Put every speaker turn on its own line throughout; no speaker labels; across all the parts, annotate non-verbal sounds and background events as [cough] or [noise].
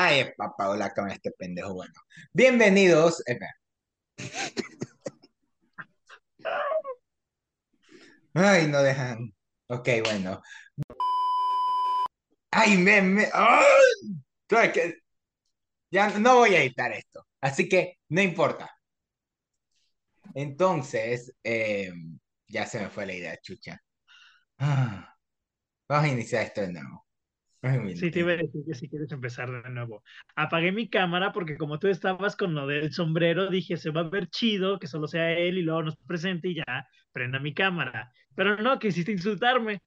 Ay, apagó la cámara este pendejo. Bueno, bienvenidos. espera. Ay, no dejan. Ok, bueno. Ay, me, me. ¡Ay! Ya no voy a editar esto, así que no importa. Entonces, eh, ya se me fue la idea, chucha. Ah, vamos a iniciar esto de nuevo. Ay,
Sí, te iba a decir que si quieres empezar de nuevo. Apagué mi cámara porque como tú estabas con lo del sombrero, dije, se va a ver chido que solo sea él y luego nos presente y ya, prenda mi cámara. Pero no, quisiste insultarme.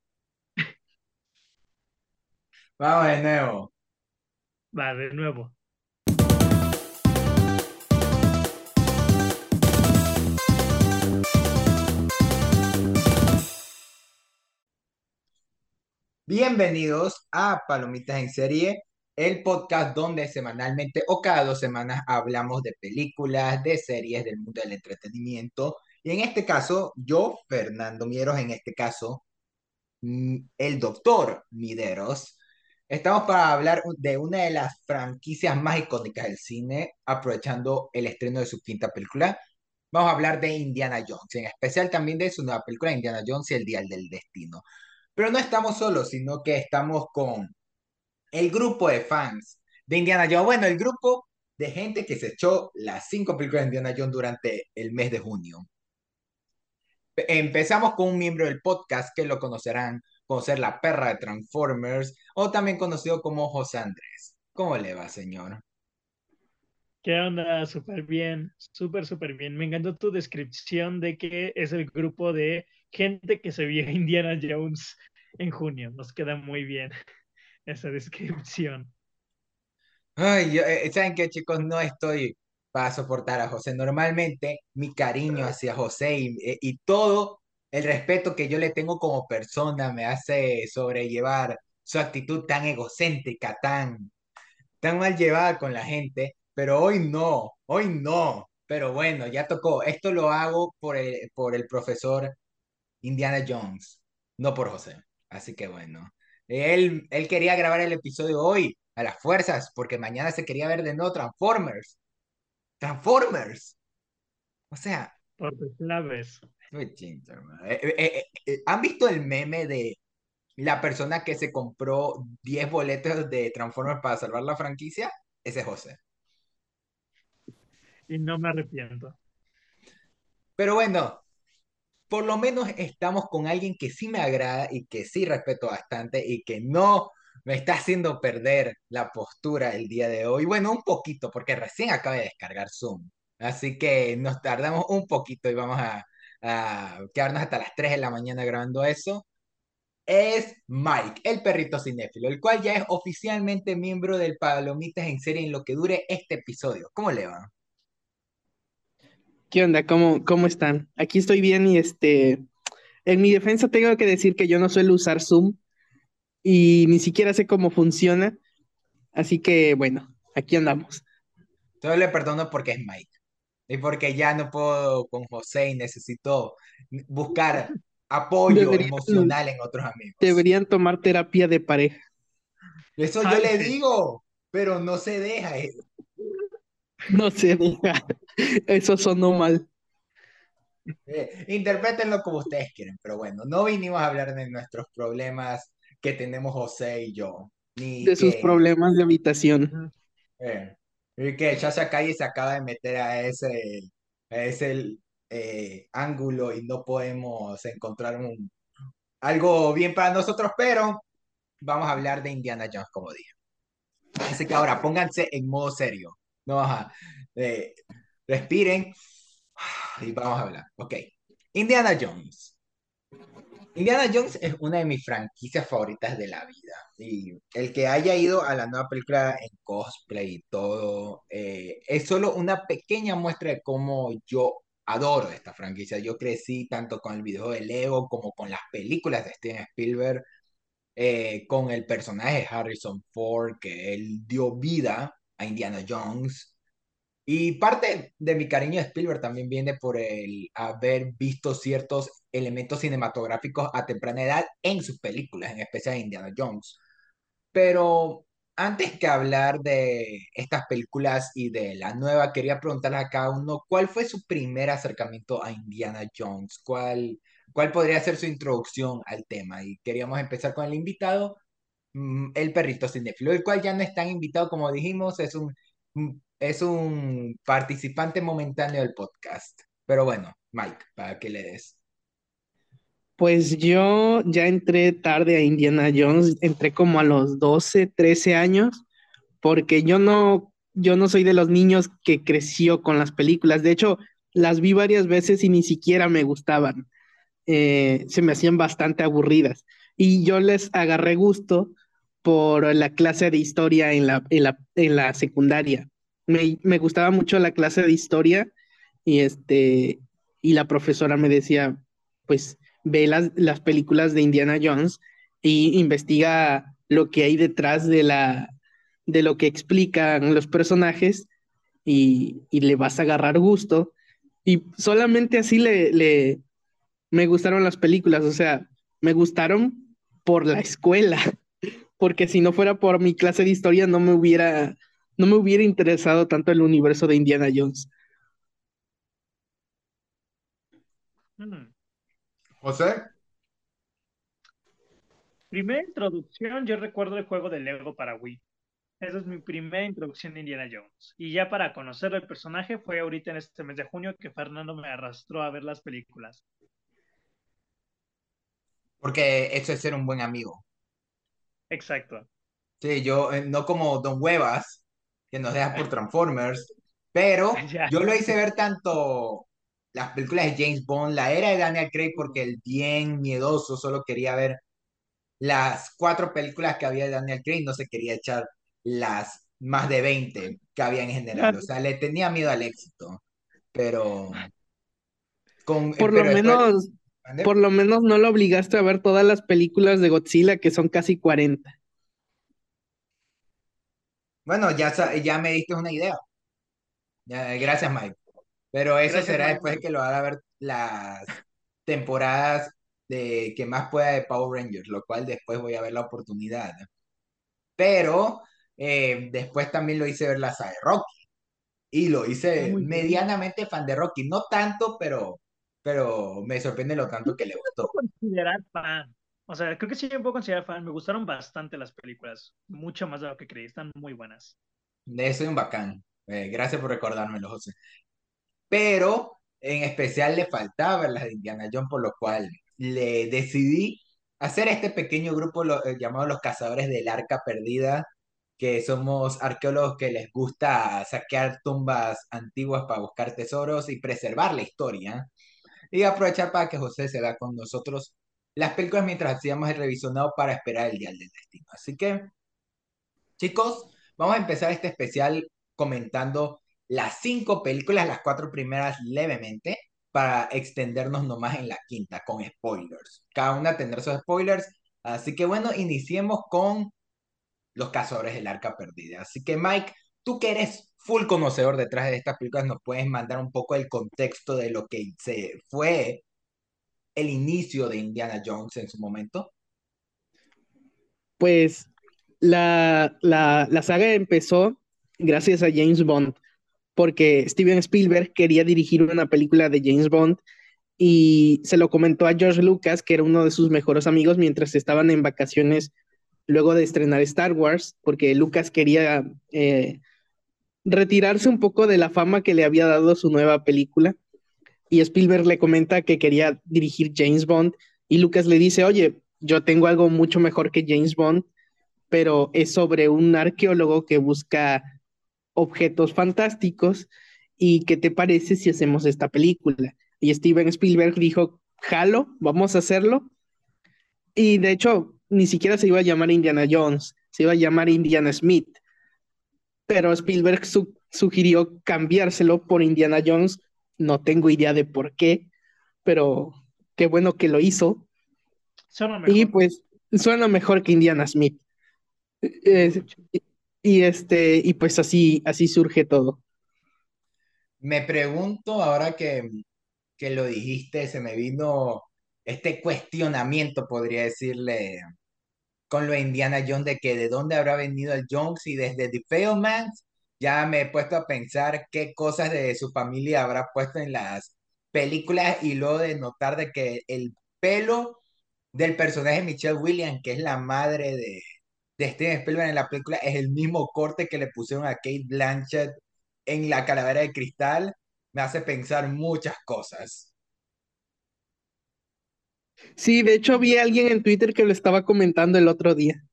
Vamos de nuevo.
Va, de nuevo.
Bienvenidos a Palomitas en Serie, el podcast donde semanalmente o cada dos semanas hablamos de películas, de series del mundo del entretenimiento. Y en este caso, yo, Fernando Mieros, en este caso, mm, el doctor Mideros, estamos para hablar de una de las franquicias más icónicas del cine, aprovechando el estreno de su quinta película. Vamos a hablar de Indiana Jones, en especial también de su nueva película Indiana Jones y el Dial del Destino. Pero no estamos solos, sino que estamos con el grupo de fans de Indiana Jones. Bueno, el grupo de gente que se echó las cinco películas de Indiana Jones durante el mes de junio. Empezamos con un miembro del podcast que lo conocerán, conocer la perra de Transformers, o también conocido como José Andrés. ¿Cómo le va, señor?
¿Qué onda? Súper bien, súper, súper bien. Me encantó tu descripción de que es el grupo de gente que se vio Indiana Jones en junio. Nos queda muy bien [laughs] esa descripción.
Ay, yo, eh, ¿saben qué, chicos? No estoy para soportar a José. Normalmente mi cariño hacia José y, eh, y todo el respeto que yo le tengo como persona me hace sobrellevar su actitud tan egocéntrica, tan, tan mal llevada con la gente, pero hoy no, hoy no. Pero bueno, ya tocó. Esto lo hago por el, por el profesor Indiana Jones, no por José. Así que bueno, él, él quería grabar el episodio hoy a las fuerzas, porque mañana se quería ver de nuevo Transformers. Transformers. O sea,
Por claves.
eh, eh, eh, ¿Han visto el meme de la persona que se compró 10 boletos de Transformers para salvar la franquicia? Ese es José.
Y no me arrepiento.
Pero bueno, por lo menos estamos con alguien que sí me agrada y que sí respeto bastante y que no me está haciendo perder la postura el día de hoy. Bueno, un poquito, porque recién acaba de descargar Zoom. Así que nos tardamos un poquito y vamos a, a quedarnos hasta las 3 de la mañana grabando eso. Es Mike, el perrito cinéfilo, el cual ya es oficialmente miembro del Palomitas en serie en lo que dure este episodio. ¿Cómo le va?
¿Qué onda? ¿Cómo, cómo están? Aquí estoy bien y este, en mi defensa tengo que decir que yo no suelo usar Zoom y ni siquiera sé cómo funciona, así que bueno, aquí andamos.
Solo le perdono porque es Mike. Y porque ya no puedo con José y necesito buscar [laughs] apoyo
Deberían,
emocional en otros amigos.
deberían tomar terapia de pareja.
Eso yo
Ay,
le
sí.
digo, pero no se deja. [laughs]
No sé, deja. Eso sonó mal.
Eh, interprétenlo como ustedes quieren, pero bueno, no vinimos a hablar de nuestros problemas que tenemos José y yo, ni
De sus problemas de habitación.
eh, y que Chacha Calle se acaba de meter a ese, a ese eh, ángulo y no podemos encontrar un, algo bien para nosotros, pero vamos a hablar de Indiana Jones, como dije. Así que ahora pónganse en modo serio. No, ajá. Eh, respiren y vamos a hablar. Ok. Indiana Jones. Indiana Jones es una de mis franquicias favoritas de la vida. Y el que haya ido a la nueva película en cosplay y todo, eh, es solo una pequeña muestra de cómo yo adoro esta franquicia. Yo crecí tanto con el video de Lego como con las películas de Steven Spielberg eh, con el personaje Harrison Ford, que él dio vida a Indiana Jones. Y parte de mi cariño de Spielberg también viene por el haber visto ciertos elementos cinematográficos a temprana edad en sus películas, en especial Indiana Jones. Pero antes que hablar de estas películas y de la nueva, quería preguntarle a cada uno, ¿cuál fue su primer acercamiento a Indiana Jones? ¿Cuál, cuál podría ser su introducción al tema? Y queríamos empezar con el invitado, el perrito cinéfilo, el cual ya no es tan invitado como dijimos, es un, mm, es un participante momentáneo del podcast. Pero bueno, Mike, para que le des.
Pues yo ya entré tarde a Indiana Jones, entré como a los 12, 13 años, porque yo no, yo no soy de los niños que creció con las películas. De hecho, las vi varias veces y ni siquiera me gustaban. Eh, se me hacían bastante aburridas. Y yo les agarré gusto por la clase de historia en la, en la, en la secundaria. Me, me gustaba mucho la clase de historia y, este, y la profesora me decía, pues ve las, las películas de Indiana Jones y investiga lo que hay detrás de, la, de lo que explican los personajes y, y le vas a agarrar gusto. Y solamente así le, le, me gustaron las películas, o sea, me gustaron por la escuela, porque si no fuera por mi clase de historia no me hubiera, no me hubiera interesado tanto el universo de Indiana Jones.
Mm.
José.
Primera introducción, yo recuerdo el juego de Lego para Wii. Esa es mi primera introducción de Indiana Jones. Y ya para conocer el personaje fue ahorita en este mes de junio que Fernando me arrastró a ver las películas.
Porque eso es ser un buen amigo.
Exacto.
Sí, yo, eh, no como Don Huevas, que nos deja por Transformers, pero [laughs] yo lo hice ver tanto las películas de James Bond, la era de Daniel Craig, porque el bien miedoso solo quería ver las cuatro películas que había de Daniel Craig, no se quería echar las más de 20 que había en general. O sea, le tenía miedo al éxito. Pero con
Por lo
pero
menos, Por lo menos no lo obligaste a ver todas las películas de Godzilla, que son casi 40.
Bueno, ya, ya me diste una idea. Ya, gracias, Mike. Pero eso
Gracias,
será
Mike.
después de que lo haga ver las temporadas de que más pueda de Power Rangers, lo cual después voy a ver la oportunidad. Pero eh, después también lo hice ver la saga de Rocky. Y lo hice
Muy bien.
medianamente fan de Rocky. No tanto, pero, pero me sorprende lo tanto que le gustó.
considerar fan. O sea, creo que sí me puedo considerar fan. Me gustaron bastante las películas. Mucho más de lo que creí. Están muy buenas.
De soy un bacán. Eh, gracias por recordármelo, José. Pero en especial le faltaba las de Indiana Jones, por lo cual le decidí hacer este pequeño grupo lo- eh, llamado los Cazadores del Arca Perdida, que somos arqueólogos que les gusta saquear tumbas antiguas para buscar tesoros y preservar la historia. Y aprovechar para que José se vea con nosotros las películas mientras hacíamos el revisionado para esperar el día del destino. Así que Chicos, vamos a empezar este especial comentando las cinco películas, las cuatro primeras levemente, para extendernos nomás en la quinta con spoilers. Cada una tendrá sus spoilers. Así que bueno, iniciemos con Los Cazadores del Arca Perdida. Así que Mike, tú que eres full conocedor detrás de estas películas, nos puedes mandar un poco el contexto de lo que se fue el inicio de Indiana Jones en su momento.
Pues la, la, la saga empezó gracias a James Bond, porque Steven Spielberg quería dirigir una película de James Bond y se lo comentó a George Lucas, que era uno de sus mejores amigos, mientras estaban en vacaciones luego de estrenar Star Wars, porque Lucas quería eh, retirarse un poco de la fama que le había dado su nueva película. Y Spielberg le comenta que quería dirigir James Bond y Lucas le dice, oye, yo tengo algo mucho mejor que James Bond, pero es sobre un arqueólogo que busca objetos fantásticos y qué te parece si hacemos esta película. Y Steven Spielberg dijo, jalo, vamos a hacerlo. Y de hecho, ni siquiera se iba a llamar Indiana Jones, se iba a llamar Indiana Smith. Pero Spielberg su sugirió cambiárselo por Indiana Jones. No tengo idea de por qué, pero qué bueno que lo hizo.
Suena mejor.
Y pues suena mejor que Indiana Smith. Eh, y este, y pues así, así surge todo.
Me pregunto, ahora que, que lo dijiste, se me vino este cuestionamiento, podría decirle, con lo de Indiana Jones, de que de dónde habrá venido el Jones y desde The Failmans ya me he puesto a pensar qué cosas de su familia habrá puesto en las películas y luego de notar de que el pelo del personaje Michelle Williams, que es la madre de, de Steven Spielberg en la película, es el mismo corte que le pusieron a Kate Blanchett en La Calavera de Cristal, me hace pensar muchas cosas.
Sí, de hecho vi a alguien en Twitter que lo estaba comentando el otro día.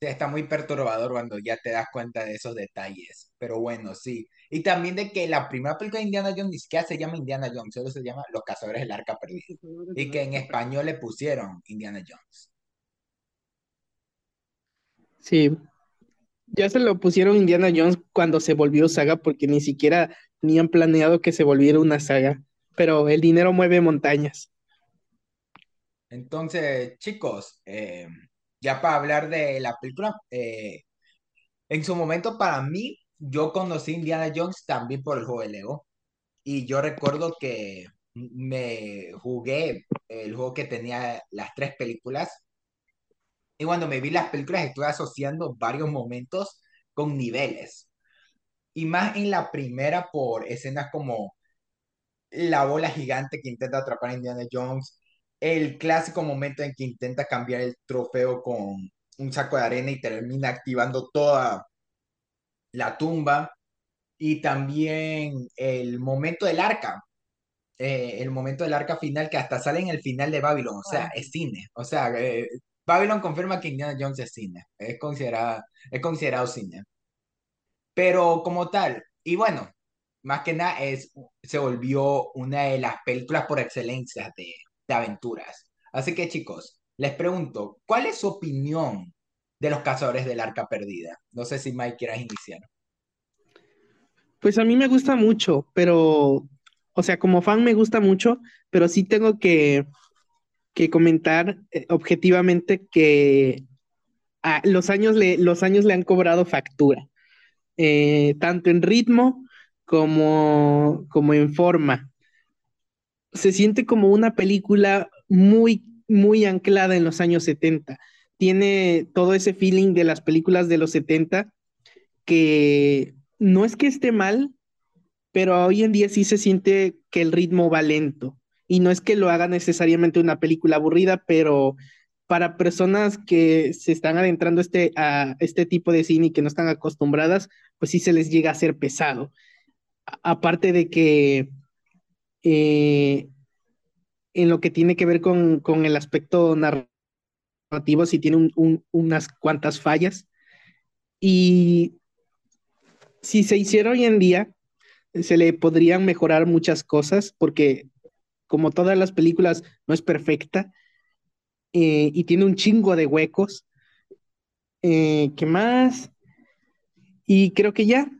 Está muy perturbador cuando ya te das cuenta de esos detalles, pero bueno, sí. Y también de que la primera película de Indiana Jones ni siquiera se llama Indiana Jones, solo se llama Los Cazadores del Arca Perdida. Y que en español le pusieron Indiana Jones.
Sí, ya se lo pusieron Indiana Jones cuando se volvió saga porque ni siquiera tenían planeado que se volviera una saga, pero el dinero mueve montañas.
Entonces, chicos, eh, ya para hablar de la película, eh, en su momento para mí, yo conocí Indiana Jones también por el juego de Lego. Y yo recuerdo que me jugué el juego que tenía las tres películas. Y cuando me vi las películas estuve asociando varios momentos con niveles. Y más en la primera por escenas como la bola gigante que intenta atrapar a Indiana Jones, el clásico momento en que intenta cambiar el trofeo con un saco de arena y termina activando toda la tumba, y también el momento del arca, eh, el momento del arca final que hasta sale en el final de Babylon, o sea, es cine, o sea, eh, Babylon confirma que Indiana Jones es cine, es, considerada, es considerado cine. Pero como tal, y bueno, más que nada es, se volvió una de las películas por excelencia de, de aventuras. Así que chicos, les pregunto, ¿cuál es su opinión de los cazadores del arca perdida? No sé si Mike quieras iniciar.
Pues a mí me gusta mucho, pero, o sea, como fan me gusta mucho, pero sí tengo que, que comentar eh, objetivamente que a los, años le, los años le han cobrado factura, eh, tanto en ritmo como, como en forma. Se siente como una película muy, muy anclada en los años 70. Tiene todo ese feeling de las películas de los 70 que no es que esté mal, pero hoy en día sí se siente que el ritmo va lento. Y no es que lo haga necesariamente una película aburrida, pero para personas que se están adentrando este, a este tipo de cine y que no están acostumbradas, pues sí se les llega a ser pesado. aparte de que eh, en lo que tiene que ver con, el aspecto narrativo, sí tiene unas cuantas fallas. Y si se hiciera hoy en día, se le podrían mejorar muchas cosas porque como todas las películas no es perfecta eh, y tiene un chingo de huecos. Eh, ¿Qué más? Y creo que ya.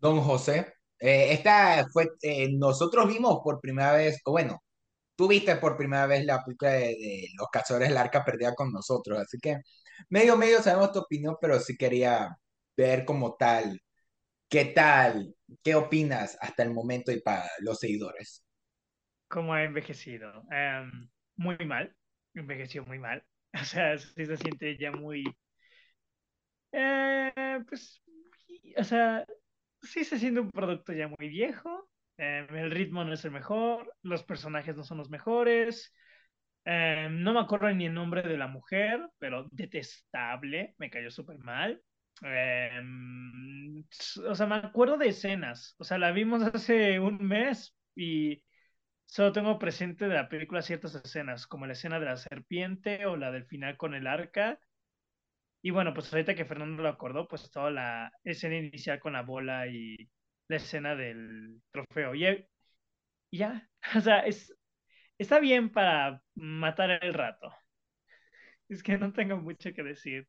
Don José, eh, esta fue, nosotros vimos por primera vez, o bueno, tú viste por primera vez la película de, Los Cazadores del Arca Perdida con nosotros, así que medio, medio sabemos tu opinión, pero sí quería ver como tal, ¿qué tal? ¿Qué opinas hasta el momento y para los seguidores?
¿Cómo ha envejecido? Em, muy mal, envejeció muy mal. [laughs] O sea, sí se siente ya muy... Eh, pues, o sea, sí se siente un producto ya muy viejo. Em, el ritmo no es el mejor, los personajes no son los mejores. Em, no me acuerdo ni el nombre de la mujer, pero detestable, me cayó súper mal. Em, o sea, me acuerdo de escenas. O sea, la vimos hace un mes y solo tengo presente de la película ciertas escenas, como la escena de la serpiente o la del final con el arca. Y bueno, pues ahorita que Fernando lo acordó, pues toda la escena inicial con la bola y la escena del trofeo. Y ya, [laughs] o sea, es, está bien para matar el rato. Es que no tengo mucho que decir.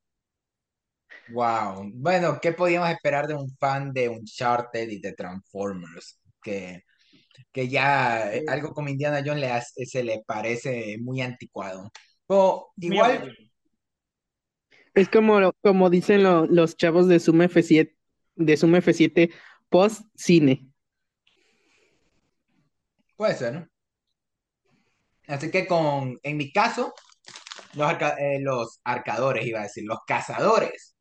Wow. Bueno, ¿qué podíamos esperar de un fan de Uncharted y de Transformers? Que, que ya algo como Indiana Jones le se le parece muy anticuado. O igual.
Es como, como dicen los chavos de Zoom F7, de Zoom F7 post cine.
Puede ser, ¿no? Así que con, en mi caso, los, eh, los arcadores, iba a decir, los cazadores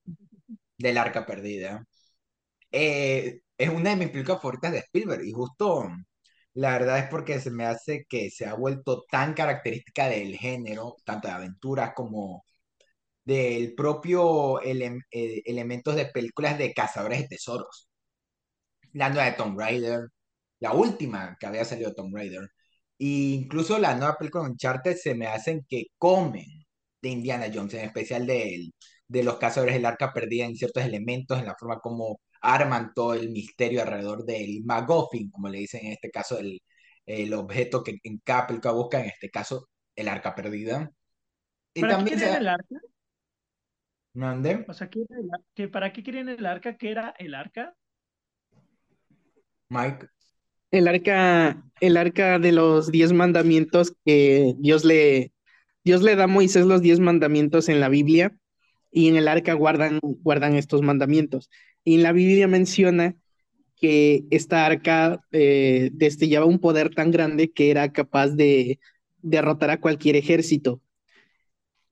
del arca perdida. Eh, es una de mis películas favoritas de Spielberg y justo la verdad es porque se me hace que se ha vuelto tan característica del género, tanto de aventuras como del propio ele- eh, elementos de películas de cazadores de tesoros. La nueva de Tomb Raider, la última que había salido de Tomb Raider, e incluso la nueva película de Uncharted se me hacen que comen de Indiana Jones, en especial de, de los cazadores del arca perdida en ciertos elementos, en la forma como arman todo el misterio alrededor del MacGuffin, como le dicen en este caso, el, el objeto que en cada película busca, en este caso, el arca perdida. Y
¿Para
también
el arca?
¿Mande?
O sea, ¿qué era el ar- que ¿para qué querían el arca? ¿Qué era el arca?
Mike.
El arca, el arca de los diez mandamientos que Dios le, Dios le da a Moisés los diez mandamientos en la Biblia y en el arca guardan, guardan estos mandamientos. Y en la Biblia menciona que esta arca eh, destellaba un poder tan grande que era capaz de derrotar a cualquier ejército.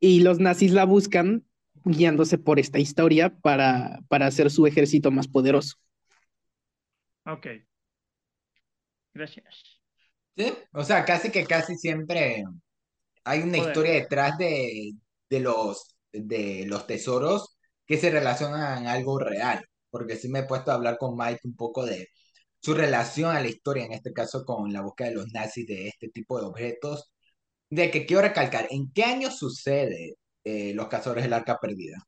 Y los nazis la buscan guiándose por esta historia para, para hacer su ejército más poderoso.
Ok. Gracias.
Sí, o sea, casi que casi siempre hay una
Joder.
historia detrás de, de los, de los tesoros que se relacionan a algo real. Porque sí me he puesto a hablar con Mike un poco de su relación a la historia, en este caso con la búsqueda de los nazis de este tipo de objetos. De que quiero recalcar, ¿en qué año sucede eh, Los Cazadores del Arca Perdida?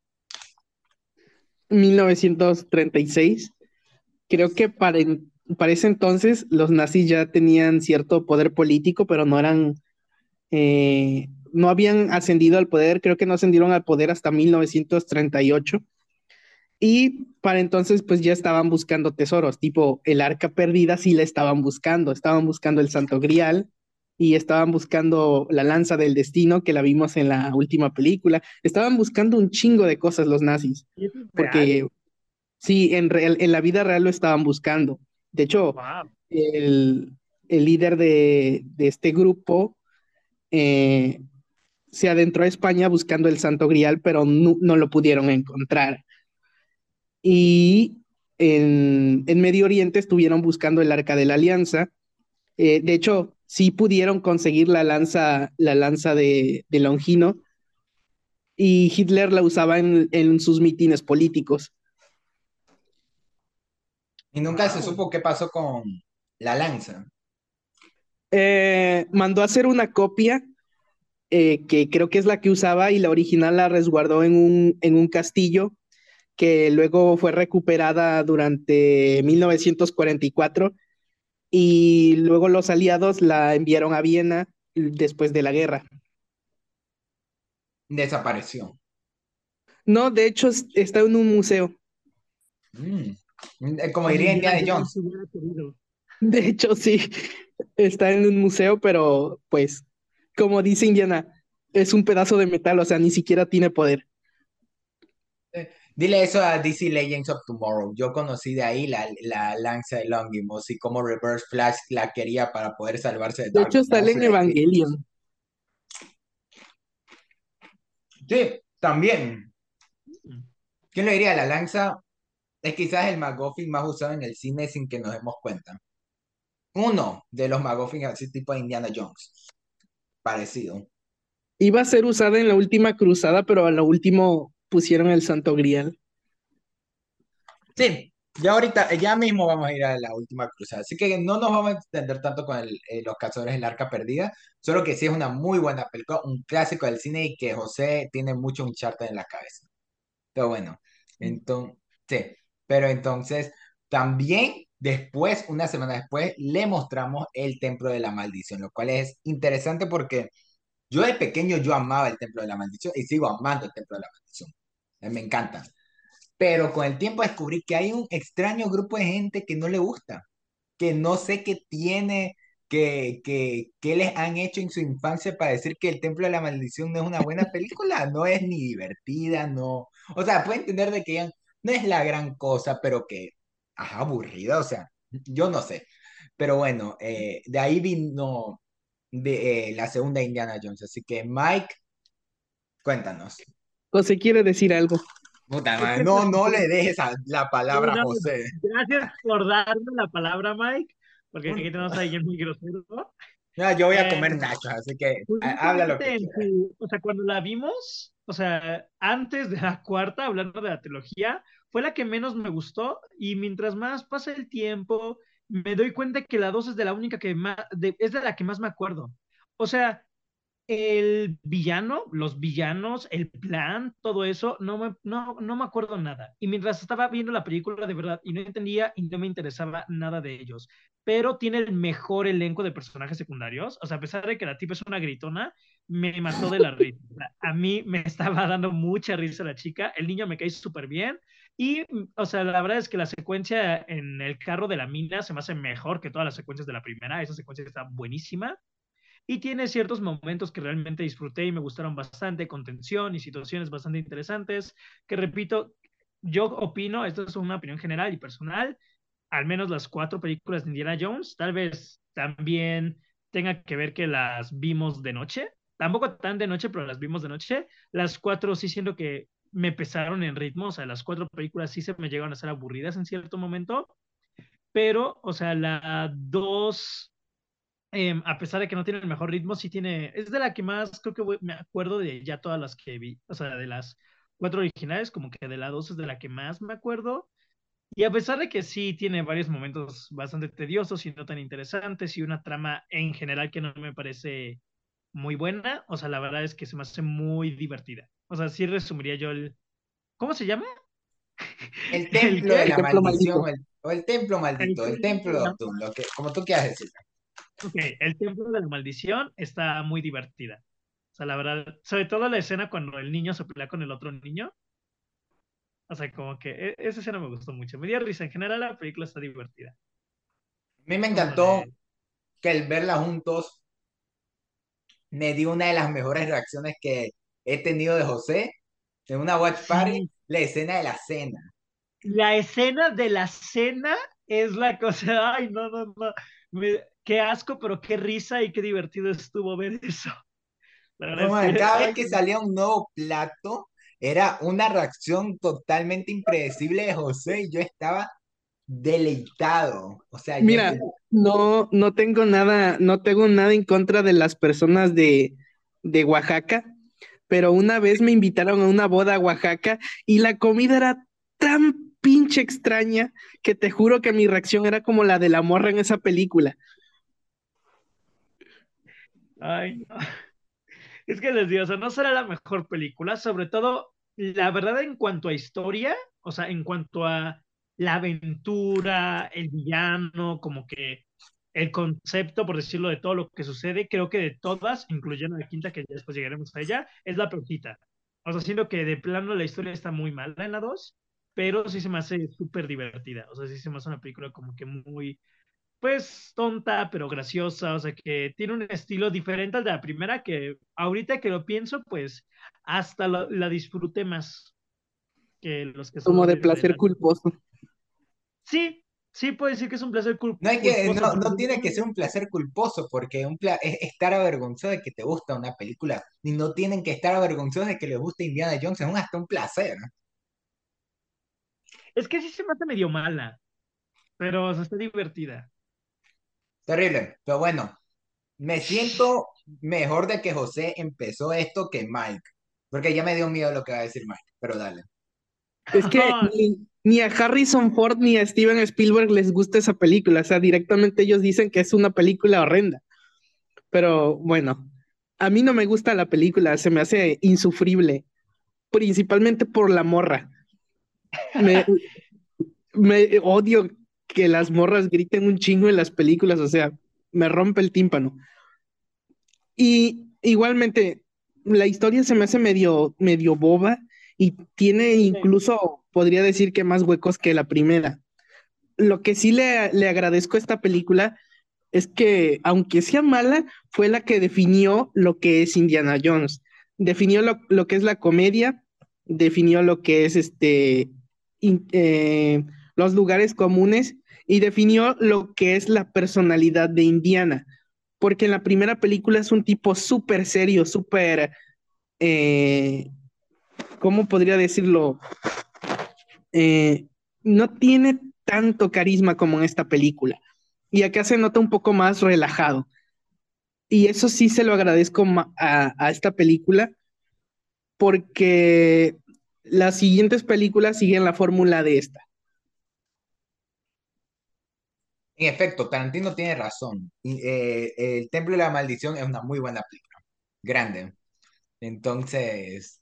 1936. Creo que para, para ese entonces los nazis ya tenían cierto poder político, pero no eran, eh, no habían ascendido al poder, creo que no ascendieron al poder hasta 1938. Y para entonces pues ya estaban buscando tesoros, tipo el arca perdida sí la estaban buscando, estaban buscando el Santo Grial y estaban buscando la lanza del destino que la vimos en la última película, estaban buscando un chingo de cosas los nazis. Porque sí, en, real- en la vida real lo estaban buscando. De hecho,
Wow.
el, el líder de, de este grupo eh, se adentró a España buscando el Santo Grial, pero no, no lo pudieron encontrar. Y en, en Medio Oriente estuvieron buscando el Arca de la Alianza. Eh, de hecho, sí pudieron conseguir la lanza, la lanza de, de Longino, y Hitler la usaba en, en sus mítines políticos.
Y nunca se supo qué pasó con la lanza.
Eh, mandó a hacer una copia eh, que creo que es la que usaba y la original la resguardó en un, en un castillo que luego fue recuperada durante 1944 y luego los aliados la enviaron a Viena después de la guerra.
Desapareció.
No, de hecho es- está en un museo.
Mm. Como diría Indiana Jones.
De hecho sí, está en un museo, pero pues como dice Indiana, es un pedazo de metal, o sea, ni siquiera tiene poder.
Dile eso a DC Legends of Tomorrow. Yo conocí de ahí la, la lanza de Longimus y cómo Reverse Flash la quería para poder salvarse de
De hecho sale en. Evangelion.
Sí, también. ¿Quién le diría? La lanza es quizás el MacGuffin más usado en el cine sin que nos demos cuenta. Uno de los MacGuffin así tipo de Indiana Jones. Parecido.
Iba a ser usada en la última cruzada, pero a lo último pusieron el Santo Grial.
Sí, ya ahorita, ya mismo vamos a ir a la última cruzada. Así que no nos vamos a extender tanto con el- eh, los cazadores del arca perdida. Solo que sí es una muy buena película, un clásico del cine y que José tiene mucho un charter en la cabeza. Pero bueno, entonces, sí, pero entonces también después, una semana después, le mostramos el Templo de la Maldición, lo cual es interesante porque yo de pequeño yo amaba el Templo de la Maldición y sigo amando el Templo de la Maldición. Mí me encanta. Pero con el tiempo descubrí que hay un extraño grupo de gente que no le gusta, que no sé qué tiene, que, que, que les han hecho en su infancia para decir que el Templo de la Maldición no es una buena película, no es ni divertida, no. O sea, puedo entender de que no es la gran cosa, pero que, ajá, aburrida, o sea, yo no sé. Pero bueno, eh, de ahí vino de, eh, la segunda Indiana Jones. Así que Mike, Cuéntanos.
José quiere decir algo.
Puta madre, no, no le dejes a- la palabra a José.
Gracias por darme la palabra, Mike, porque aquí tenemos a alguien muy grosero.
No, yo voy a
Eh,
comer nachos, así que
Pues,
ha- habla lo que
su- o sea, cuando la vimos, o sea, antes de la cuarta, hablando de la trilogía, fue la que menos me gustó y mientras más pasa el tiempo, me doy cuenta que la dos es de la única que más, de- es de la que más me acuerdo. O sea, el villano, los villanos, el plan, todo eso, no me, no, no me acuerdo nada. Y mientras estaba viendo la película de verdad y no entendía y no me interesaba nada de ellos, pero tiene el mejor elenco de personajes secundarios. O sea, a pesar de que la tipa es una gritona, me mató de la risa. A mí me estaba dando mucha risa la chica, el niño me cae súper bien. Y, o sea, la verdad es que la secuencia en el carro de la mina se me hace mejor que todas las secuencias de la primera. Esa secuencia está buenísima y tiene ciertos momentos que realmente disfruté y me gustaron bastante, con tensión y situaciones bastante interesantes, que repito, yo opino, esto es una opinión general y personal, al menos las cuatro películas de Indiana Jones, tal vez también tenga que ver que las vimos de noche, tampoco tan de noche, pero las vimos de noche, las cuatro sí siento que me pesaron en ritmo, o sea, las cuatro películas sí se me llegaron a ser aburridas en cierto momento, pero, o sea, la dos eh, a pesar de que no tiene el mejor ritmo, sí tiene, es de la que más creo que voy- me acuerdo de ya todas las que vi, o sea, de las cuatro originales, como que de la dos es de la que más me acuerdo. Y a pesar de que sí tiene varios momentos bastante tediosos y no tan interesantes y una trama en general que no me parece muy buena, o sea, la verdad es que se me hace muy divertida. O sea, sí resumiría yo el... ¿Cómo se llama?
El [laughs]
¿El
templo de la
El
maldición, o
maldito.
el, o el templo maldito, el
El
templo de
templo-
Octum, lo que, como tú quieras decir.
Ok, el templo de la maldición está muy divertida. O sea, la verdad, sobre todo la escena cuando el niño se pelea con el otro niño. O sea, como que e- esa escena me gustó mucho. Me dio risa. En general, la película está divertida.
A mí me encantó que el verla juntos me dio una de las mejores reacciones que he tenido de José en una watch party,
Sí.
la escena de la cena.
La escena de la cena es la cosa. Ay, no, no, no. Me- qué asco, pero qué risa y qué divertido estuvo ver eso. [laughs]
No,
es que-
cada [laughs] vez que salía un nuevo plato, era una reacción totalmente impredecible de José y yo estaba deleitado. O sea, yo-
Mira, no, no tengo nada, no tengo nada en contra de las personas de, de Oaxaca, pero una vez me invitaron a una boda a Oaxaca y la comida era tan pinche extraña que te juro que mi reacción era como la de la morra en esa película.
Ay, no. [laughs] Es que les digo, o sea, no será la mejor película, sobre todo, la verdad, en cuanto a historia, o sea, en cuanto a la aventura, el villano, como que el concepto, por decirlo, de todo lo que sucede, creo que de todas, incluyendo la quinta, que ya después llegaremos a ella, es la peorcita. O sea, siento que de plano la historia está muy mala en la dos, pero sí se me hace súper divertida. O sea, sí se me hace una película como que muy, pues tonta, pero graciosa, o sea, que tiene un estilo diferente al de la primera, que ahorita que lo pienso, pues hasta la, la disfruté más que los que son
Como de
la-
placer culposo.
Sí, sí, puede decir que es un placer cul-
no, hay que,
culposo,
no, no tiene que ser un placer culposo, porque un pla- es estar avergonzado de que te gusta una película, y no tienen que estar avergonzados de que les guste Indiana Jones, es un, hasta un placer.
Es que sí se hace medio mala, pero o sea, está divertida.
Terrible, pero bueno, me siento mejor de que José empezó esto que Mike, porque ya me dio miedo lo que va a decir Mike, pero dale.
Es que ni, ni a Harrison Ford ni a Steven Spielberg les gusta esa película, o sea, directamente ellos dicen que es una película horrenda. Pero bueno, a mí no me gusta la película, se me hace insufrible, principalmente por la morra. Me, me odio que las morras griten un chingo en las películas, o sea, me rompe el tímpano. Y igualmente, la historia se me hace medio, medio boba y tiene incluso, podría decir que más huecos que la primera. Lo que sí le, le agradezco a esta película es que, aunque sea mala, fue la que definió lo que es Indiana Jones. Definió lo, lo que es la comedia, definió lo que es este, in- eh, los lugares comunes y definió lo que es la personalidad de Indiana. Porque en la primera película es un tipo súper serio, súper eh, ¿cómo podría decirlo? Eh, no tiene tanto carisma como en esta película. Y acá se nota un poco más relajado. Y eso sí se lo agradezco a, a esta película porque las siguientes películas siguen la fórmula de esta.
En efecto, Tarantino tiene razón. Eh, el Templo de la Maldición es una muy buena película. Grande. Entonces.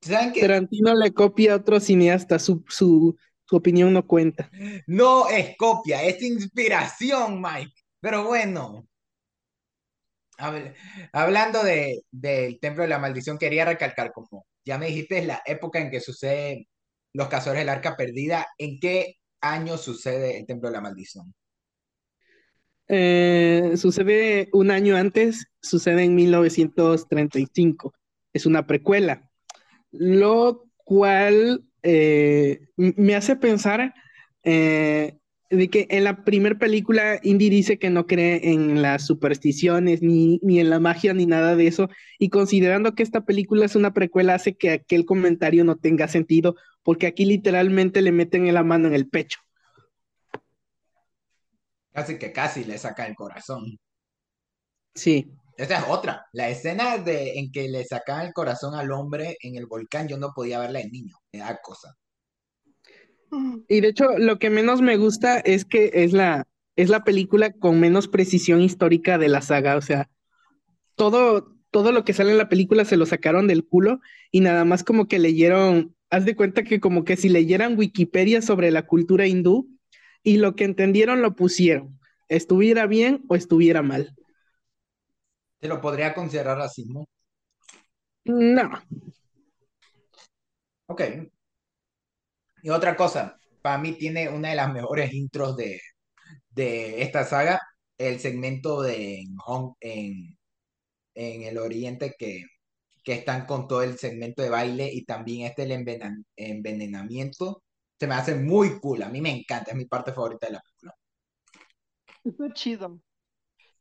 Tarantino le copia a otro cineasta, su, su, su opinión no cuenta.
No es copia, es inspiración, Mike. Pero bueno, hablando de, del Templo de la Maldición, quería recalcar como ya me dijiste la época en que sucede los cazadores del arca perdida. ¿En qué año sucede el Templo de la Maldición?
Eh, sucede un año antes, sucede en 1935. Es una precuela, lo cual eh, me hace pensar eh, de que en la primera película Indy dice que no cree en las supersticiones, ni, ni en la magia, ni nada de eso, y considerando que esta película es una precuela, hace que aquel comentario no tenga sentido, porque aquí literalmente le meten la mano en el pecho.
Casi que casi le saca el corazón.
Sí.
Esa es otra. La escena de, en que le sacan el corazón al hombre en el volcán, yo no podía verla de niño. Me da cosa.
Y de hecho, lo que menos me gusta es que es la, es la película con menos precisión histórica de la saga. O sea, todo, todo lo que sale en la película se lo sacaron del culo y nada más como que leyeron, haz de cuenta que como que si leyeran Wikipedia sobre la cultura hindú, y lo que entendieron lo pusieron, estuviera bien o estuviera mal.
¿Te lo podría considerar racismo?
No.
Ok. Y otra cosa, para mí tiene una de las mejores intros de, de esta saga, el segmento de Hong, en, en el oriente que, que están con todo el segmento de baile y también este el envenenamiento se me hace muy cool. A mí me encanta, es mi parte favorita de la película.
Está chido.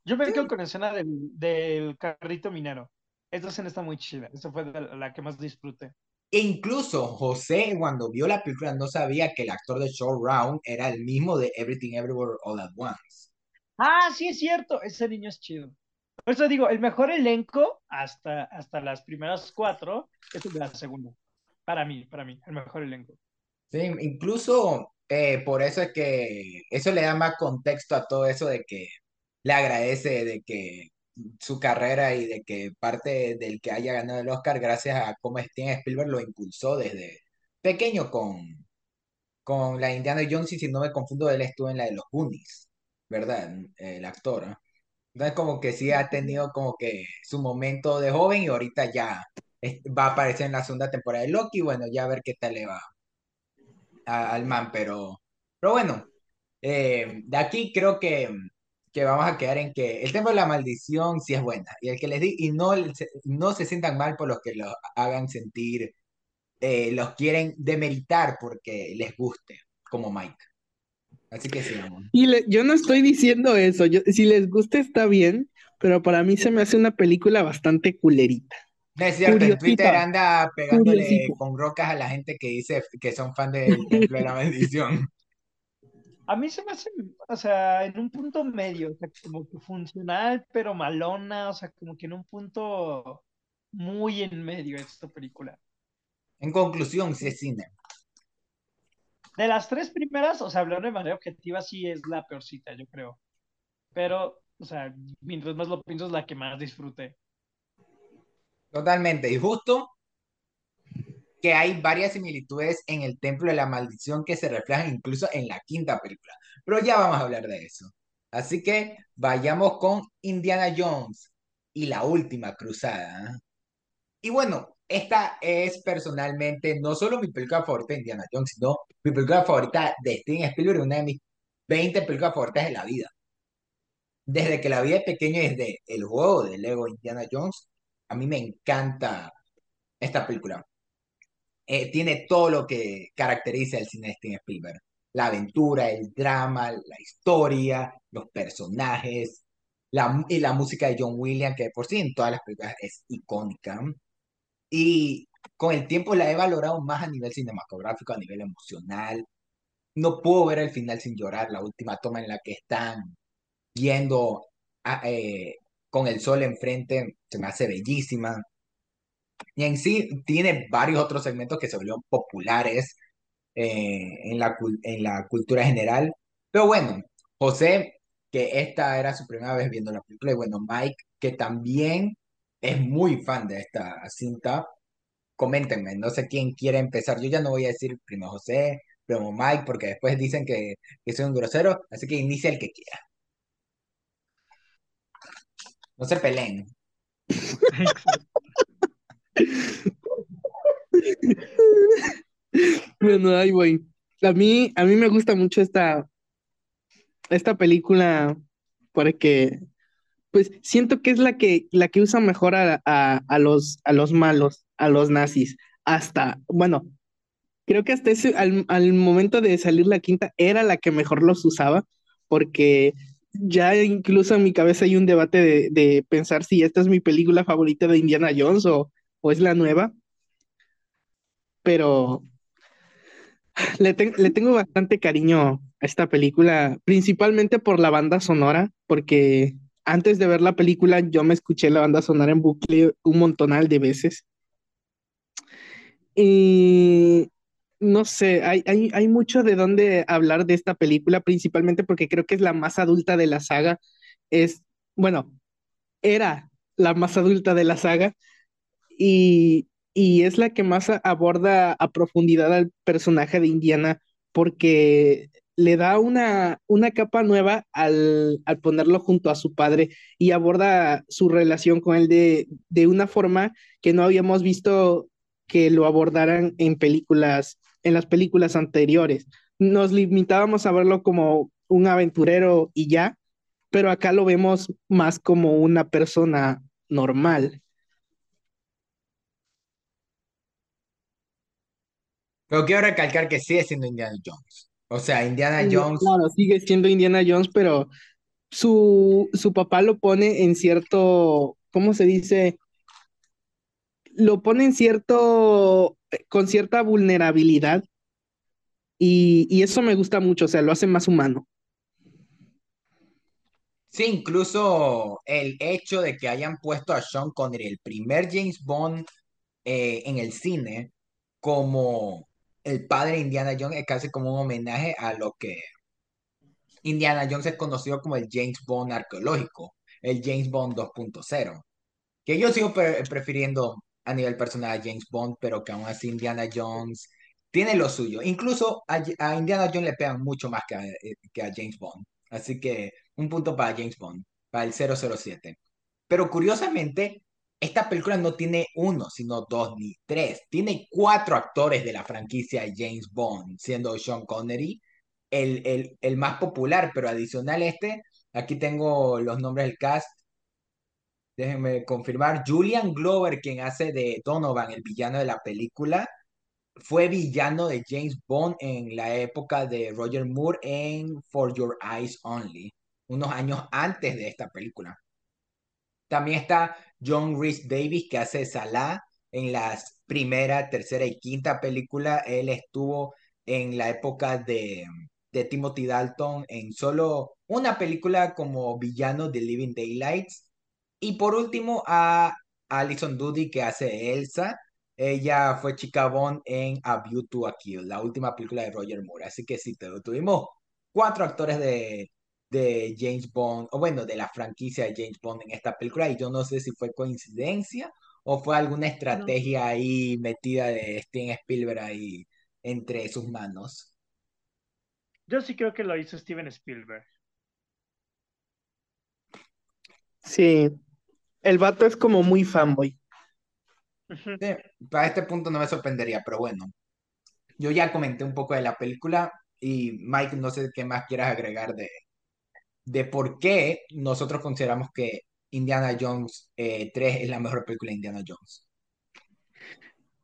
Yo me quedo con la escena del, carrito minero. Esa escena está muy chida. Esa fue la que más disfruté.
E incluso José, cuando vio la película, no sabía que el actor de Show Round era el mismo de Everything Everywhere All at Once.
Ah, sí, es cierto. Ese niño es chido. Por eso digo, el mejor elenco hasta, hasta las primeras cuatro es el de la segunda. Para mí, para mí, el mejor elenco.
Sí, incluso eh, por eso es que eso le da más contexto a todo eso de que le agradece de que su carrera y de que parte del que haya ganado el Oscar gracias a cómo Steven Spielberg lo impulsó desde pequeño con, con la Indiana Jones y si no me confundo él estuvo en la de los Goonies, ¿verdad? El actor. Entonces como que sí ha tenido como que su momento de joven y ahorita ya va a aparecer en la segunda temporada de Loki, bueno, ya a ver qué tal le va al man, pero, pero bueno, eh, de aquí creo que, que vamos a quedar en que el tema de la maldición sí es buena, y el que les di, y no, no se sientan mal por los que los hagan sentir, eh, los quieren demeritar porque les guste, como Mike. Así que sigamos.
Y yo no estoy diciendo eso, yo, si les gusta está bien, pero para mí se me hace una película bastante culerita.
Es cierto, en Twitter anda pegándole con rocas a la gente que dice que son fan del Templo de la Bendición. [laughs]
A mí se me hace, o sea, en un punto medio, o sea, como que funcional, pero malona, o sea, como que en un punto muy en medio esta película.
En conclusión, sí es cine.
De las tres primeras, o sea, hablando de manera objetiva, sí es la peorcita, yo creo. Pero, o sea, mientras más lo pienso, es la que más disfruté.
Totalmente. Y justo que hay varias similitudes en el Templo de la Maldición que se reflejan incluso en la quinta película. Pero ya vamos a hablar de eso. Así que vayamos con Indiana Jones y la última cruzada. Y bueno, esta es personalmente no solo mi película favorita de Indiana Jones, sino mi película favorita de Steven Spielberg, una de mis 20 películas favoritas de la vida. Desde que la vi de pequeño, desde el juego de Lego Indiana Jones, a mí me encanta esta película. Eh, tiene todo lo que caracteriza el cine de Steven Spielberg. La aventura, el drama, la historia, los personajes, la, y la música de John Williams, que por sí en todas las películas es icónica. y con el tiempo la he valorado más a nivel cinematográfico, a nivel emocional. No puedo ver el final sin llorar, la última toma en la que están yendo eh, con el sol enfrente, se me hace bellísima. Y en sí tiene varios otros segmentos que se volvieron populares eh, en la, cultura general. Pero bueno, José, que esta era su primera vez viendo la película, y bueno, Mike, que también es muy fan de esta cinta, coméntenme, no sé quién quiere empezar. Yo ya no voy a decir primero José, primero Mike, porque después dicen que, que soy un grosero, así que inicia el que quiera. No se peleen. [laughs]
bueno. A mí, a mí me gusta mucho esta, esta película porque pues siento que es la que, la que usa mejor a, los, a los malos, a los nazis. Hasta, bueno, creo que hasta ese, al, al, momento de salir la quinta, era la que mejor los usaba, porque ya incluso en mi cabeza hay un debate de, pensar si esta es mi película favorita de Indiana Jones o, o es la nueva. Pero le, le tengo bastante cariño a esta película, principalmente por la banda sonora, porque antes de ver la película yo me escuché la banda sonora en bucle un montonal de veces. Y no sé, hay, hay, mucho de dónde hablar de esta película, principalmente porque creo que es la más adulta de la saga. Es, bueno, era la más adulta de la saga y, y es la que más aborda a profundidad al personaje de Indiana porque le da una, una capa nueva al, ponerlo junto a su padre y aborda su relación con él de, de una forma que no habíamos visto que lo abordaran en películas, en las películas anteriores. Nos limitábamos a verlo como un aventurero y ya, pero acá lo vemos más como una persona normal.
Pero quiero recalcar que sigue siendo Indiana Jones. O sea, Indiana Jones.
Claro, sigue siendo Indiana Jones, pero su, su papá lo pone en cierto, ¿cómo se dice? Lo pone en cierto, con cierta vulnerabilidad. Y, y eso me gusta mucho, o sea, lo hace más humano.
Sí, incluso el hecho de que hayan puesto a Sean Connery, el primer James Bond eh, en el cine, como el padre de Indiana Jones es casi como un homenaje a lo que Indiana Jones es conocido como el James Bond arqueológico, el James Bond 2.0, que yo sigo prefiriendo a nivel personal a James Bond, pero que aún así Indiana Jones tiene lo suyo. Incluso a, Indiana Jones le pegan mucho más que a, eh, que a James Bond. Así que un punto para James Bond, para el 007. Pero curiosamente, esta película no tiene uno, sino dos ni tres. Tiene cuatro actores de la franquicia James Bond, siendo Sean Connery el, el, el más popular, pero adicional este, aquí tengo los nombres del cast. Déjenme confirmar. Julian Glover, quien hace de Donovan, el villano de la película, fue villano de James Bond en la época de Roger Moore en For Your Eyes Only, unos años antes de esta película. También está John Rhys Davis, que hace Salah en las primera, tercera y quinta película. Él estuvo en la época de, de Timothy Dalton en solo una película como villano de Living Daylights. Y por último a Alison Doody, que hace Elsa. Ella fue chica Bond en A View to a Kill, la última película de Roger Moore. Así que sí, tuvimos cuatro actores de, de James Bond, o bueno, de la franquicia de James Bond en esta película, y yo no sé si fue coincidencia o fue alguna estrategia ahí metida de Steven Spielberg ahí entre sus manos.
Yo sí creo que lo hizo Steven Spielberg.
Sí, el vato es como muy fanboy.
para este punto no me sorprendería, pero bueno, yo ya comenté un poco de la película y Mike, no sé qué más quieras agregar de, de por qué nosotros consideramos que Indiana Jones 3 eh, es la mejor película de Indiana Jones.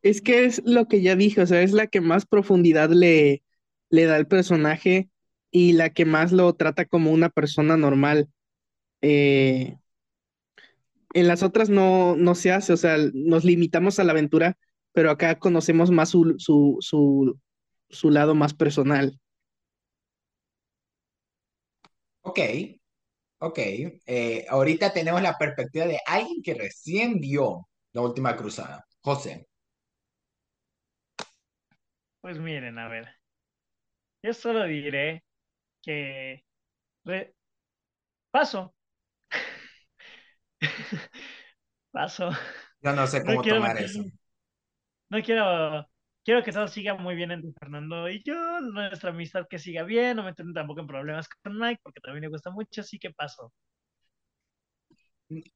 Es que es lo que ya dije, o sea, es la que más profundidad le, le da al personaje y la que más lo trata como una persona normal. Eh, En las otras no, no se hace, o sea, nos limitamos a la aventura, pero acá conocemos más su, su, su, su lado más personal.
Ok, ok. Eh, ahorita tenemos la perspectiva de alguien que recién vio la última cruzada. José.
Pues miren, a ver. Yo solo diré que paso. [laughs] paso.
Yo no sé cómo tomar eso.
No quiero quiero que todo siga muy bien entre Fernando y yo, nuestra amistad que siga bien, no me meterme tampoco en problemas con Mike, porque también le gusta mucho, así que paso.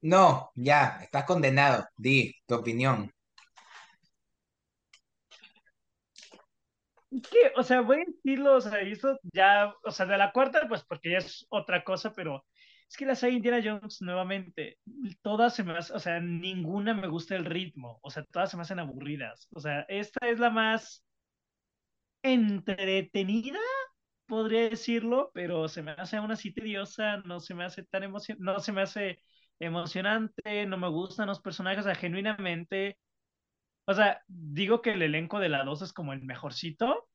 No, ya, estás condenado. Di tu opinión.
¿Qué? O sea, voy a decirlo, o sea, esto ya, o sea, de la cuarta, pues porque ya es otra cosa, pero es que la saga Indiana Jones, nuevamente, todas se me hacen, o sea, ninguna me gusta el ritmo, o sea, todas se me hacen aburridas. O sea, esta es la más entretenida, podría decirlo, pero se me hace aún así tediosa, no se me hace tan emocionante, no se me hace emocionante, no me gustan los personajes, o sea, genuinamente, o sea, digo que el elenco de la 2 es como el mejorcito,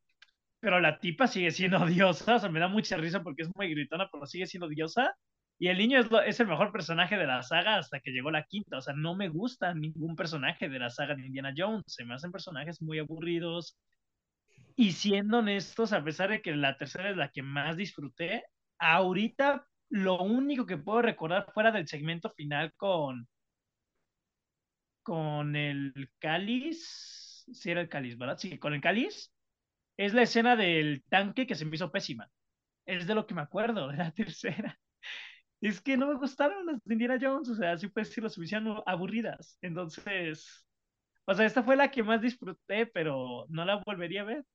pero la tipa sigue siendo [laughs] odiosa, o sea, me da mucha risa porque es muy gritona, pero sigue siendo odiosa. Y el niño es, el mejor personaje de la saga hasta que llegó la quinta. O sea, no me gusta ningún personaje de la saga de Indiana Jones. Se me hacen personajes muy aburridos. Y siendo honestos, a pesar de que la tercera es la que más disfruté, ahorita lo único que puedo recordar fuera del segmento final con con el cáliz, sí era el cáliz, ¿verdad? Sí, con el cáliz, es la escena del tanque que se me hizo pésima. Es de lo que me acuerdo de la [laughs] tercera es que no me gustaron las de Indiana Jones, o sea, sí puedes decirlo, se me hicieron aburridas. Entonces, o sea, esta fue la que más disfruté, pero no la volvería a ver.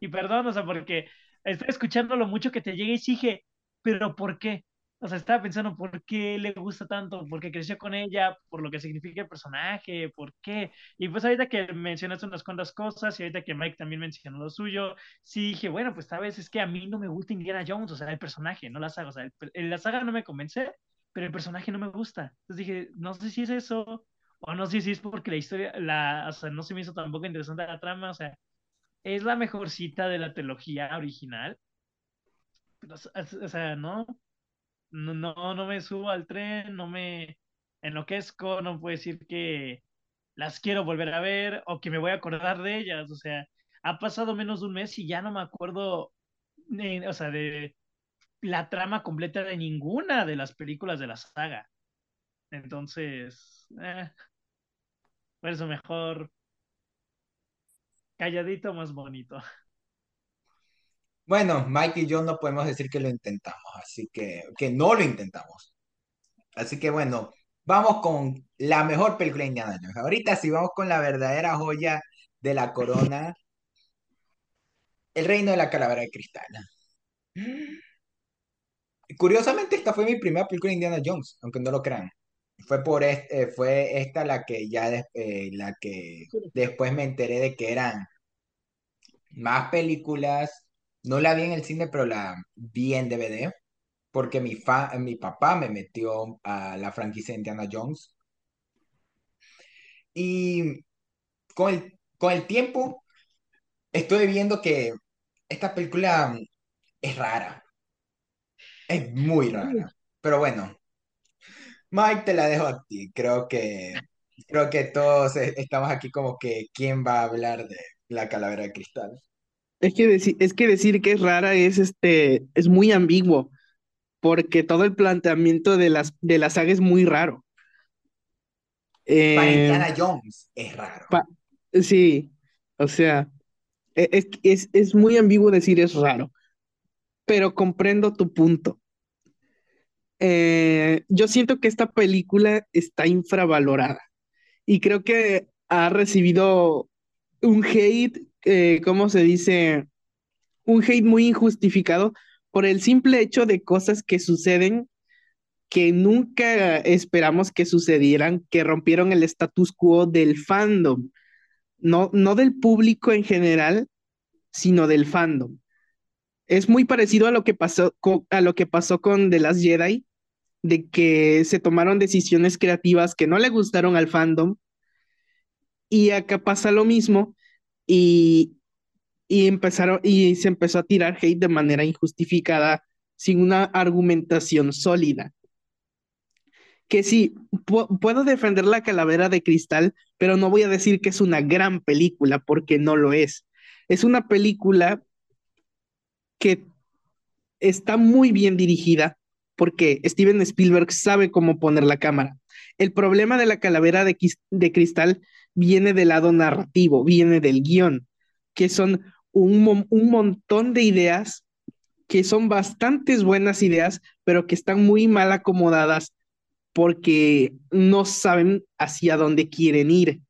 Y perdón, o sea, porque estoy escuchando lo mucho que te llega y dije, pero ¿por qué? O sea, estaba pensando por qué le gusta tanto, porque creció con ella, por lo que significa el personaje, por qué. Y pues ahorita que mencionaste unas cuantas cosas y ahorita que Mike también mencionó lo suyo, sí dije, bueno, pues tal vez es que a mí no me gusta Indiana Jones, o sea, el personaje, no la saga, o sea, el, la saga no me convence, pero el personaje no me gusta. Entonces dije, no sé si es eso, o no sé si es porque la historia, la, o sea, no se me hizo tampoco interesante la trama, o sea, es la mejor cita de la trilogía original. o sea, no, no, no, no me subo al tren, no me enloquezco, no puedo decir que las quiero volver a ver o que me voy a acordar de ellas. O sea, ha pasado menos de un mes y ya no me acuerdo, o sea, de la trama completa de ninguna de las películas de la saga. Entonces, eh, por eso mejor calladito más bonito.
Bueno, Mike y yo no podemos decir que lo intentamos, así que, que no lo intentamos. Así que bueno, vamos con la mejor película de Indiana Jones. Ahorita sí vamos con la verdadera joya de la corona, El Reino de la Calavera de Cristal. Curiosamente, esta fue mi primera película de Indiana Jones, aunque no lo crean. Fue por este, fue esta la que ya eh, la que después me enteré de que eran más películas no la vi en el cine, pero la vi en DVD, porque mi, fa mi papá me metió a la franquicia de Indiana Jones. Y con el, con el tiempo estoy viendo que esta película es rara. Es muy rara. Pero bueno, Mike, te la dejo a ti. Creo que, creo que todos estamos aquí como que, ¿quién va a hablar de la calavera de cristal?
Es que, decir, es que decir que es rara es, este, es muy ambiguo, porque todo el planteamiento de, las, de la saga es muy raro.
Para eh, Indiana Jones es raro.
sí, o sea, e, es, es, es muy ambiguo decir es raro, pero comprendo tu punto. Eh, yo siento que esta película está infravalorada y creo que ha recibido un hate eh, ¿cómo se dice? Un hate muy injustificado por el simple hecho de cosas que suceden que nunca esperamos que sucedieran, que rompieron el status quo del fandom, no, no del público en general, sino del fandom. Es muy parecido a lo que pasó con, a lo que pasó con The Last Jedi, de que se tomaron decisiones creativas que no le gustaron al fandom y acá pasa lo mismo y, y empezaron y se empezó a tirar hate de manera injustificada sin una argumentación sólida. Que sí, puedo defender la calavera de cristal, pero no voy a decir que es una gran película porque no lo es. Es una película que está muy bien dirigida porque Steven Spielberg sabe cómo poner la cámara. El problema de la calavera de, de cristal viene del lado narrativo, viene del guion, que son un, un montón de ideas que son bastantes buenas ideas, pero que están muy mal acomodadas porque no saben hacia dónde quieren ir.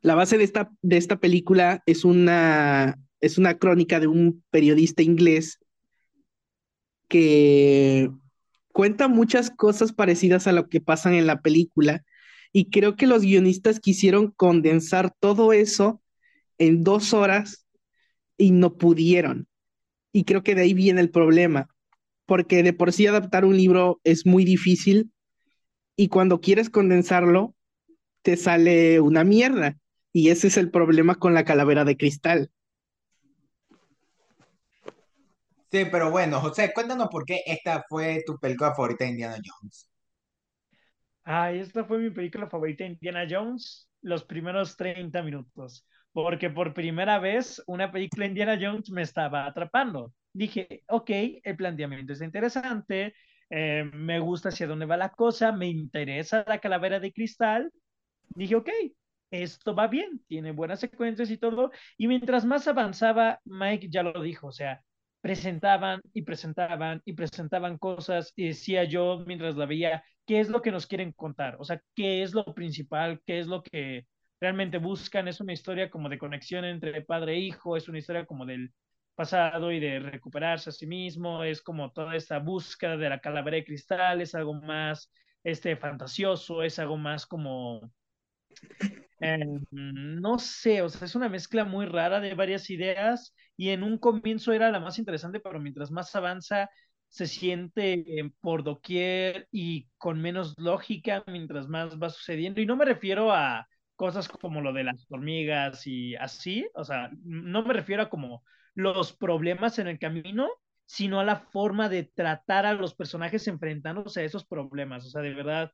La base de esta, de esta película es una, es una crónica de un periodista inglés que cuenta muchas cosas parecidas a lo que pasan en la película y creo que los guionistas quisieron condensar todo eso en dos horas y no pudieron. Y creo que de ahí viene el problema, porque de por sí adaptar un libro es muy difícil y cuando quieres condensarlo, te sale una mierda. Y ese es el problema con la calavera de cristal.
Sí, pero bueno, José, cuéntanos por qué esta fue tu película favorita de Indiana Jones.
Ah, esta fue mi película favorita Indiana Jones, los primeros 30 minutos, porque por primera vez una película Indiana Jones me estaba atrapando. Dije, ok, el planteamiento es interesante, eh, me gusta hacia dónde va la cosa, me interesa la calavera de cristal. Dije, ok, esto va bien, tiene buenas secuencias y todo. Y mientras más avanzaba, Mike ya lo dijo, o sea, presentaban y presentaban y presentaban cosas y decía yo mientras la veía, ¿qué es lo que nos quieren contar? O sea, ¿qué es lo principal? ¿Qué es lo que realmente buscan? Es una historia como de conexión entre padre e hijo, es una historia como del pasado y de recuperarse a sí mismo, es como toda esta búsqueda de la calavera de cristal, es algo más este fantasioso, es algo más como Em, no sé, o sea, es una mezcla muy rara de varias ideas y en un comienzo era la más interesante, pero mientras más avanza se siente por doquier y con menos lógica mientras más va sucediendo. Y no me refiero a cosas como lo de las hormigas y así, o sea, no me refiero a como los problemas en el camino, sino a la forma de tratar a los personajes enfrentándose a esos problemas. O sea, de verdad,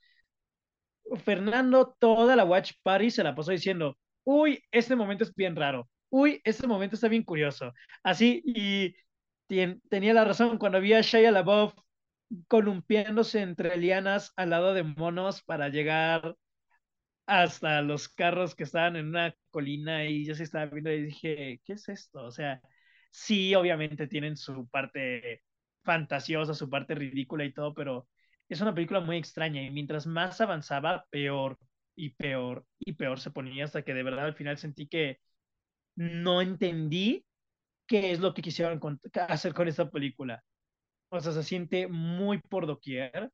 Fernando toda la Watch Party se la pasó diciendo, uy, este momento es bien raro, uy, este momento está bien curioso. Así, y tenía la razón cuando había Shia LaBeouf columpiándose entre lianas al lado de monos para llegar hasta los carros que estaban en una colina y yo se estaba viendo y dije, ¿qué es esto? O sea, sí, obviamente tienen su parte fantasiosa, su parte ridícula y todo, pero es una película muy extraña y mientras más avanzaba, peor y peor y peor se ponía hasta que de verdad al final sentí que no entendí qué es lo que quisieron hacer con esta película. O sea, se siente muy por doquier.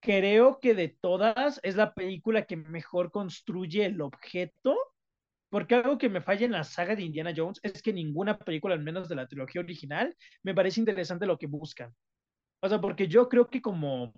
Creo que de todas es la película que mejor construye el objeto, porque algo que me falla en la saga de Indiana Jones es que ninguna película, al menos de la trilogía original, me parece interesante lo que buscan. O sea, porque yo creo que como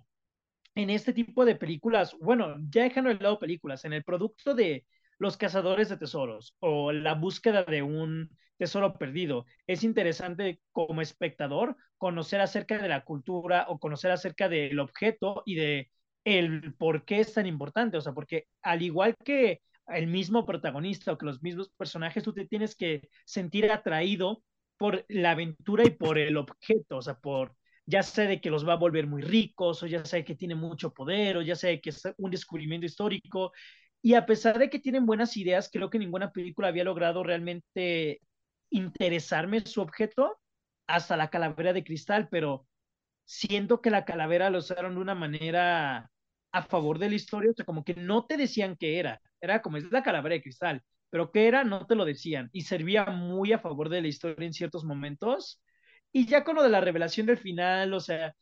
en este tipo de películas, bueno, ya dejando de lado películas, en el producto de los cazadores de tesoros o la búsqueda de un tesoro perdido, es interesante como espectador conocer acerca de la cultura o conocer acerca del objeto y de el por qué es tan importante, o sea, porque al igual que el mismo protagonista o que los mismos personajes, tú te tienes que sentir atraído por la aventura y por el objeto, o sea, por ya sé de que los va a volver muy ricos, o ya sé que tiene mucho poder, o ya sé que es un descubrimiento histórico. Y a pesar de que tienen buenas ideas, creo que ninguna película había logrado realmente interesarme su objeto hasta la calavera de cristal, pero siento que la calavera lo usaron de una manera a favor de la historia, o sea, como que no te decían qué era, era como es la calavera de cristal, pero qué era no te lo decían y servía muy a favor de la historia en ciertos momentos. Y ya con lo de la revelación del final, o sea,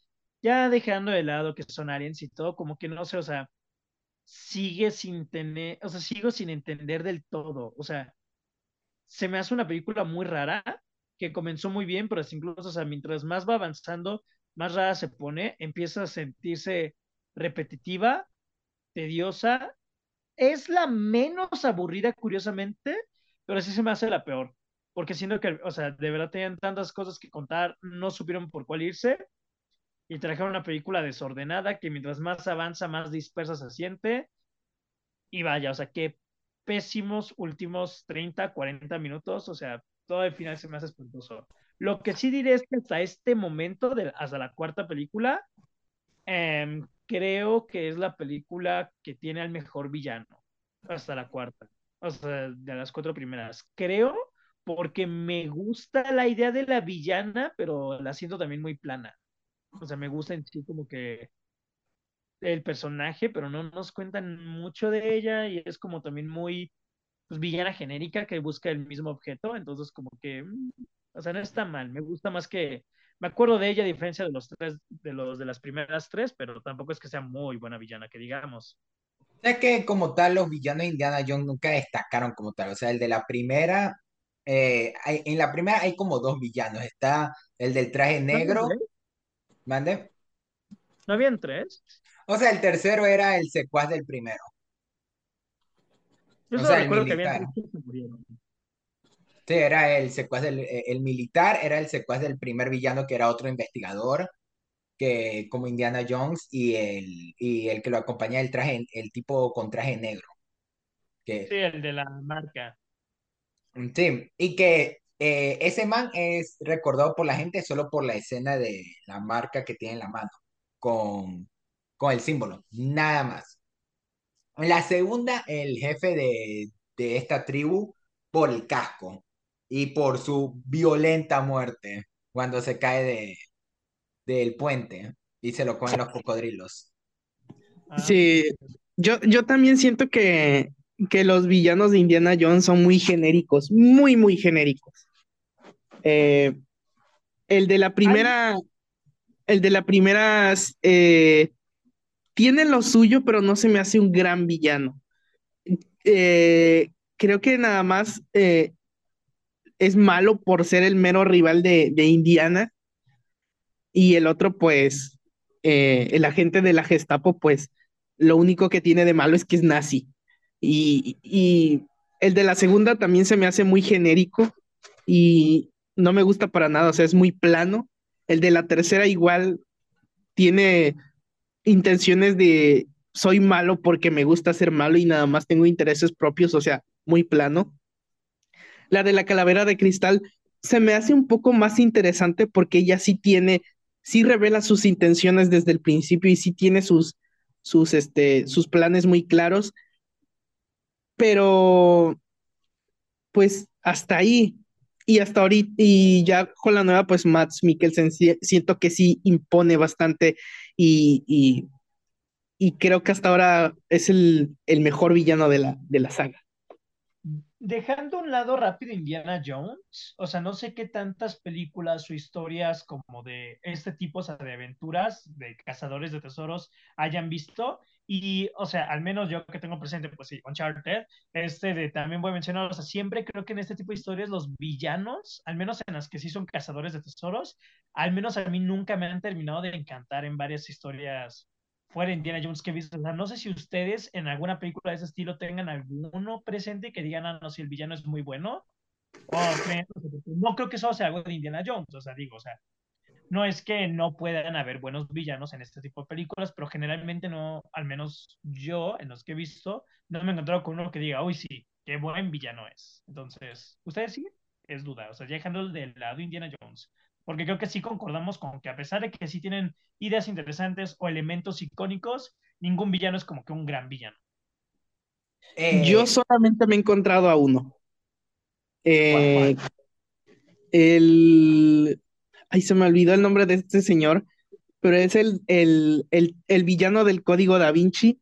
ya dejando de lado que son aliens y todo, como que no sé, o sea, sigue sin tener, o sea, sigo sin entender del todo, o sea, se me hace una película muy rara, que comenzó muy bien, pero incluso, o sea, mientras más va avanzando, más rara se pone, empieza a sentirse repetitiva, tediosa. Es la menos aburrida, curiosamente, pero sí se me hace la peor. Porque siento que, o sea, de verdad tenían tantas cosas que contar, no supieron por cuál irse y trajeron una película desordenada que mientras más avanza, más dispersa se siente. Y vaya, o sea, qué pésimos últimos 30, 40 minutos, o sea, todo el final se me hace espantoso. Lo que sí diré es que hasta este momento, de, hasta la cuarta película, em, creo que es la película que tiene al mejor villano, hasta la cuarta, o sea, de las cuatro primeras. Creo porque me gusta la idea de la villana, pero la siento también muy plana. O sea, me gusta en sí como que el personaje, pero no nos cuentan mucho de ella y es como también muy pues, villana genérica que busca el mismo objeto, entonces como que, mm, o sea, no está mal, me gusta más que, me acuerdo de ella a diferencia de los tres, de los de las primeras tres, pero tampoco es que sea muy buena villana, que digamos.
Es que como tal los villanos de Indiana Jones nunca destacaron como tal, o sea, el de la primera, eh, hay, en la primera hay como dos villanos, está el del traje negro, ¿mande?
¿No habían tres?
O sea, el tercero era el secuaz del primero.
Yo
O
solo
sea, el
recuerdo que habían tres que murieron.
Sí, era el secuaz del, eh, el militar, era el secuaz del primer villano que era otro investigador, que como Indiana Jones, y el, y el que lo acompaña el traje, el tipo con traje negro. Que,
Sí, el de la marca.
sí, y que eh, ese man es recordado por la gente solo por la escena de la marca que tiene en la mano, con, con el símbolo, nada más. La segunda, el jefe de, de esta tribu por el casco y por su violenta muerte cuando se cae de, del puente y se lo comen los cocodrilos.
Sí, yo, yo también siento que, que los villanos de Indiana Jones son muy genéricos, muy, muy genéricos. Eh, el de la primera, el de la primera eh, tiene lo suyo, pero no se me hace un gran villano. Eh, creo que nada más es malo por ser el mero rival de, de Indiana. Y el otro, pues, el agente de la Gestapo, pues, lo único que tiene de malo es que es nazi. Y, el de la segunda también se me hace muy genérico y no me gusta para nada, o sea, es muy plano. El de la tercera igual tiene intenciones de soy malo porque me gusta ser malo y nada más tengo intereses propios, o sea, muy plano. La de la calavera de cristal se me hace un poco más interesante porque ella sí tiene, sí revela sus intenciones desde el principio y sí tiene sus, sus, este, sus planes muy claros, pero pues hasta ahí. Y hasta ahorita, y ya con la nueva, pues Max Mikkelsen, siento que sí impone bastante y, y, creo que hasta ahora es el, el mejor villano de la, de la saga.
Dejando un lado rápido Indiana Jones, o sea, no sé qué tantas películas o historias como de este tipo, de aventuras, de cazadores de tesoros hayan visto. Y, o sea, al menos yo que tengo presente, pues sí, Uncharted, este de también voy a mencionar, o sea, siempre creo que en este tipo de historias los villanos, al menos en las que sí son cazadores de tesoros, al menos a mí nunca me han terminado de encantar en varias historias fuera de Indiana Jones que he visto. O sea, no sé si ustedes en alguna película de ese estilo tengan alguno presente que digan, ah, no, si el villano es muy bueno. O creen- o sea, porque no creo que eso sea algo de Indiana Jones. O sea, digo, o sea, no es que no puedan haber buenos villanos en este tipo de películas, pero generalmente no, al menos yo, en los que he visto, no me he encontrado con uno que diga, uy, sí, qué buen villano es. Entonces, ¿ustedes sí? Es duda. O sea, ya dejando del lado Indiana Jones. Porque creo que sí concordamos con que a pesar de que sí tienen ideas interesantes o elementos icónicos, ningún villano es como que un gran villano.
Eh,
Yo solamente me he encontrado a uno. Eh,
¿Cuál,
el... Ay, se me olvidó el nombre de este señor, pero es el, el, el, el villano del Código Da Vinci.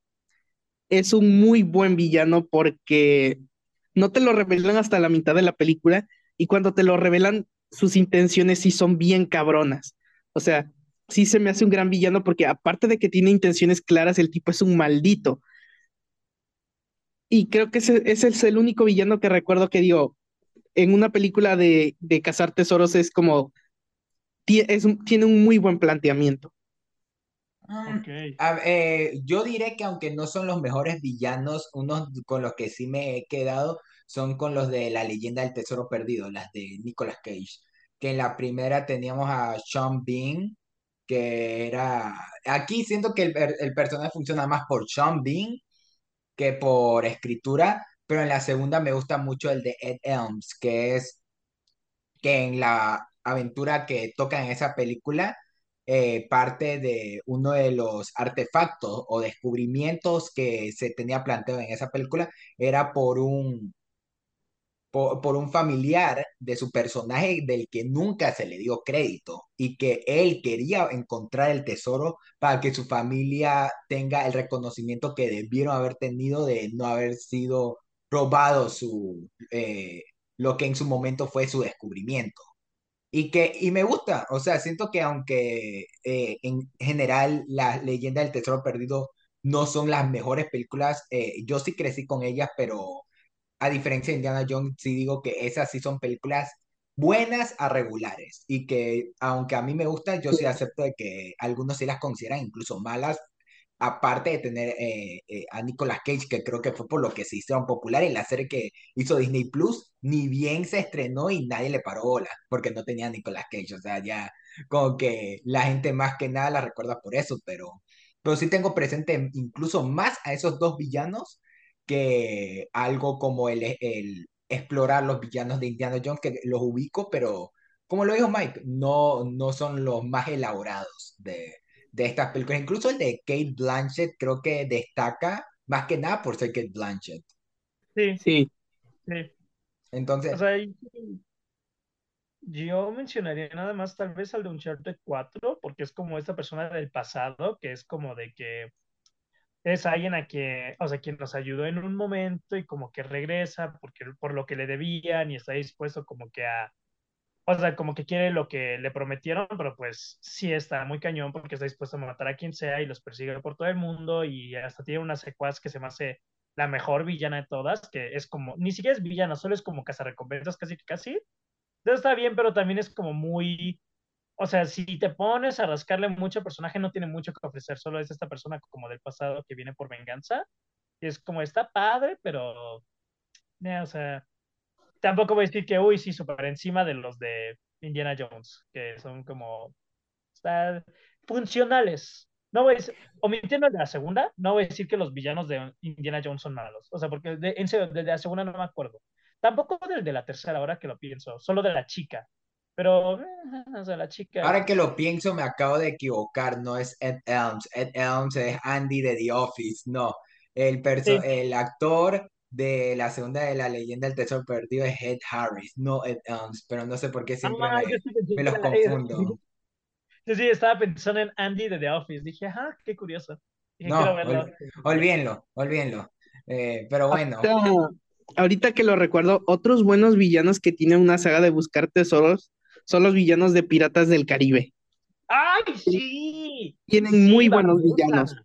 Es un muy buen villano porque no te lo revelan hasta la mitad de la película y cuando te lo revelan, sus intenciones sí son bien cabronas. O sea, sí se me hace un gran villano porque aparte de que tiene intenciones claras, el tipo es un maldito. Y creo que ese, es el único villano que recuerdo que digo, en una película de, de cazar tesoros es como, tiene un muy buen planteamiento.
Mm, eh, yo diré que aunque no son los mejores villanos, unos con los que sí me he quedado son con los de la leyenda del tesoro perdido, las de Nicolas Cage. Que en la primera teníamos a Sean Bean, que era... Aquí siento que el, el personaje funciona más por Sean Bean que por escritura, pero en la segunda me gusta mucho el de Ed Elms, que es que en la aventura que toca en esa película, eh, parte de uno de los artefactos o descubrimientos que se tenía planteado en esa película era por un por, un familiar de su personaje del que nunca se le dio crédito y que él quería encontrar el tesoro para que su familia tenga el reconocimiento que debieron haber tenido de no haber sido robado su, eh, lo que en su momento fue su descubrimiento. Y que y me gusta, o sea, siento que aunque eh, en general la leyenda del tesoro perdido no son las mejores películas, eh, yo sí crecí con ellas, pero a diferencia de Indiana Jones, sí digo que esas sí son películas buenas a regulares y que aunque a mí me gustan, yo sí. acepto de que algunos sí las consideran incluso malas, aparte de tener eh, eh, a Nicolas Cage, que creo que fue por lo que se hicieron popular en la serie que hizo Disney Plus, ni bien se estrenó y nadie le paró bola, porque no tenía a Nicolas Cage, o sea, ya como que la gente más que nada la recuerda por eso, pero, pero sí tengo presente incluso más a esos dos villanos que algo como el, el explorar los villanos de Indiana Jones, que los ubico, pero como lo dijo Mike, no, no son los más elaborados de, de estas películas. Incluso el de Kate Blanchett creo que destaca más que nada por ser Kate Blanchett.
Sí.
Sí.
Sí.
Entonces,
O sea, yo mencionaría nada más tal vez al de Uncharted 4, porque es como esta persona del pasado, que es como de que es alguien a quien, o sea, quien nos ayudó en un momento y como que regresa porque, por lo que le debían y está dispuesto como que a, o sea, como que quiere lo que le prometieron, pero pues sí está muy cañón porque está dispuesto a matar a quien sea y los persigue por todo el mundo y hasta tiene una secuaz que se me hace la mejor villana de todas, que es como, ni siquiera es villana, solo es como cazarrecompensas casi que casi. Entonces está bien, pero también es como muy, o sea, si te pones a rascarle mucho al personaje, no tiene mucho que ofrecer, solo es esta persona como del pasado que viene por venganza. Y es como, está padre, pero, eh, o sea, tampoco voy a decir que, uy, sí, súper encima de los de Indiana Jones, que son como, está, funcionales. No voy a decir, omitiendo el de la segunda, no voy a decir que los villanos de Indiana Jones son malos. O sea, porque de, en serio, desde la segunda no me acuerdo. Tampoco del de la tercera, ahora que lo pienso, solo de la chica. Pero, eh, o sea, la chica.
ahora que lo pienso, me acabo de equivocar, no es Ed Elms, Ed Elms es Andy de The Office, no, el, perso
Sí.
el actor de la segunda de la leyenda del tesoro perdido es Ed Harris, no Ed Elms, pero no sé por qué siempre
Ah,
me,
sí
los confundo.
Sí, sí, estaba pensando en Andy de The Office. Dije, ajá, qué curioso. Dije,
No, ol- olvídenlo, olvídenlo. Eh, pero bueno,
Ahorita, ahorita que lo recuerdo, otros buenos villanos que tienen una saga de buscar tesoros son los villanos de Piratas del Caribe.
¡Ay, sí!
Tienen
Sí,
muy buenos villanos.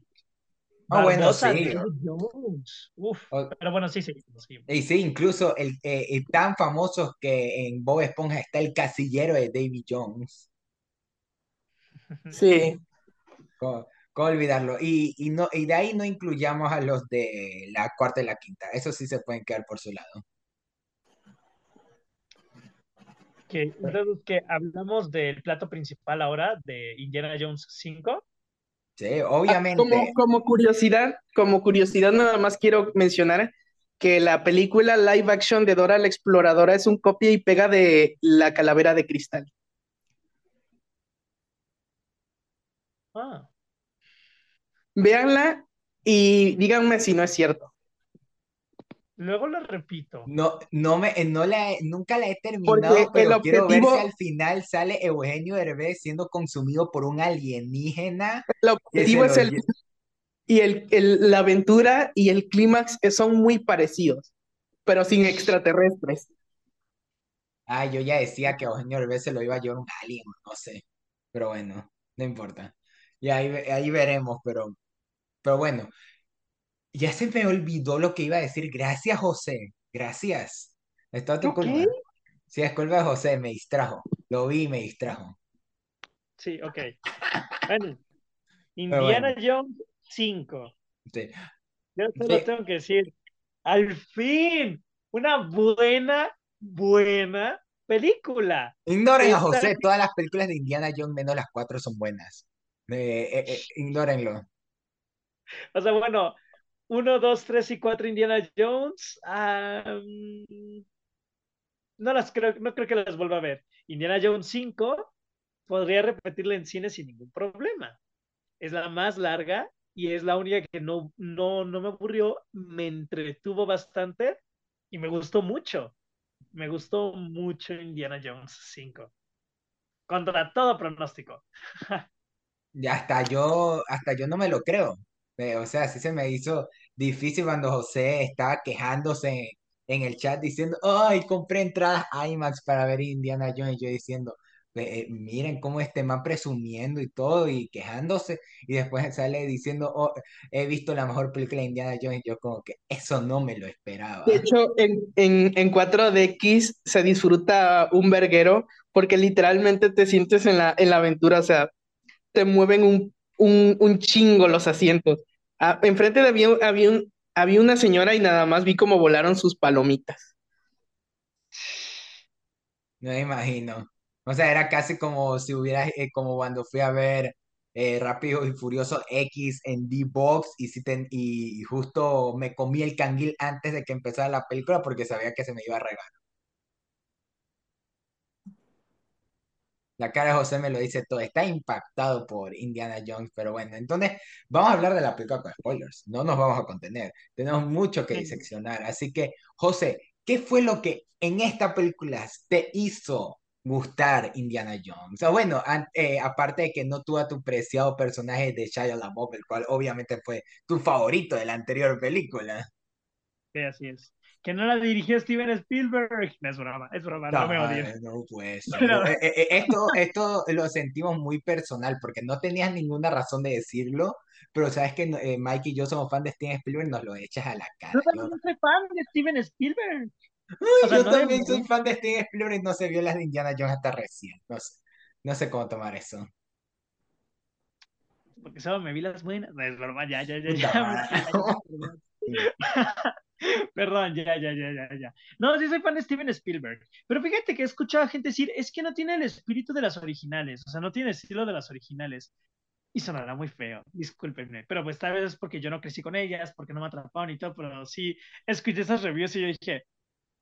Ah, bueno, sí.
David Jones. Uf, pero bueno, sí, sí, sí.
y sí, incluso el, eh, eh, tan famosos que en Bob Esponja está el casillero de Davy Jones.
Sí.
¿Cómo, cómo olvidarlo? Y, y, no, y de ahí no incluyamos a los de la cuarta y la quinta. Eso sí se pueden quedar por su lado.
Que, entonces, que hablamos del plato principal ahora de Indiana Jones 5.
Sí,
Ah, Como,
obviamente.
como curiosidad, como curiosidad nada más quiero mencionar que la película live action de Dora la Exploradora es un copia y pega de La Calavera de Cristal.
Ah,
Véanla y díganme si no es cierto.
Luego lo repito.
No, no me, eh, no la nunca la he terminado,
Porque el
pero quiero ver
objetivo-
si al final sale Eugenio Derbez siendo consumido por un alienígena.
El objetivo es el... Y el, el- la aventura y el clímax son muy parecidos, pero sin extraterrestres.
Ah, yo ya decía que Eugenio Derbez se lo iba a llevar un alien, no sé. Pero bueno, no importa. Y ahí, ahí veremos, pero, pero bueno. Ya se me olvidó lo que iba a decir. Gracias, José. Gracias. Es toda. Sí, es culpa de José, me distrajo. Lo vi y me distrajo.
Sí, ok. [laughs] Bueno, Indiana Jones 5.
Sí.
Yo solo tengo que decir, al fin, una buena, buena película.
Ignoren a José, todas las películas de Indiana Jones menos las cuatro son buenas. Eh, eh, eh, ignórenlo.
O sea, bueno, 1, 2, 3 y 4 Indiana Jones. no las creo, no creo que las vuelva a ver. Indiana Jones 5 podría repetirla en cine sin ningún problema. Es la más larga y es la única que no, no, no me aburrió, me entretuvo bastante y me gustó mucho. Me gustó mucho Indiana Jones 5. Contra todo pronóstico. [laughs]
ya hasta yo, hasta yo no me lo creo. O sea, sí se me hizo difícil cuando José estaba quejándose en el chat diciendo, ay, compré entradas IMAX para ver Indiana Jones. Y yo diciendo, eh, miren cómo este man presumiendo y todo y quejándose. Y después sale diciendo, oh, he visto la mejor película de Indiana Jones. Yo como que eso no me lo esperaba.
De hecho, en, en, en 4DX se disfruta un verguero porque literalmente te sientes en la, en la aventura. O sea, te mueven un, un, un chingo los asientos. Ah, enfrente de había, había, un, había una señora y nada más vi cómo volaron sus palomitas.
No me imagino. O sea, era casi como si hubiera, eh, como cuando fui a ver eh, Rápido y Furioso X en D-Box y, si y justo me comí el canguil antes de que empezara la película porque sabía que se me iba a regar. La cara de José me lo dice todo. Está impactado por Indiana Jones, pero bueno, entonces vamos a hablar de la película con spoilers. No nos vamos a contener. Tenemos mucho que diseccionar. Así que, José, ¿qué fue lo que en esta película te hizo gustar Indiana Jones? O bueno, eh, aparte de que no tuvo a tu preciado personaje de Shia LaBeouf, el cual obviamente fue tu favorito de la anterior película.
Sí, así es que no la dirigió Steven Spielberg. No, es broma, es broma, no, me odien.
No, pues. Eh, eh, eh, esto, esto lo sentimos muy personal porque no tenías ninguna razón de decirlo, pero sabes que Mike y yo somos fan de Steven Spielberg, nos lo echas a la cara.
Yo también soy fan de Steven Spielberg.
yo también soy fan de Steven Spielberg y no se vio las de Indiana Jones hasta recién. No sé, no sé cómo tomar eso.
Porque solo me vi las buenas. No, es broma, ya, ya, ya. ya. [laughs] Perdón, ya, ya, ya, ya, ya. No, sí soy fan de Steven Spielberg. Pero fíjate que he escuchado a gente decir, es que no tiene el espíritu de las originales, o sea, no tiene el estilo de las originales. Y sonará muy feo, discúlpenme. Pero pues tal vez es porque yo no crecí con ellas, porque no me atraparon y todo, pero sí escuché esas reviews y yo dije,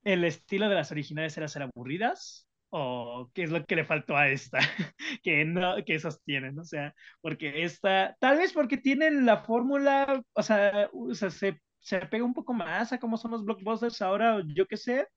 ¿el estilo de las originales era ser aburridas? ¿O qué es lo que le faltó a esta? [laughs] que no, que esas tienen, o sea, porque esta, tal vez porque tienen la fórmula, o sea, o sea se se pega un poco más a cómo son los blockbusters ahora, yo qué sé,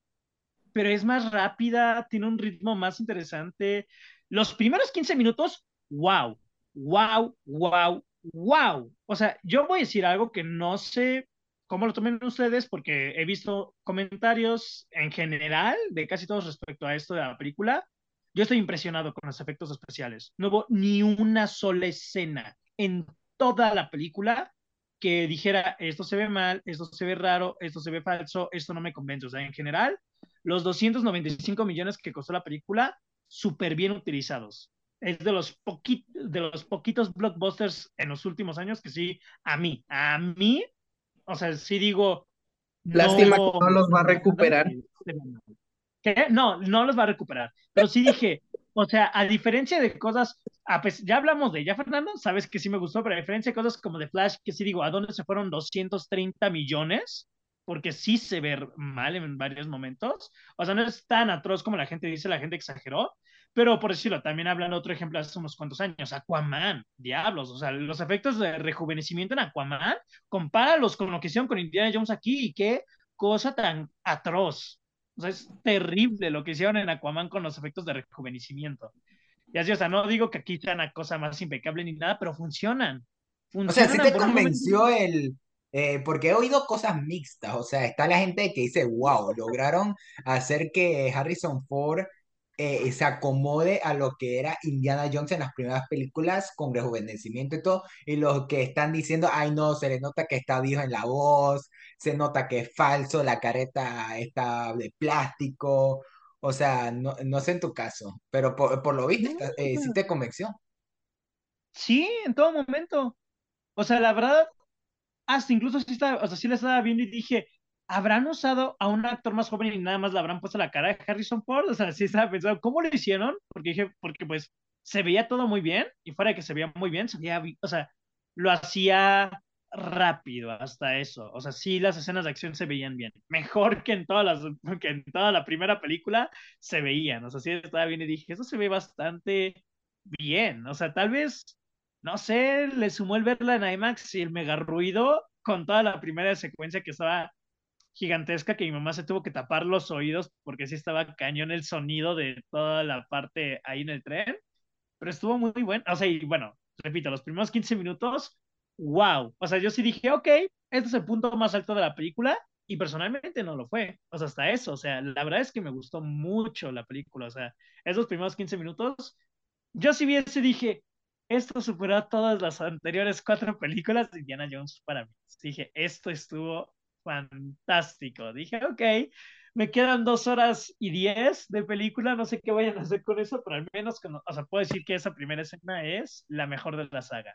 pero es más rápida, tiene un ritmo más interesante. Los primeros 15 minutos, wow, wow, wow, wow. O sea, yo voy a decir algo que no sé cómo lo tomen ustedes, porque he visto comentarios en general de casi todos respecto a esto de la película. Yo estoy impresionado con los efectos especiales. No hubo ni una sola escena en toda la película que dijera, esto se ve mal, esto se ve raro, esto se ve falso, esto no me convence. O sea, en general, los 295 millones que costó la película, súper bien utilizados. Es de los, de los poquitos blockbusters en los últimos años que sí, a mí, a mí, o sea, sí digo...
Lástima que no los va a recuperar.
¿Qué? No, no los va a recuperar. Pero sí dije, o sea, a diferencia de cosas, ah, pues ya hablamos de ella, Fernando, sabes que sí me gustó, pero a diferencia de cosas como de Flash, que sí digo, ¿a dónde se fueron 230 millones? Porque sí se ve mal en varios momentos. O sea, no es tan atroz como la gente dice, la gente exageró. Pero por decirlo, también hablan otro ejemplo hace unos cuantos años, Aquaman, diablos, o sea, los efectos de rejuvenecimiento en Aquaman, compáralos con lo que hicieron con Indiana Jones aquí y qué cosa tan atroz. O sea, es terrible lo que hicieron en Aquaman con los efectos de rejuvenecimiento. Y así, o sea, no digo que aquí sea una cosa más impecable ni nada, pero funcionan.
o sea, sí te convenció el... Eh, porque he oído cosas mixtas, o sea, está la gente que dice, wow, lograron hacer que Harrison Ford eh, se acomode a lo que era Indiana Jones en las primeras películas con rejuvenecimiento y todo, y los que están diciendo, ay no, se le nota que está viejo en la voz, se nota que es falso, la careta está de plástico, o sea, no, no sé en tu caso, pero por, lo visto eh, sí te convenció.
Sí, en todo momento. O sea, la verdad, hasta incluso sí, estaba, o sea, sí la estaba viendo y dije, ¿habrán usado a un actor más joven y nada más le habrán puesto la cara de Harrison Ford? O sea, sí estaba pensando, ¿cómo lo hicieron? Porque dije, porque pues se veía todo muy bien y fuera de que se veía muy bien, se veía, o sea, lo hacía rápido hasta eso. O sea, sí las escenas de acción se veían bien. Mejor que en todas las, que en toda la primera película se veían. O sea, sí estaba bien y dije, eso se ve bastante bien. O sea, tal vez, no sé, le sumó el verla en IMAX y el mega ruido con toda la primera secuencia que estaba gigantesca que mi mamá se tuvo que tapar los oídos porque sí estaba cañón el sonido de toda la parte ahí en el tren, pero estuvo muy, bueno, o sea, y bueno, repito, los primeros 15 minutos, wow, o sea, yo sí dije, ok, este es el punto más alto de la película y personalmente no lo fue, o sea, hasta eso, o sea, la verdad es que me gustó mucho la película, o sea, esos primeros 15 minutos, yo si viese dije, esto superó a todas las anteriores cuatro películas de Indiana Jones para mí. Dije, esto estuvo fantástico. Dije, ok, me quedan dos horas y diez de película, no sé qué vayan a hacer con eso, pero al menos, o sea, puedo decir que esa primera escena es la mejor de la saga.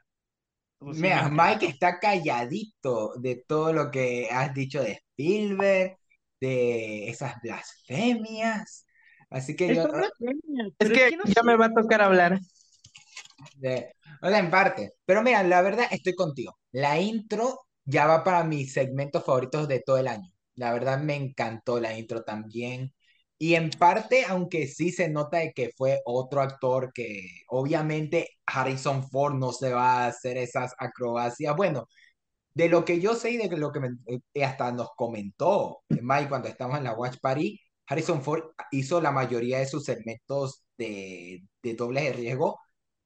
Mira, Mike está calladito de todo lo que has dicho de Spielberg, de esas blasfemias. Así que yo.
Es que ya me va a tocar hablar.
De, o sea, en parte. Pero mira, la verdad estoy contigo. La intro ya va para mis segmentos favoritos de todo el año. La verdad me encantó la intro también. Y en parte, aunque sí se nota de que fue otro actor que obviamente Harrison Ford no se va a hacer esas acrobacias. Bueno, de lo que yo sé y de lo que eh, hasta nos comentó Mike cuando estamos en la Watch Party, Harrison Ford hizo la mayoría de sus segmentos de, de dobles de riesgo,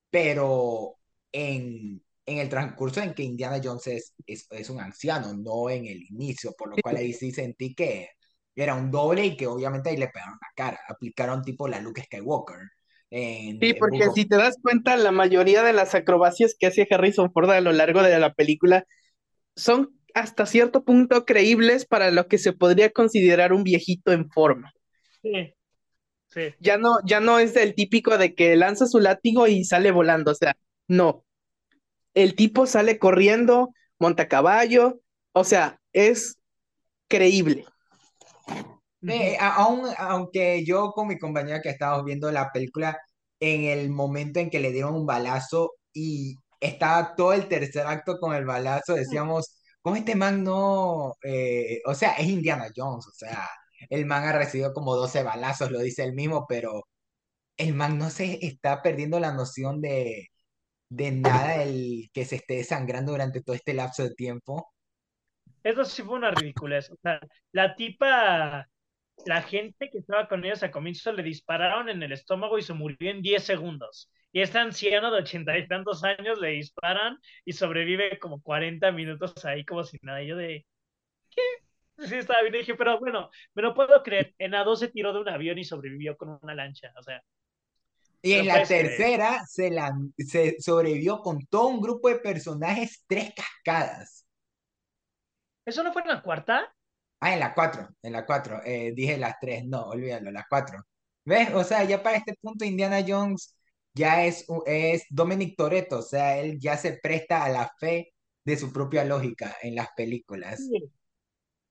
pero en, en el transcurso en que Indiana Jones es, es, un anciano, no en el inicio, por lo cual ahí sí sentí que era un doble y que obviamente ahí le pegaron la cara, aplicaron tipo la Luke Skywalker.
sí, porque si te das cuenta, la mayoría de las acrobacias que hace Harrison Ford a lo largo de la película son hasta cierto punto creíbles para lo que se podría considerar un viejito en forma.
Sí. Sí.
Ya no, ya no es el típico de que lanza su látigo y sale volando, o sea, no el tipo sale corriendo, monta caballo, o sea, es creíble.
aunque yo con mi compañera que estábamos viendo la película, en el momento en que le dieron un balazo y estaba todo el tercer acto con el balazo, decíamos, con este man no, eh, o sea, es Indiana Jones, o sea, el man ha recibido como 12 balazos, lo dice él mismo, pero el man no se está perdiendo la noción de, de nada el que se esté sangrando durante todo este lapso de tiempo.
Eso sí fue una ridiculez. O sea, la tipa, la gente que estaba con ellos a comienzo le dispararon en el estómago y se murió en 10 segundos. Y este anciano de ochenta y tantos años le disparan y sobrevive como 40 minutos ahí como si nada. yo de, ¿qué? Sí, estaba bien. Y dije, pero bueno, me lo puedo creer. En A2 se tiró de un avión y sobrevivió con una lancha. O sea,
y en la tercera se, la, se sobrevivió con todo un grupo de personajes, tres cascadas.
¿Eso no fue en la cuarta?
Ah, en la cuatro, en la cuatro. Eh, dije las tres, no, olvídalo, las cuatro. ¿Ves? O sea, ya para este punto Indiana Jones ya es, es Dominic Toretto, o sea, él ya se presta a la fe de su propia lógica en las películas.
Sí.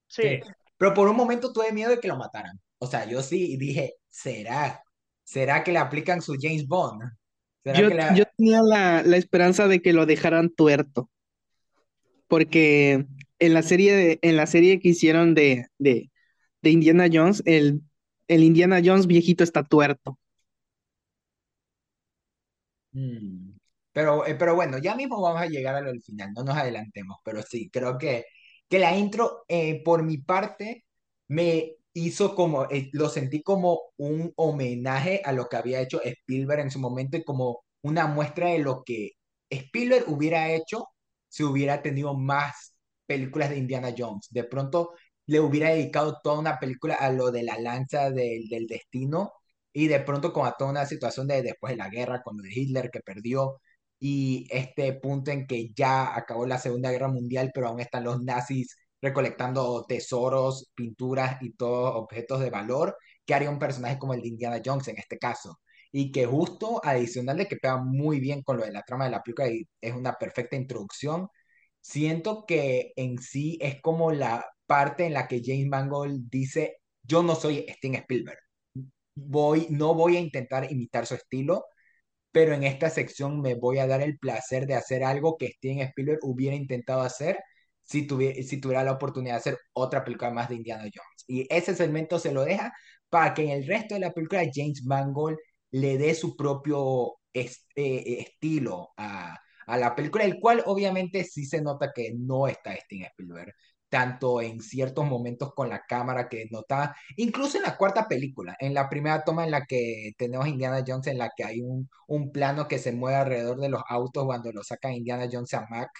sí.
Pero por un momento tuve miedo de que lo mataran. O sea, yo sí dije, ¿será? ¿Será que le aplican su James Bond?
Yo, tenía la, esperanza de que lo dejaran tuerto. Porque en la serie, de, en la serie que hicieron de, de, Indiana Jones, el, el, Indiana Jones viejito está tuerto.
Mm. Pero, eh, pero bueno, ya mismo vamos a llegar al final, no nos adelantemos, pero sí, creo que, que la intro, eh, por mi parte, me hizo como, eh, lo sentí como un homenaje a lo que había hecho Spielberg en su momento y como una muestra de lo que Spielberg hubiera hecho si hubiera tenido más películas de Indiana Jones. De pronto le hubiera dedicado toda una película a lo de la lanza del destino y de pronto con a toda una situación de después de la guerra, con Hitler que perdió y este punto en que ya acabó la Segunda Guerra Mundial, pero aún están los nazis recolectando tesoros, pinturas y todos objetos de valor que haría un personaje como el de Indiana Jones en este caso. y que justo adicional de que pega muy bien con lo de la trama de la película y es una perfecta introducción, siento que en sí es como la parte en la que James Mangold dice, yo no soy Steven Spielberg, voy, no voy a intentar imitar su estilo, pero en esta sección me voy a dar el placer de hacer algo que Steven Spielberg hubiera intentado hacer si tuviera, si tuviera la oportunidad de hacer otra película más de Indiana Jones. Y ese segmento se lo deja para que en el resto de la película James Mangold le dé su propio eh, estilo a, la película, el cual obviamente sí se nota que no está Steven Spielberg tanto en ciertos momentos con la cámara que nota, incluso en la cuarta película, en la primera toma en la que tenemos Indiana Jones, en la que hay un, un plano que se mueve alrededor de los autos cuando lo saca Indiana Jones a Mac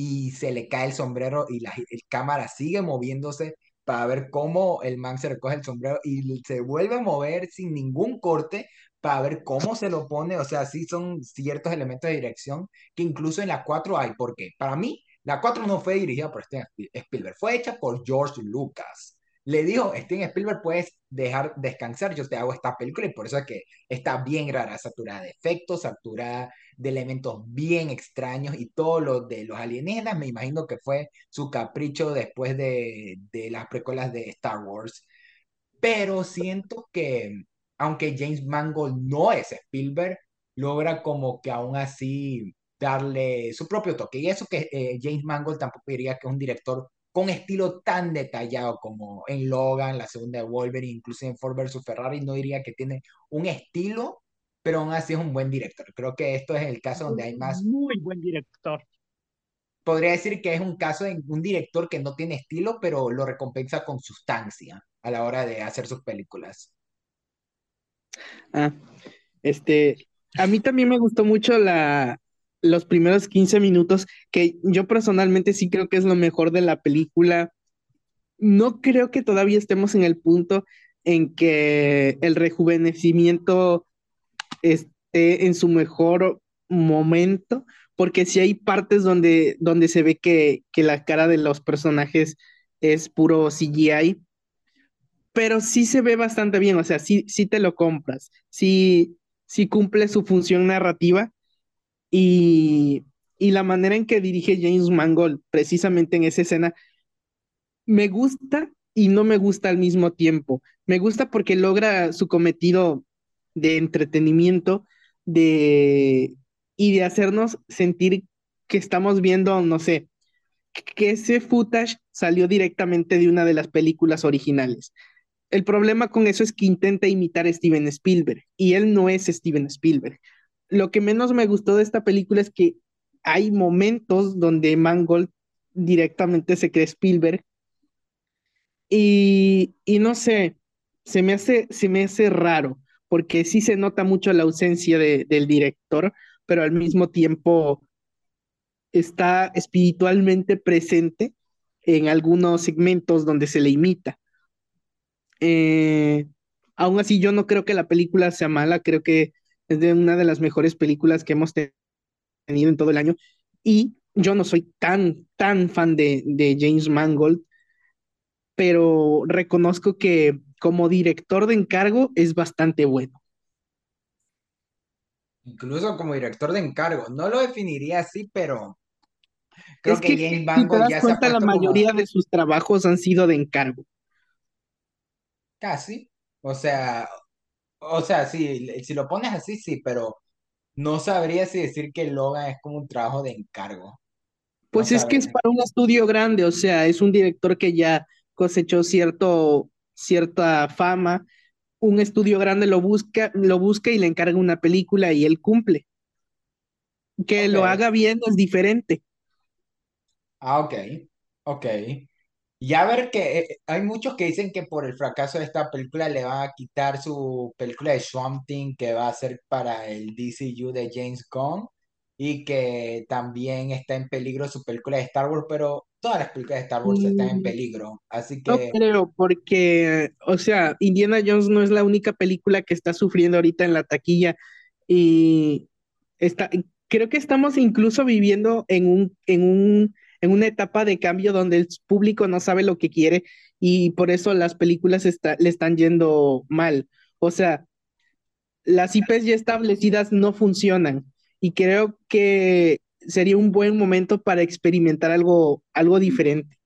y se le cae el sombrero y la cámara sigue moviéndose para ver cómo el man se recoge el sombrero y se vuelve a mover sin ningún corte para ver cómo se lo pone, o sea, sí son ciertos elementos de dirección que incluso en la 4 hay, porque para mí la 4 no fue dirigida por Steven Spielberg, fue hecha por George Lucas. Le dijo, Steven Spielberg, puedes dejar descansar, yo te hago esta película y por eso es que está bien rara, saturada de efectos, saturada de elementos bien extraños y todo lo de los alienígenas, me imagino que fue su capricho después de, de las precuelas de Star Wars. Pero siento que, aunque James Mangold no es Spielberg, logra como que aún así darle su propio toque. Y eso que eh, James Mangold tampoco diría que es un director con estilo tan detallado como en Logan, la segunda de Wolverine, incluso en Ford vs. Ferrari, no diría que tiene un estilo, pero aún así es un buen director. Creo que esto es el caso donde hay más...
Muy buen director.
Podría decir que es un caso de un director que no tiene estilo, pero lo recompensa con sustancia a la hora de hacer sus películas.
Ah, este, a mí también me gustó mucho la, los primeros 15 minutos, que yo personalmente sí creo que es lo mejor de la película. No creo que todavía estemos en el punto en que el rejuvenecimiento esté en su mejor momento, porque sí hay partes donde, donde se ve que, que la cara de los personajes es puro CGI, pero sí se ve bastante bien, o sea, sí, sí te lo compras, sí, sí cumple su función narrativa y, la manera en que dirige James Mangold, precisamente en esa escena, me gusta y no me gusta al mismo tiempo. Me gusta porque logra su cometido de entretenimiento de, y de hacernos sentir que estamos viendo, no sé, que ese footage salió directamente de una de las películas originales. El problema con eso es que intenta imitar a Steven Spielberg y él no es Steven Spielberg lo que menos me gustó de esta película es que hay momentos donde Mangold directamente se cree Spielberg y, no sé, se me, hace, se me hace raro, porque sí se nota mucho la ausencia del director, pero al mismo tiempo está espiritualmente presente en algunos segmentos donde se le imita. Eh, aún así, yo no creo que la película sea mala, creo que es de una de las mejores películas que hemos tenido en todo el año. Y yo no soy tan, tan fan de, de James Mangold, pero reconozco que como director de encargo es bastante bueno.
Incluso como director de encargo, no lo definiría así, pero creo que, James Mangold ya
cuenta, la mayoría de sus trabajos han sido de encargo.
Casi. O sea, o sea, sí, si lo pones así, sí, pero no sabría si decir que Logan es como un trabajo de encargo.
Pues es que es para un estudio grande, o sea, es un director que ya cosechó cierto, cierta fama. Un estudio grande lo busca, lo busca y le encarga una película y él cumple. Que lo haga bien es diferente.
Ah, ok, ok. Ya ver que eh, hay muchos que dicen que por el fracaso de esta película le van a quitar su película de Swamp Thing que va a ser para el DCU de James Gunn y que también está en peligro su película de Star Wars, pero todas las películas de Star Wars están en mm, peligro, así
No creo, porque, o sea, Indiana Jones no es la única película que está sufriendo ahorita en la taquilla y está, creo que estamos incluso viviendo en un, en un en una etapa de cambio donde el público no sabe lo que quiere y por eso las películas le están yendo mal. O sea, las IPs ya establecidas no funcionan y creo que sería un buen momento para experimentar algo, algo diferente.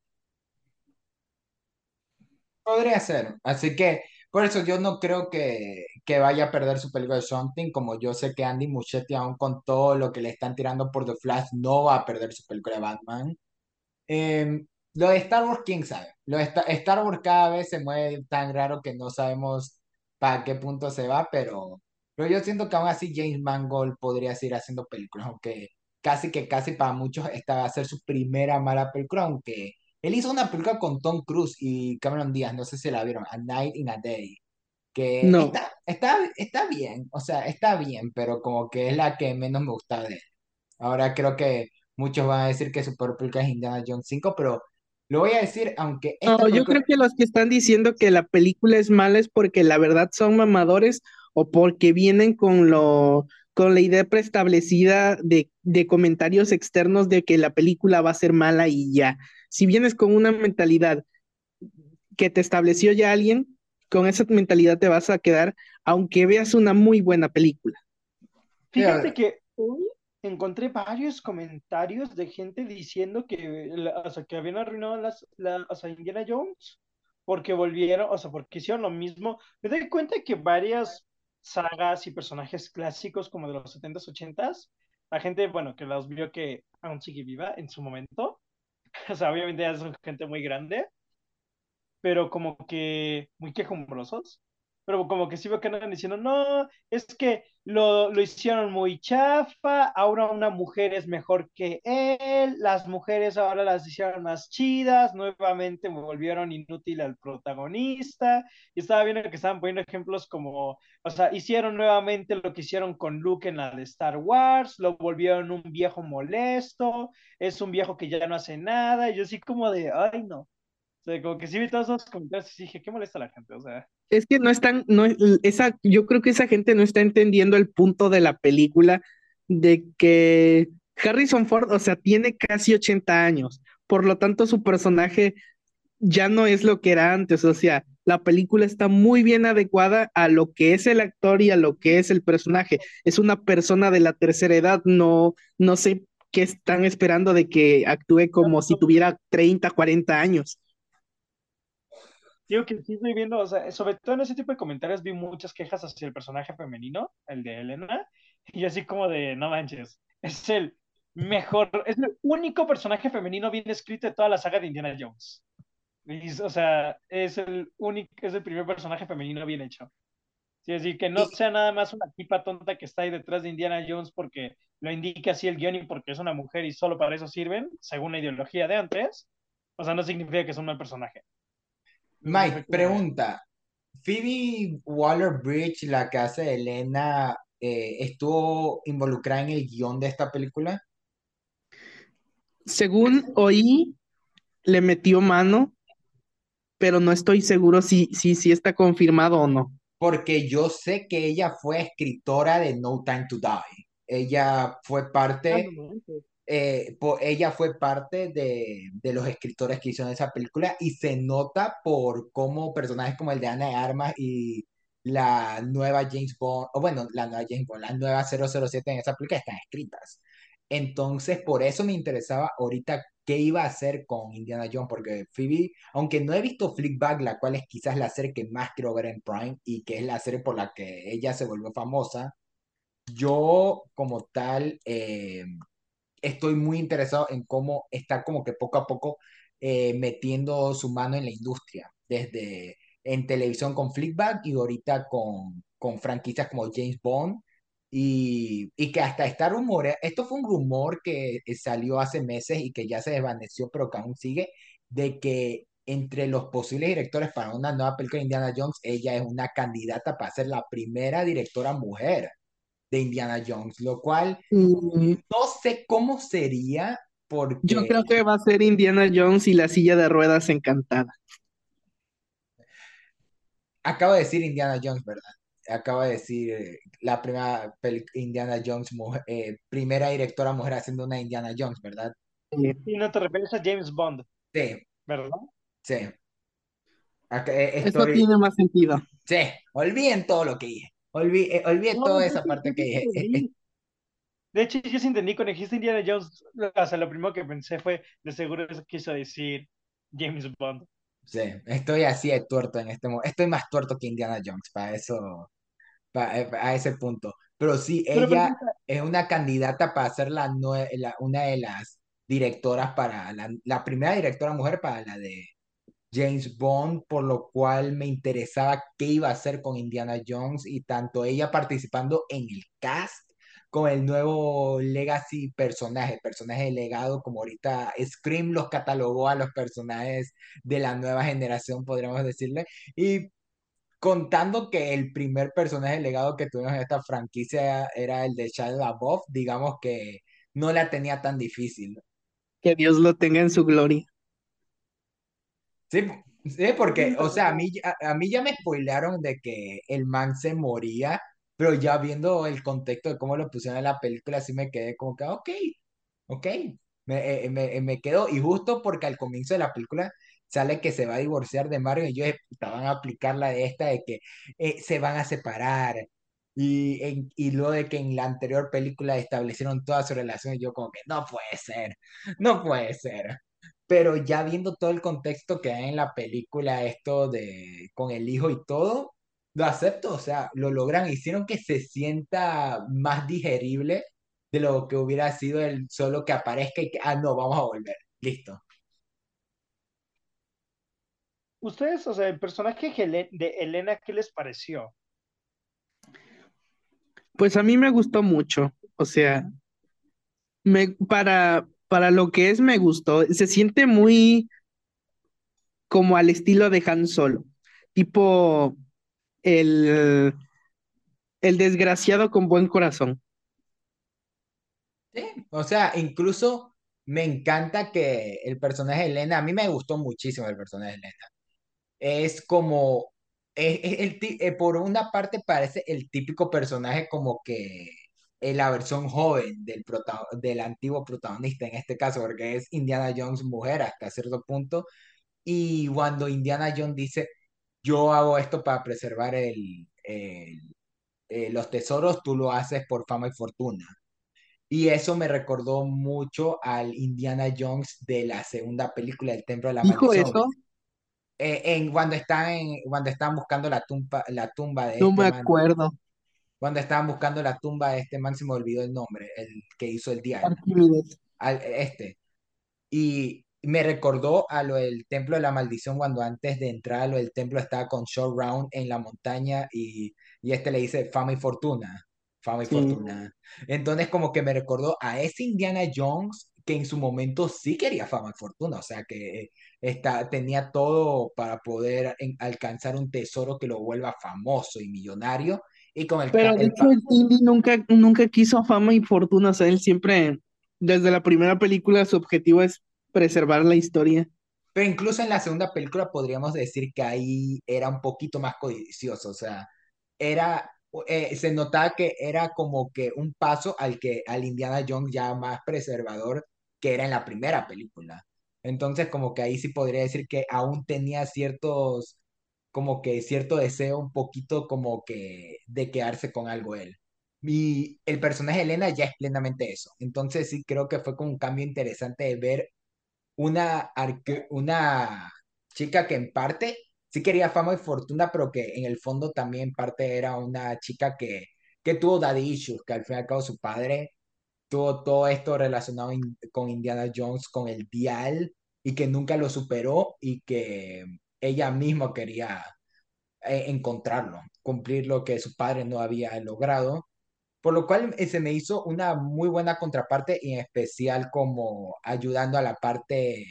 Podría ser, así que por eso yo no creo que, que vaya a perder su película de Something, como yo sé que Andy Muschietti aún con todo lo que le están tirando por The Flash no va a perder su película de Batman. Eh, lo de Star Wars, quién sabe. Lo de Star Wars cada vez se mueve tan raro que no sabemos para qué punto se va, pero, pero yo siento que aún así James Mangold podría seguir haciendo películas, aunque casi que casi para muchos esta va a ser su primera mala película, aunque él hizo una película con Tom Cruise y Cameron Diaz, no sé si la vieron, A Night in a Day, que
No.
está, está, está bien, o sea, está bien, pero como que es la que menos me gusta de él. Ahora creo que muchos van a decir que su peor película es Indiana Jones 5, pero lo voy a decir, aunque esta
No, yo
película...
creo que los que están diciendo que la película es mala es porque la verdad son mamadores o porque vienen con lo, con la idea preestablecida de, de comentarios externos de que la película va a ser mala y ya. Si vienes con una mentalidad que te estableció ya alguien, con esa mentalidad te vas a quedar, aunque veas una muy buena película.
Fíjate que hoy encontré varios comentarios de gente diciendo que, o sea, que habían arruinado las, la, o sea, Indiana Jones porque volvieron, o sea, porque hicieron lo mismo. Me doy cuenta que varias sagas y personajes clásicos como de los 70s, 80s, la gente, bueno, que los vio que aún sigue viva en su momento, [laughs] o sea, obviamente ya son gente muy grande, pero como que muy quejumbrosos. Pero como que sí veo que andan diciendo, no, es que lo, lo hicieron muy chafa, ahora una mujer es mejor que él, las mujeres ahora las hicieron más chidas, nuevamente volvieron inútil al protagonista. Y estaba viendo que estaban poniendo ejemplos como, o sea, hicieron nuevamente lo que hicieron con Luke en la de Star Wars, lo volvieron un viejo molesto, es un viejo que ya no hace nada, y yo así como de, ay no. O sea, como que sí vi todos esos comentarios y dije, qué molesta la gente, o sea.
Es que no están, no, esa, yo creo que esa gente no está entendiendo el punto de la película de que Harrison Ford, o sea, tiene casi 80 años, por lo tanto su personaje ya no es lo que era antes, o sea, la película está muy bien adecuada a lo que es el actor y a lo que es el personaje. Es una persona de la tercera edad, no, no sé qué están esperando de que actúe como si tuviera 30, 40 años.
Digo que sí estoy viendo, o sea, sobre todo en ese tipo de comentarios vi muchas quejas hacia el personaje femenino, el de Elena, y así como de, no manches, es el mejor, es el único personaje femenino bien escrito de toda la saga de Indiana Jones. Y, o sea, es el único, es el primer personaje femenino bien hecho. Sí, así que no sea nada más una tipa tonta que está ahí detrás de Indiana Jones porque lo indica así el guion y porque es una mujer y solo para eso sirven, según la ideología de antes. O sea, no significa que es un mal personaje.
Mike, pregunta. Phoebe Waller-Bridge, la que hace de Elena, eh, ¿estuvo involucrada en el guion de esta película?
Según oí, le metió mano, pero no estoy seguro si, si, si está confirmado o no.
Porque yo sé que ella fue escritora de No Time to Die. Ella fue parte, eh, po- ella fue parte de, de los escritores que hicieron esa película y se nota por cómo personajes como el de Ana de Armas y la nueva James Bond, o bueno, la nueva James Bond, la nueva 007 en esa película están escritas. Entonces, por eso me interesaba ahorita qué iba a hacer con Indiana Jones, porque Phoebe, aunque no he visto Fleabag, la cual es quizás la serie que más quiero ver en Prime y que es la serie por la que ella se volvió famosa, yo como tal eh, estoy muy interesado en cómo está como que poco a poco eh, metiendo su mano en la industria, desde en televisión con Fleabag y ahorita con, con franquicias como James Bond. Y, y que hasta está rumor, esto fue un rumor que salió hace meses y que ya se desvaneció, pero que aún sigue, de que entre los posibles directores para una nueva película de Indiana Jones, ella es una candidata para ser la primera directora mujer de Indiana Jones, lo cual
Mm,
no sé cómo sería porque
yo creo que va a ser Indiana Jones y la silla de ruedas encantada.
acabo de decir Indiana Jones, ¿verdad? Acabo de decir eh, la primera Indiana Jones, mujer- eh, primera directora mujer haciendo una Indiana Jones, ¿verdad?
Y no te refieres a James Bond,
Sí,
¿verdad?
sí. Acá, eh,
Eso
estoy-
tiene más sentido.
Sí, olviden todo lo que dije. Olvidé, eh, olvidé
No,
toda esa parte que dije. [laughs]
De hecho, yo sí entendí cuando dijiste Indiana Jones, o sea, lo primero que pensé fue, de seguro eso quiso decir James Bond.
sí, estoy así de tuerto en este momento. Estoy más tuerto que Indiana Jones para eso, pa- eh, a ese punto. Pero sí,
Pero,
ella
ejemplo,
es una candidata para ser la, la- una de las directoras para la, la primera directora mujer para la de James Bond, por lo cual me interesaba qué iba a hacer con Indiana Jones y tanto ella participando en el cast con el nuevo Legacy personaje, personaje legado, como ahorita Scream los catalogó a los personajes de la nueva generación, podríamos decirle, y contando que el primer personaje legado que tuvimos en esta franquicia era el de Shia LaBeouf, digamos que no la tenía tan difícil.
Que Dios lo tenga en su gloria.
Sí, sí, porque, o sea, a mí, a, a mí ya me spoilearon de que el man se moría, pero ya viendo el contexto de cómo lo pusieron en la película, sí me quedé como que, ok, ok, me, eh, me, me quedo, y justo porque al comienzo de la película sale que se va a divorciar de Mario, y "Puta, van a aplicar la de esta de que eh, se van a separar, y, en- y luego de que en la anterior película establecieron toda su relación, y yo como que, no puede ser, no puede ser. Pero ya viendo todo el contexto que hay en la película, esto de con el hijo y todo, lo acepto, o sea, lo logran, hicieron que se sienta más digerible de lo que hubiera sido el solo que aparezca y que, ah, no, vamos a volver, listo.
ustedes, o sea, el personaje de Elena, ¿qué les pareció?
Pues a mí me gustó mucho. O sea, me, para, para lo que es, me gustó. Se siente muy como al estilo de Han Solo. Tipo el, el desgraciado con buen corazón.
Sí, o sea, incluso me encanta que el personaje de Elena, a mí me gustó muchísimo el personaje de Elena. es como, es, es eh, por una parte parece el típico personaje como que eh, la versión joven del, prota- del antiguo protagonista en este caso, porque es Indiana Jones mujer hasta cierto punto, y cuando Indiana Jones dice, yo hago esto para preservar el, el- eh, los tesoros, tú lo haces por fama y fortuna. Y eso me recordó mucho al Indiana Jones de la segunda película, El Templo de la
Dijo
Maldición
eso,
eh, en cuando están en, cuando estaban buscando la tumba, la tumba de
no
este
me
man,
acuerdo.
Cuando estaban buscando la tumba de este man, se me olvidó el nombre, el que hizo el
Arquímedes.
al, este, y me recordó a lo del Templo de la Maldición cuando antes de entrar a lo del templo estaba con Short Round en la montaña y, y este le dice fama y fortuna, fama y
Sí.
fortuna. Entonces como que me recordó a ese Indiana Jones que en su momento sí quería fama y fortuna, o sea que está, tenía todo para poder en- alcanzar un tesoro que lo vuelva famoso y millonario y con el, ca-
Pero de hecho, el Indy nunca, nunca quiso fama y fortuna. O sea, él siempre, desde la primera película, su objetivo es preservar la historia.
Pero incluso en la segunda película podríamos decir que ahí era un poquito más codicioso, o sea, era, eh, se notaba que era como que un paso al que al Indiana Jones ya más preservador que era en la primera película. Entonces como que ahí sí podría decir que aún tenía ciertos, como que cierto deseo un poquito como que de quedarse con algo él. Y el personaje de Elena ya es plenamente eso. Entonces sí creo que fue como un cambio interesante de ver una, una chica que en parte sí quería fama y fortuna, pero que en el fondo también en parte era una chica que, que tuvo daddy issues, que al fin y al cabo su padre tuvo todo esto relacionado con Indiana Jones, con el dial, y que nunca lo superó y que ella misma quería eh, encontrarlo, cumplir lo que su padre no había logrado. Por lo cual eh, se me hizo una muy buena contraparte y en especial como ayudando a la parte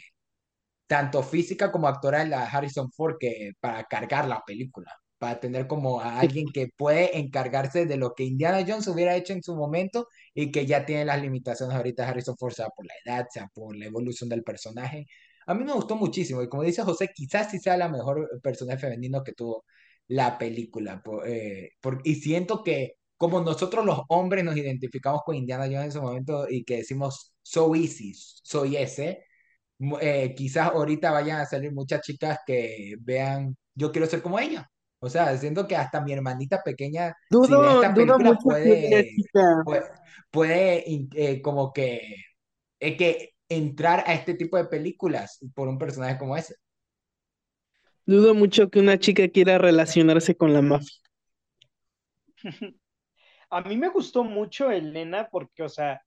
tanto física como actoral a Harrison Ford que para cargar la película, para tener como a alguien que puede encargarse de lo que Indiana Jones hubiera hecho en su momento y que ya tiene las limitaciones ahorita Harrison Ford, sea por la edad, sea por la evolución del personaje. A mí me gustó muchísimo y como dice José, quizás sí sea la mejor personaje femenino que tuvo la película. Por, eh, por- y siento que como nosotros los hombres nos identificamos con Indiana Jones en su momento y que decimos, so easy, soy ese, eh, quizás ahorita vayan a salir muchas chicas que vean, yo quiero ser como ella. O sea, siento que hasta mi hermanita pequeña, si ve
Dudo,
esta
dudo
película, puede, puede, puede, eh, como que, eh, que entrar a este tipo de películas por un personaje como ese.
dudo mucho que una chica quiera relacionarse con la mafia. [laughs]
A mí me gustó mucho Elena porque, o sea,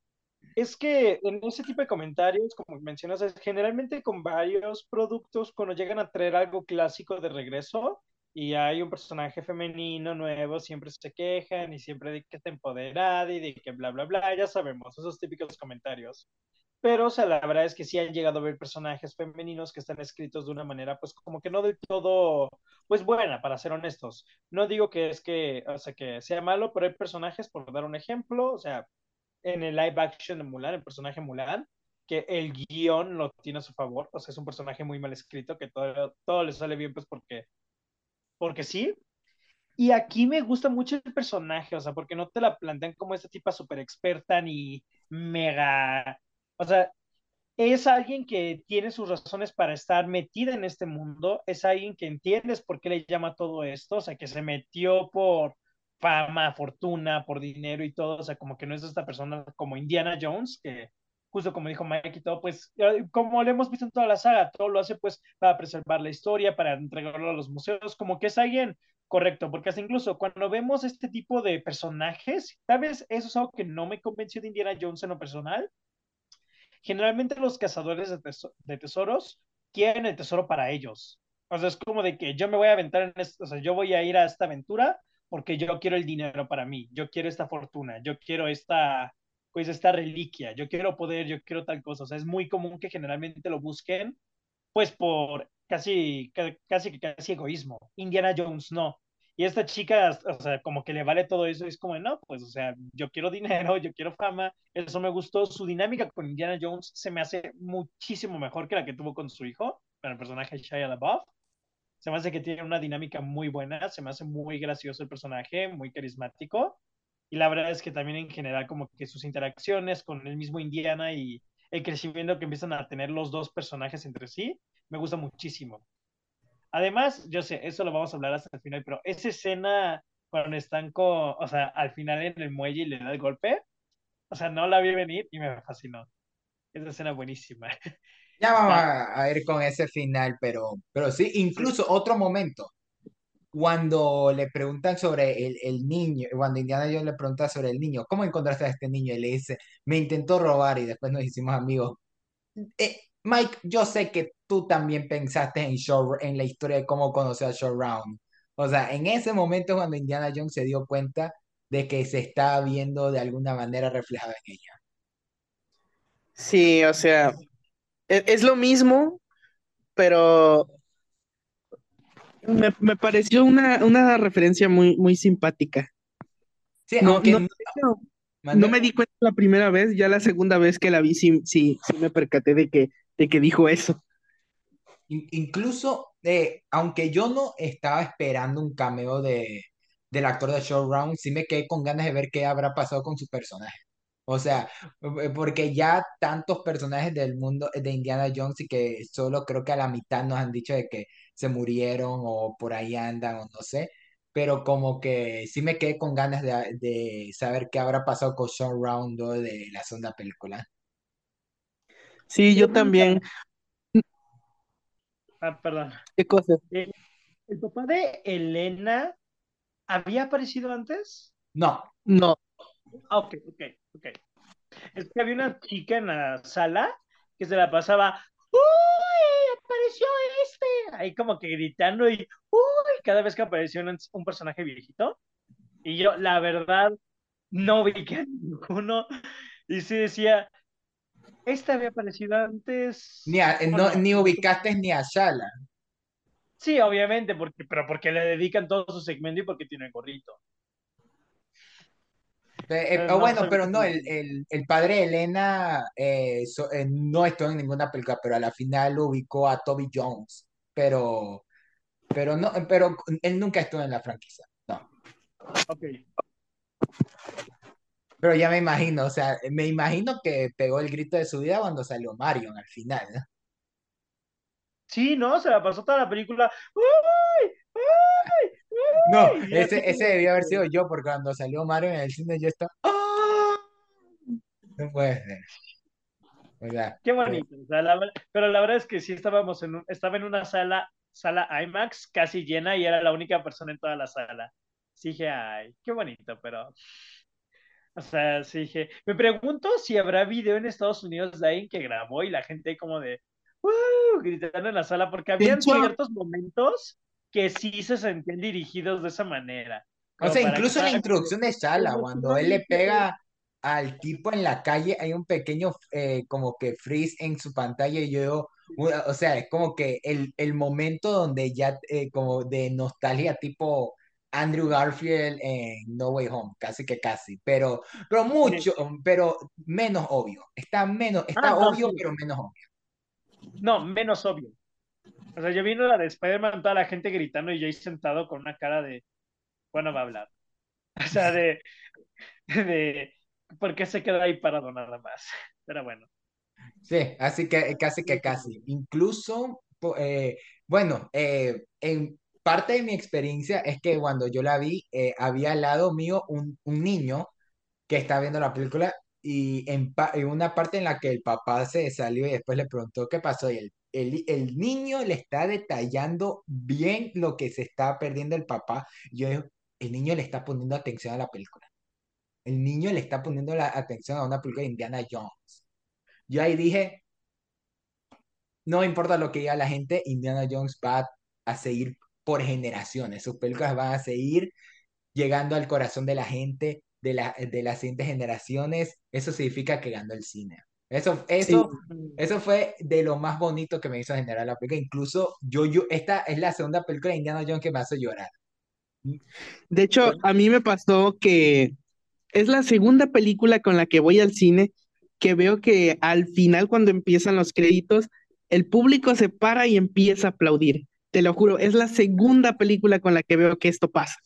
es que en ese tipo de comentarios, como mencionas, es generalmente con varios productos, cuando llegan a traer algo clásico de regreso y hay un personaje femenino nuevo, siempre se quejan y siempre de que está empoderada y de que bla, bla, bla, ya sabemos, esos típicos comentarios. Pero, o sea, la verdad es que sí han llegado a ver personajes femeninos que están escritos de una manera, pues, como que no del todo, pues, buena, para ser honestos. No digo que es que, o sea, que sea malo, pero hay personajes, por dar un ejemplo, o sea, en el live action de Mulan, el personaje Mulan, que el guion lo tiene a su favor, o sea, es un personaje muy mal escrito, que todo, todo le sale bien, pues, porque, porque sí. Y aquí me gusta mucho el personaje, o sea, porque no te la plantean como esta tipa súper experta ni mega, o sea, es alguien que tiene sus razones para estar metida en este mundo, es alguien que entiendes por qué le llama todo esto, o sea, que se metió por fama, fortuna, por dinero y todo, o sea, como que no es esta persona como Indiana Jones, que justo como dijo Mike y todo, pues eh, como lo hemos visto en toda la saga, todo lo hace pues para preservar la historia, para entregarlo a los museos, como que es alguien correcto, porque hasta incluso cuando vemos este tipo de personajes, tal vez eso es algo que no me convenció de Indiana Jones en lo personal, generalmente los cazadores de, de tesoros quieren el tesoro para ellos. O sea, es como de que yo me voy a aventar en esto, o sea, yo voy a ir a esta aventura porque yo quiero el dinero para mí, yo quiero esta fortuna, yo quiero esta, pues esta reliquia, yo quiero poder, yo quiero tal cosa. O sea, es muy común que generalmente lo busquen pues por casi, ca- casi, casi egoísmo. Indiana Jones no. Y esta chica, o sea, como que le vale todo eso, y es como, no, pues, o sea, yo quiero dinero, yo quiero fama, eso me gustó. Su dinámica con Indiana Jones se me hace muchísimo mejor que la que tuvo con su hijo, con el personaje Shia LaBeouf. Se me hace que tiene una dinámica muy buena, se me hace muy gracioso el personaje, muy carismático. Y la verdad es que también en general como que sus interacciones con el mismo Indiana y el crecimiento que empiezan a tener los dos personajes entre sí, me gusta muchísimo. Además, yo sé, eso lo vamos a hablar hasta el final, pero esa escena cuando están con, o sea, al final en el muelle y le da el golpe, o sea, no la vi venir y me fascinó. Esa escena buenísima. [laughs]
Ya vamos a, a ver con ese final, pero, pero sí, incluso otro momento, cuando le preguntan sobre el, el niño, cuando Indiana Jones le pregunta sobre el niño, ¿cómo encontraste a este niño? Y le dice, me intentó robar y después nos hicimos amigos. Eh, Mike, yo sé que tú también pensaste en, Short, en la historia de cómo conoció a Short Round. O sea, en ese momento cuando Indiana Jones se dio cuenta de que se estaba viendo de alguna manera reflejado en ella.
Sí, o sea, e- es, lo mismo, pero me, me pareció una, una referencia muy, muy simpática.
Sí,
No,
aunque...
no, no
¿Mande?
me di cuenta la primera vez, ya la segunda vez que la vi, sí, sí, sí me percaté de que, de que dijo eso.
In- incluso, eh, aunque yo no estaba esperando un cameo de, del actor de Short Round, sí me quedé con ganas de ver qué habrá pasado con su personaje. O sea, eh, porque ya tantos personajes del mundo de Indiana Jones y que solo creo que a la mitad nos han dicho de que se murieron o por ahí andan o no sé, pero como que sí me quedé con ganas de, de saber qué habrá pasado con Short Round de la segunda película.
Sí, yo también.
ah, perdón.
¿Qué cosa?
Eh, ¿El papá de Elena había aparecido antes?
No,
No,
Ah, ok, ok, ok. Es que había una chica en la sala que se la pasaba, ¡Uy! ¡Apareció este! Ahí como que gritando y ¡Uy! Cada vez que apareció un, un personaje viejito. Y yo, la verdad, no vi que ninguno. Y sí decía, ¿este había aparecido antes?
ni, a-
¿O
no,
no?
ni ubicaste ni a Shala.
Sí, obviamente, porque, pero porque le dedican todo su segmento y porque tiene el gorrito.
Eh, eh,
Eh, no
bueno, pero no, el, el, el padre de Elena eh, so- eh, no estuvo en ninguna película, pero a la final ubicó a Toby Jones, pero, pero no, pero él nunca estuvo en la franquicia, no.
Ok.
Pero ya me imagino, o sea, me imagino que pegó el grito de su vida cuando salió Marion al final, ¿no?
Sí, ¿no? Se la pasó toda la película. ¡Uy! ¡Uy!
No,
Ya
ese,
sé
ese debió haber sido yo, porque cuando salió Mario en el cine yo estaba. ¡Ah! No puede ser. O sea,
Qué
eh,
bonito. o sea, la pero la verdad es que sí estábamos en un- estaba en una sala, sala IMAX casi llena y era la única persona en toda la sala. Sí dije, ay, qué bonito, pero, o sea, sí dije, me pregunto si habrá video en Estados Unidos de alguien que grabó y la gente como de, "Uh", gritando en la sala, porque
hecho,
ciertos momentos que sí se sentían dirigidos de esa manera,
O sea, incluso en la introducción de Shala, cuando él le pega al tipo en la calle, hay un pequeño eh, como que freeze en su pantalla y yo, o sea, es como que el, el momento donde ya eh, como de nostalgia tipo Andrew Garfield en No Way Home, casi que casi, pero, pero mucho, pero menos obvio, está menos,
Ah,
está
no,
obvio,
sí.
pero menos obvio.
No, menos obvio. O sea, yo vino la de Spider-Man, toda la gente gritando y yo ahí sentado con una cara de, bueno, va a hablar. [laughs] O sea, de, de, ¿por qué se queda ahí parado nada más? Pero bueno.
Sí, así que casi que casi. Incluso, eh, bueno, eh, en parte de mi experiencia es que cuando yo la vi, eh, había al lado mío un, un niño que estaba viendo la película y en, pa- una parte en la que el papá se salió y después le preguntó qué pasó y el, el, el niño le está detallando bien lo que se está perdiendo el papá. Yo digo, el niño le está poniendo atención a la película. El niño le está poniendo la atención a una película de Indiana Jones. Yo ahí dije no importa lo que diga la gente, Indiana Jones va a seguir por generaciones. Sus películas van a seguir llegando al corazón de la gente, de, la, de las siguientes generaciones. Eso significa que ganó el cine. Eso,
sí.
eso, eso fue de lo más bonito que me hizo generar la película. Incluso yo, yo, esta es la segunda película de Indiana Jones que me hace llorar.
De hecho, a mí me pasó que es la segunda película con la que voy al cine que veo que al final, cuando empiezan los créditos, el público se para y empieza a aplaudir. Te lo juro, es la segunda película con la que veo que esto pasa.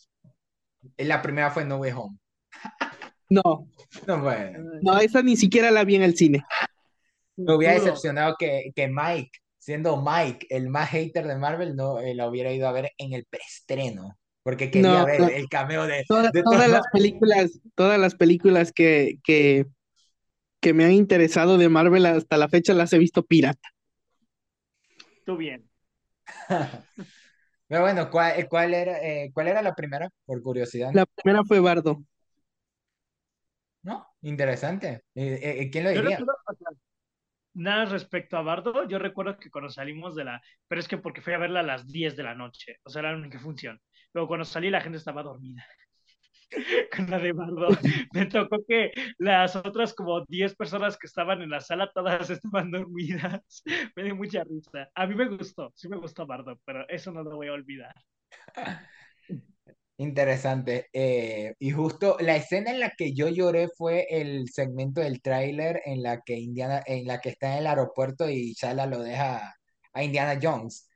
La primera fue No Way Home.
No,
No, bueno.
no, esa ni siquiera la vi en el cine.
Me hubiera decepcionado que, que Mike, siendo Mike el más hater de Marvel, no eh, la hubiera ido a ver en el preestreno. Porque quería
No,
ver
no.
el cameo de,
Toda-
de
todas las películas, todas las películas que, que, que me han interesado de Marvel hasta la fecha las he visto pirata.
Tú bien. [laughs]
Pero bueno, ¿cuál, eh, cuál era, eh, ¿cuál era la primera? Por curiosidad.
La primera fue Bardo.
¿No? Interesante. Eh, eh, ¿quién lo diría?
nada respecto a Bardo, yo recuerdo que cuando salimos de la, pero es que porque fui a verla a las 10 de la noche, o sea, era la única función. Luego cuando salí la gente estaba dormida. [laughs] Con la de Bardo. Me tocó que las otras como 10 personas que estaban en la sala, todas [laughs] estaban dormidas. Me dio mucha risa. A mí me gustó, sí me gustó Bardo, pero eso no lo voy a olvidar. [laughs]
Interesante. Eh, y justo la escena en la que yo lloré fue el segmento del tráiler en la que Indiana, en la que está en el aeropuerto y Shala lo deja a Indiana Jones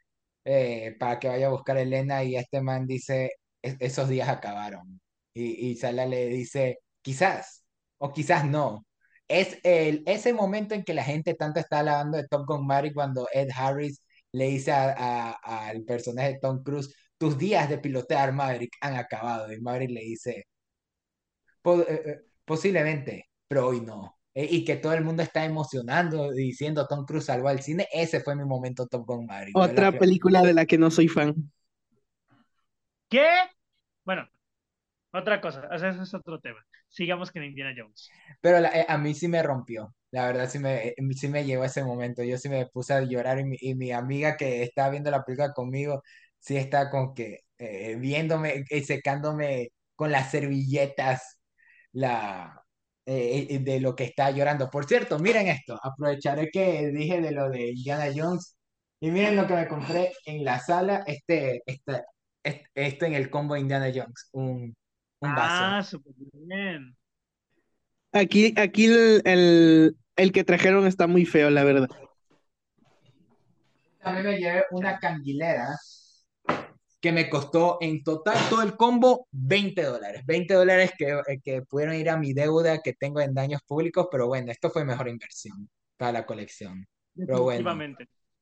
eh, para que vaya a buscar a Elena y este man dice, "Es- esos días acabaron. Y, y Shala le dice, quizás, o quizás no. Es el, ese momento en que la gente tanto está alabando de Top Gun Maverick cuando Ed Harris le dice a- a- al personaje de Tom Cruise, tus días de pilotear Maverick han acabado. Y Maverick le dice, "Po- eh, eh, posiblemente, pero hoy no. Eh, y que todo el mundo está emocionando diciendo Tom Cruise salvó al cine. Ese fue mi momento Top Gun Maverick.
Otra
a-
película de la que no soy fan.
¿Qué? Bueno, otra cosa, o sea, eso es otro tema. Sigamos con Indiana Jones.
Pero la- eh, a mí sí me rompió. La verdad sí me, eh, sí me llegó ese momento. Yo sí me puse a llorar y mi, y mi amiga que estaba viendo la película conmigo, sí está con que eh, viéndome y secándome con las servilletas la, eh, eh, de lo que está llorando. Por cierto, miren esto. Aprovecharé que dije de lo de Indiana Jones. Y miren lo que me compré en la sala. Este, este, este- esto en el combo Indiana Jones. Un, un vaso.
Ah, súper bien.
Aquí, aquí el, el, el que trajeron está muy feo, la verdad.
También me llevé una canguilera que me costó en total todo el combo 20 dólares. 20 dólares que, eh, que pudieron ir a mi deuda que tengo en daños públicos, pero bueno, esto fue mejor inversión para la colección. Pero bueno,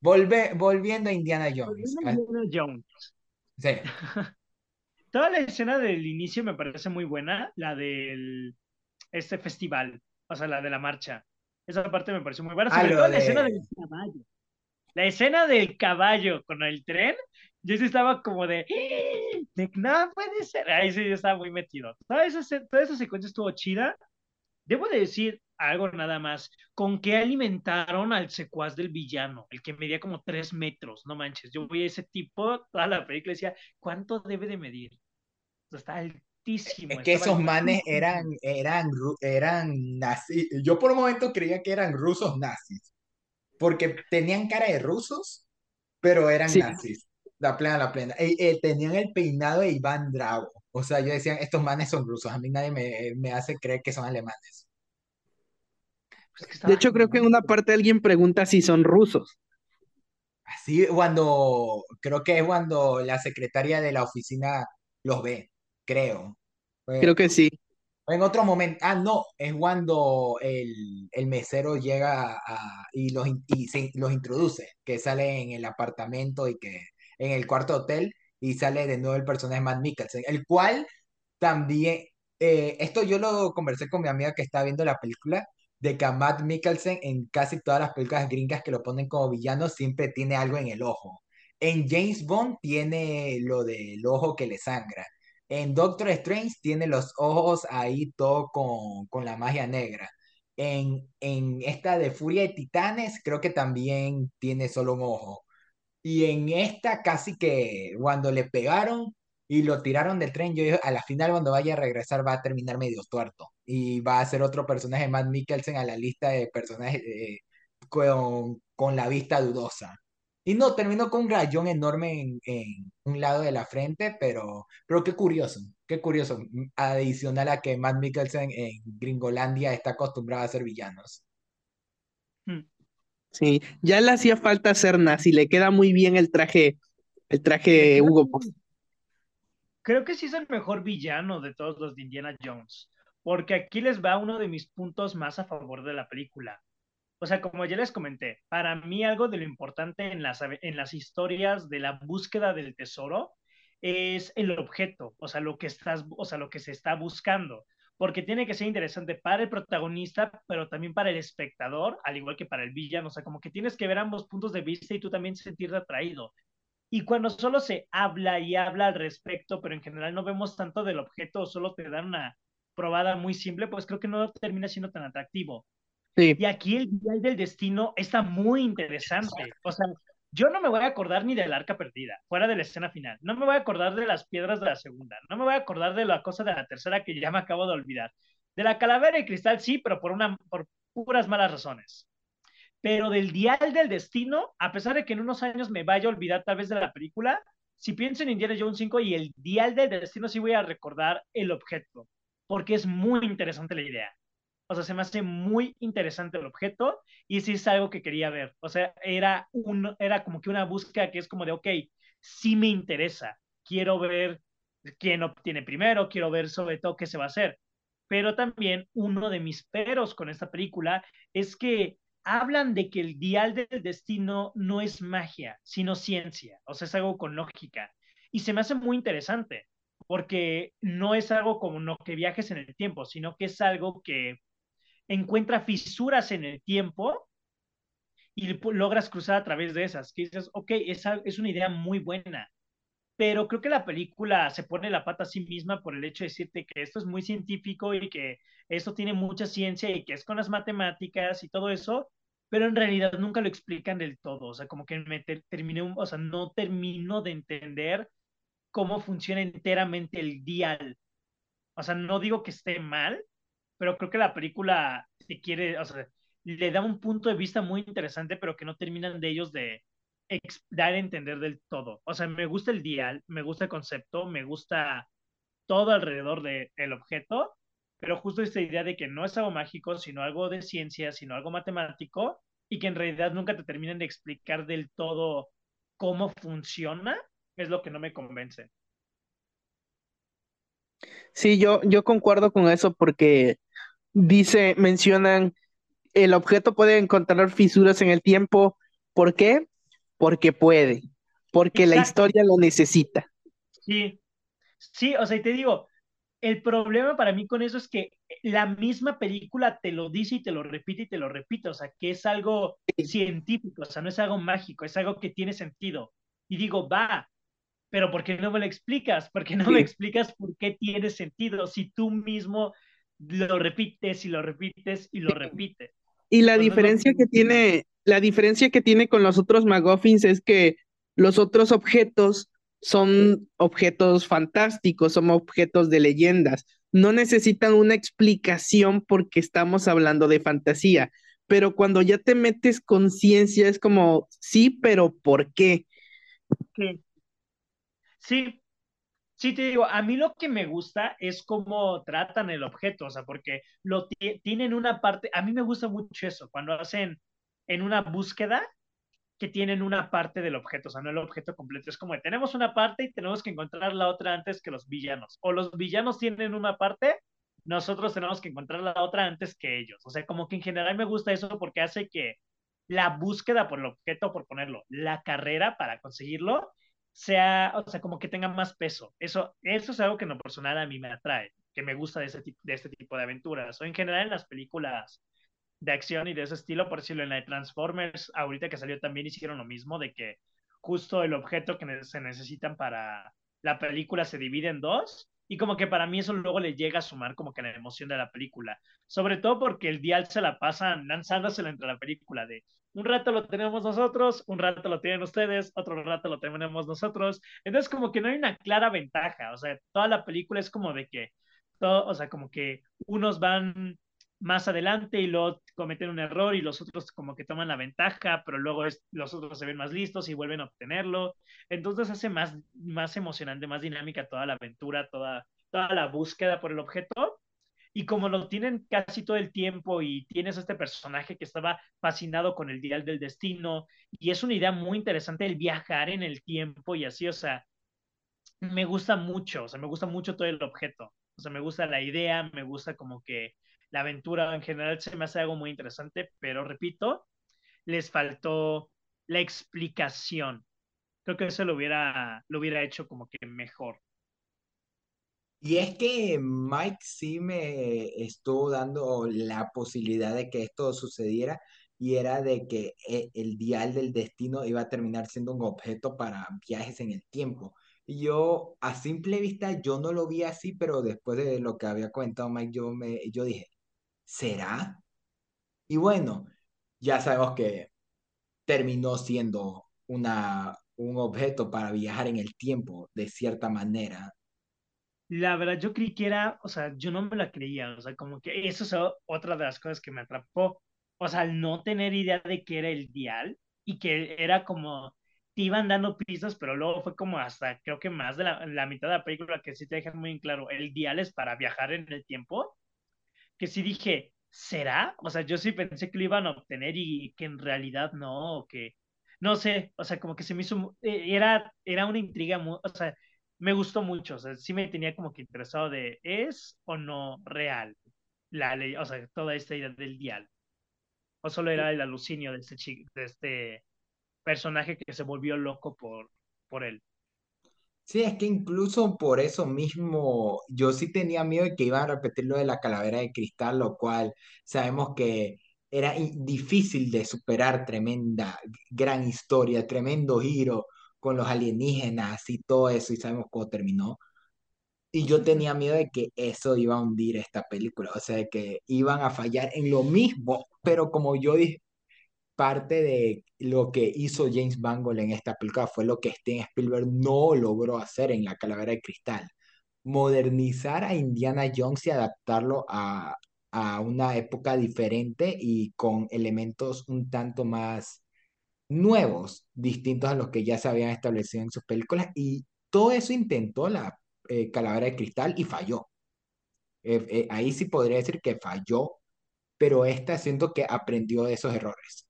volve- volviendo a Indiana Jones.
Volviendo a Indiana Jones.
sí. [laughs]
toda la escena del inicio me parece muy buena, la del este festival, o sea, la de la marcha. Esa parte me pareció muy buena,
Ah,
sobre todo la escena del caballo. La escena del caballo con el tren, yo sí estaba como de, "¡Ah! de no puede ser. Ahí sí yo estaba muy metido. Toda esa, toda esa secuencia estuvo chida. Debo de decir algo nada más. ¿Con qué alimentaron al secuaz del villano? El que medía como tres metros, no manches. Yo vi a ese tipo toda la película y decía, ¿cuánto debe de medir? Está altísimo.
Es que esos manes
altísimo.
eran, eran, eran nazis. Yo por un momento creía que eran rusos nazis. Porque tenían cara de rusos, pero eran
Sí.
nazis. La plena, la plena. Eh, eh, tenían el peinado de Iván Drago. O sea, yo decía, estos manes son rusos. A mí nadie me, me hace creer que son alemanes.
Pues que
De hecho, creo que en una parte alguien pregunta si son rusos.
Así cuando, creo que es cuando la secretaria de la oficina los ve, creo.
Creo que sí.
En otro momento, ah, no, es cuando el, el mesero llega a, y, los, y se- los introduce, que sale en el apartamento y que en el cuarto hotel y sale de nuevo el personaje Matt Mikkelsen, el cual también, eh, esto yo lo conversé con mi amiga que está viendo la película, de que a Matt Mikkelsen en casi todas las películas gringas que lo ponen como villano siempre tiene algo en el ojo. En James Bond tiene lo del ojo que le sangra. En Doctor Strange tiene los ojos ahí todo con, con la magia negra. En, en esta de Furia de Titanes creo que también tiene solo un ojo. Y en esta casi que cuando le pegaron y lo tiraron del tren, yo dije, a la final cuando vaya a regresar va a terminar medio tuerto. Y va a ser otro personaje, Matt Mikkelsen, a la lista de personajes eh, con, con la vista dudosa. Y no, terminó con un rayón enorme en, en un lado de la frente, pero, pero qué curioso, qué curioso. Adicional a que Matt Mikkelsen en Gringolandia está acostumbrado a ser villanos.
Hmm.
Sí, ya le hacía falta ser nazi, le queda muy bien el traje, el traje Hugo Boss.
Creo que sí es el mejor villano de todos los de Indiana Jones, porque aquí les va uno de mis puntos más a favor de la película. O sea, como ya les comenté, para mí algo de lo importante en las, en las historias de la búsqueda del tesoro es el objeto, o sea, lo que estás, o sea, lo que se está buscando, porque tiene que ser interesante para el protagonista, pero también para el espectador, al igual que para el villano, o sea, como que tienes que ver ambos puntos de vista y tú también sentirte atraído. Y cuando solo se habla y habla al respecto, pero en general no vemos tanto del objeto solo te dan una probada muy simple, pues creo que no termina siendo tan atractivo. Y aquí el dial del destino está muy interesante. O sea, yo no me voy a acordar ni del arca perdida, fuera de la escena final. No me voy a acordar de las piedras de la segunda. No me voy a acordar de la cosa de la tercera que ya me acabo de olvidar. De la calavera y cristal sí, pero por, una, por puras malas razones. Pero del dial del destino, a pesar de que en unos años me vaya a olvidar tal vez de la película, si pienso en Indiana Jones 5 y el dial del destino, sí voy a recordar el objeto, porque es muy interesante la idea. O sea, se me hace muy interesante el objeto y sí es algo que quería ver. O sea, era, un, era como que una búsqueda que es como de, ok, sí me interesa, quiero ver quién obtiene primero, quiero ver sobre todo qué se va a hacer. Pero también uno de mis peros con esta película es que hablan de que el dial del destino no es magia, sino ciencia, o sea, es algo con lógica. Y se me hace muy interesante, porque no es algo como no que viajes en el tiempo, sino que es algo que encuentra fisuras en el tiempo y logras cruzar a través de esas. Que dices, ok, esa es una idea muy buena, pero creo que la película se pone la pata a sí misma por el hecho de decirte que esto es muy científico y que esto tiene mucha ciencia y que es con las matemáticas y todo eso, pero en realidad nunca lo explican del todo, o sea, como que me ter terminé, o sea, no termino de entender cómo funciona enteramente el dial. O sea, no digo que esté mal, pero creo que la película se quiere, o sea, le da un punto de vista muy interesante, pero que no terminan de ellos de dar a entender del todo. O sea, me gusta el dial, me gusta el concepto, me gusta todo alrededor del de objeto, pero justo esta idea de que no es algo mágico, sino algo de ciencia, sino algo matemático, y que en realidad nunca te terminan de explicar del todo cómo funciona, es lo que no me convence.
Sí, yo, yo concuerdo con eso porque dice, mencionan, el objeto puede encontrar fisuras en el tiempo. ¿Por qué? Porque puede, porque Exacto. la historia lo necesita.
Sí, Sí, o sea, y te digo, el problema para mí con eso es que la misma película te lo dice y te lo repite y te lo repite, o sea, que es algo científico, o sea, no es algo mágico, es algo que tiene sentido. Y digo, va, pero ¿por qué no me lo explicas? ¿Por qué no me explicas por qué tiene sentido si tú mismo lo repites y lo repites y lo repites?
Y la diferencia que tiene, la diferencia que tiene con los otros McGuffins es que los otros objetos son objetos fantásticos, son objetos de leyendas. No necesitan una explicación porque estamos hablando de fantasía. Pero cuando ya te metes conciencia es como, sí, pero ¿por qué?
Sí. Sí, sí te digo, a mí lo que me gusta es cómo tratan el objeto, o sea, porque lo tienen una parte, a mí me gusta mucho eso, cuando hacen en una búsqueda que tienen una parte del objeto, o sea, no el objeto completo, es como tenemos una parte y tenemos que encontrar la otra antes que los villanos, o los villanos tienen una parte, nosotros tenemos que encontrar la otra antes que ellos, o sea, como que en general me gusta eso porque hace que la búsqueda por el objeto, por ponerlo, la carrera para conseguirlo, sea, o sea, como que tenga más peso. Eso, eso es algo que en lo personal a mí me atrae, que me gusta de, ese, de este tipo de aventuras. O en general en las películas de acción y de ese estilo, por decirlo, en la de Transformers, ahorita que salió también hicieron lo mismo, de que justo el objeto que se necesitan para la película se divide en dos. Y como que para mí eso luego le llega a sumar como que la emoción de la película. Sobre todo porque el dial se la pasan lanzándosela entre la película de un rato lo tenemos nosotros, un rato lo tienen ustedes, otro rato lo tenemos nosotros. Entonces, como que no hay una clara ventaja. O sea, toda la película es como de que, todo, o sea, como que unos van más adelante y luego cometen un error y los otros como que toman la ventaja, pero luego es, los otros se ven más listos y vuelven a obtenerlo. Entonces hace más, más emocionante, más dinámica toda la aventura, toda, toda la búsqueda por el objeto y como lo tienen casi todo el tiempo y tienes este personaje que estaba fascinado con el dial del destino y es una idea muy interesante el viajar en el tiempo y así, o sea, me gusta mucho, o sea, me gusta mucho todo el objeto, o sea, me gusta la idea, me gusta como que la aventura en general se me hace algo muy interesante, pero repito, les faltó la explicación. Creo que eso lo hubiera, lo hubiera hecho como que mejor.
Y es que Mike sí me estuvo dando la posibilidad de que esto sucediera y era de que eh, el dial del destino iba a terminar siendo un objeto para viajes en el tiempo. Y yo a simple vista yo no lo vi así, pero después de lo que había comentado Mike, yo, me, yo dije, ¿será? Y bueno, ya sabemos que terminó siendo una, un objeto para viajar en el tiempo de cierta manera
la verdad, yo creí que era, o sea, yo no me la creía, o sea, como que eso es otra de las cosas que me atrapó, o sea, al no tener idea de qué era el dial y que era como, te iban dando pistas, pero luego fue como hasta, creo que más de la, la mitad de la película que sí te dejan muy en claro, el dial es para viajar en el tiempo, que sí dije, ¿será? O sea, yo sí pensé que lo iban a obtener y que en realidad no, o que, no sé, o sea, como que se me hizo, eh, era, era una intriga, muy, o sea, me gustó mucho, o sea, sí me tenía como que interesado de, ¿es o no real la ley, o sea, toda esta idea del dial? ¿O solo era el alucinio de este, de este personaje que se volvió loco por, por él?
Sí, es que incluso por eso mismo yo sí tenía miedo de que iban a repetir lo de la calavera de cristal, lo cual sabemos que era difícil de superar, tremenda, gran historia, tremendo giro, con los alienígenas y todo eso, y sabemos cómo terminó. Y yo tenía miedo de que eso iba a hundir esta película, o sea, de que iban a fallar en lo mismo, pero como yo dije, parte de lo que hizo James Mangold en esta película fue lo que Steven Spielberg no logró hacer en La Calavera de Cristal. Modernizar a Indiana Jones y adaptarlo a, a una época diferente y con elementos un tanto más nuevos, distintos a los que ya se habían establecido en sus películas, y todo eso intentó la eh, Calavera de Cristal y falló. Eh, eh, ahí sí podría decir que falló, pero esta siento que aprendió de esos errores.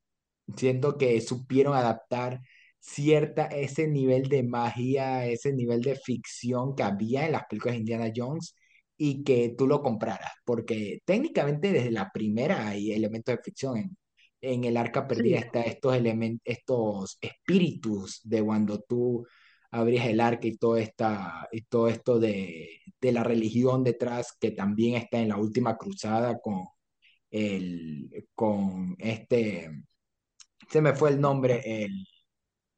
Siento que supieron adaptar cierta ese nivel de magia, ese nivel de ficción que había en las películas de Indiana Jones y que tú lo compraras, porque técnicamente desde la primera hay elementos de ficción en, en el arca perdida está estos elementos, estos espíritus de cuando tú abrías el arca y todo, esta, y todo esto de, de la religión detrás, que también está en la última cruzada con, el, con este, se me fue el nombre, el,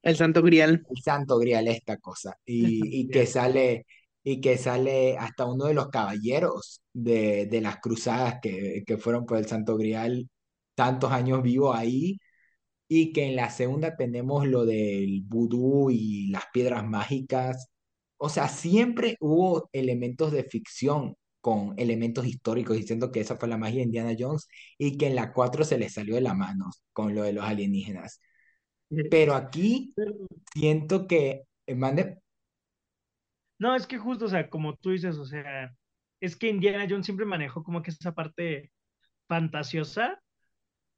el Santo Grial.
El Santo Grial, esta cosa. Y, y que sale, y que sale hasta uno de los caballeros de, de las cruzadas que, que fueron por el Santo Grial, tantos años vivo ahí, y que en la segunda tenemos lo del vudú y las piedras mágicas. O sea, siempre hubo elementos de ficción con elementos históricos, diciendo que esa fue la magia de Indiana Jones y que en la 4 se le salió de la mano con lo de los alienígenas. Pero aquí siento que, eh, mande.
No, es que justo, o sea, como tú dices, o sea, es que Indiana Jones siempre manejó como que esa parte fantasiosa,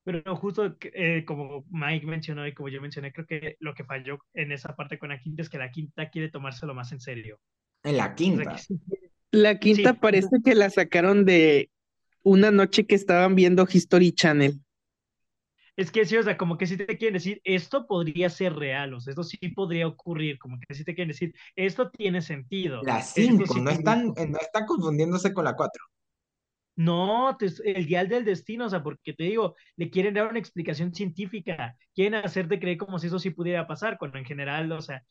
pero justo eh, como Mike mencionó y como yo mencioné, creo que lo que falló en esa parte con la quinta es que la quinta quiere tomárselo más en serio.
En la quinta.
la quinta parece que la sacaron de una noche que estaban viendo History Channel.
Es que sí, o sea, como que sí te quieren decir, esto podría ser real, o sea, esto sí podría ocurrir, como que sí te quieren decir, esto tiene sentido.
La 5, no, están, no están confundiéndose con la 4.
No, el dial del destino, o sea, porque te digo, le quieren dar una explicación científica, quieren hacerte creer como si eso sí pudiera pasar, cuando en general, o sea,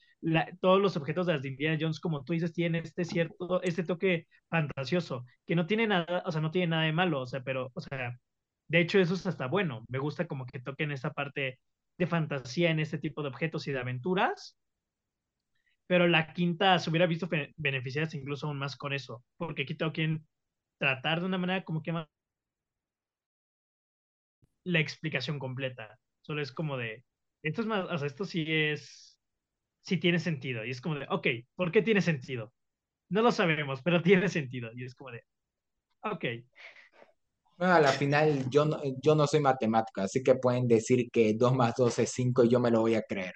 todos los objetos de las de Indiana Jones, como tú dices, tienen este cierto, este toque fantasioso, que no tiene nada, o sea, no tiene nada de malo, o sea, pero, o sea, de hecho, eso es hasta bueno. Me gusta como que toquen esa parte de fantasía en este tipo de objetos y de aventuras. Pero la quinta se hubiera visto beneficiadas incluso aún más con eso. Porque aquí tengo que tratar de una manera como que más la explicación completa. Solo es como de, esto es más, o sea, esto sí es, sí tiene sentido. Y es como de, ok, ¿por qué tiene sentido? No lo sabemos, pero tiene sentido. Y es como de, ok.
Bueno, a la final yo no, yo no soy matemática, así que pueden decir que 2 más 2 es 5 y yo me lo voy a creer.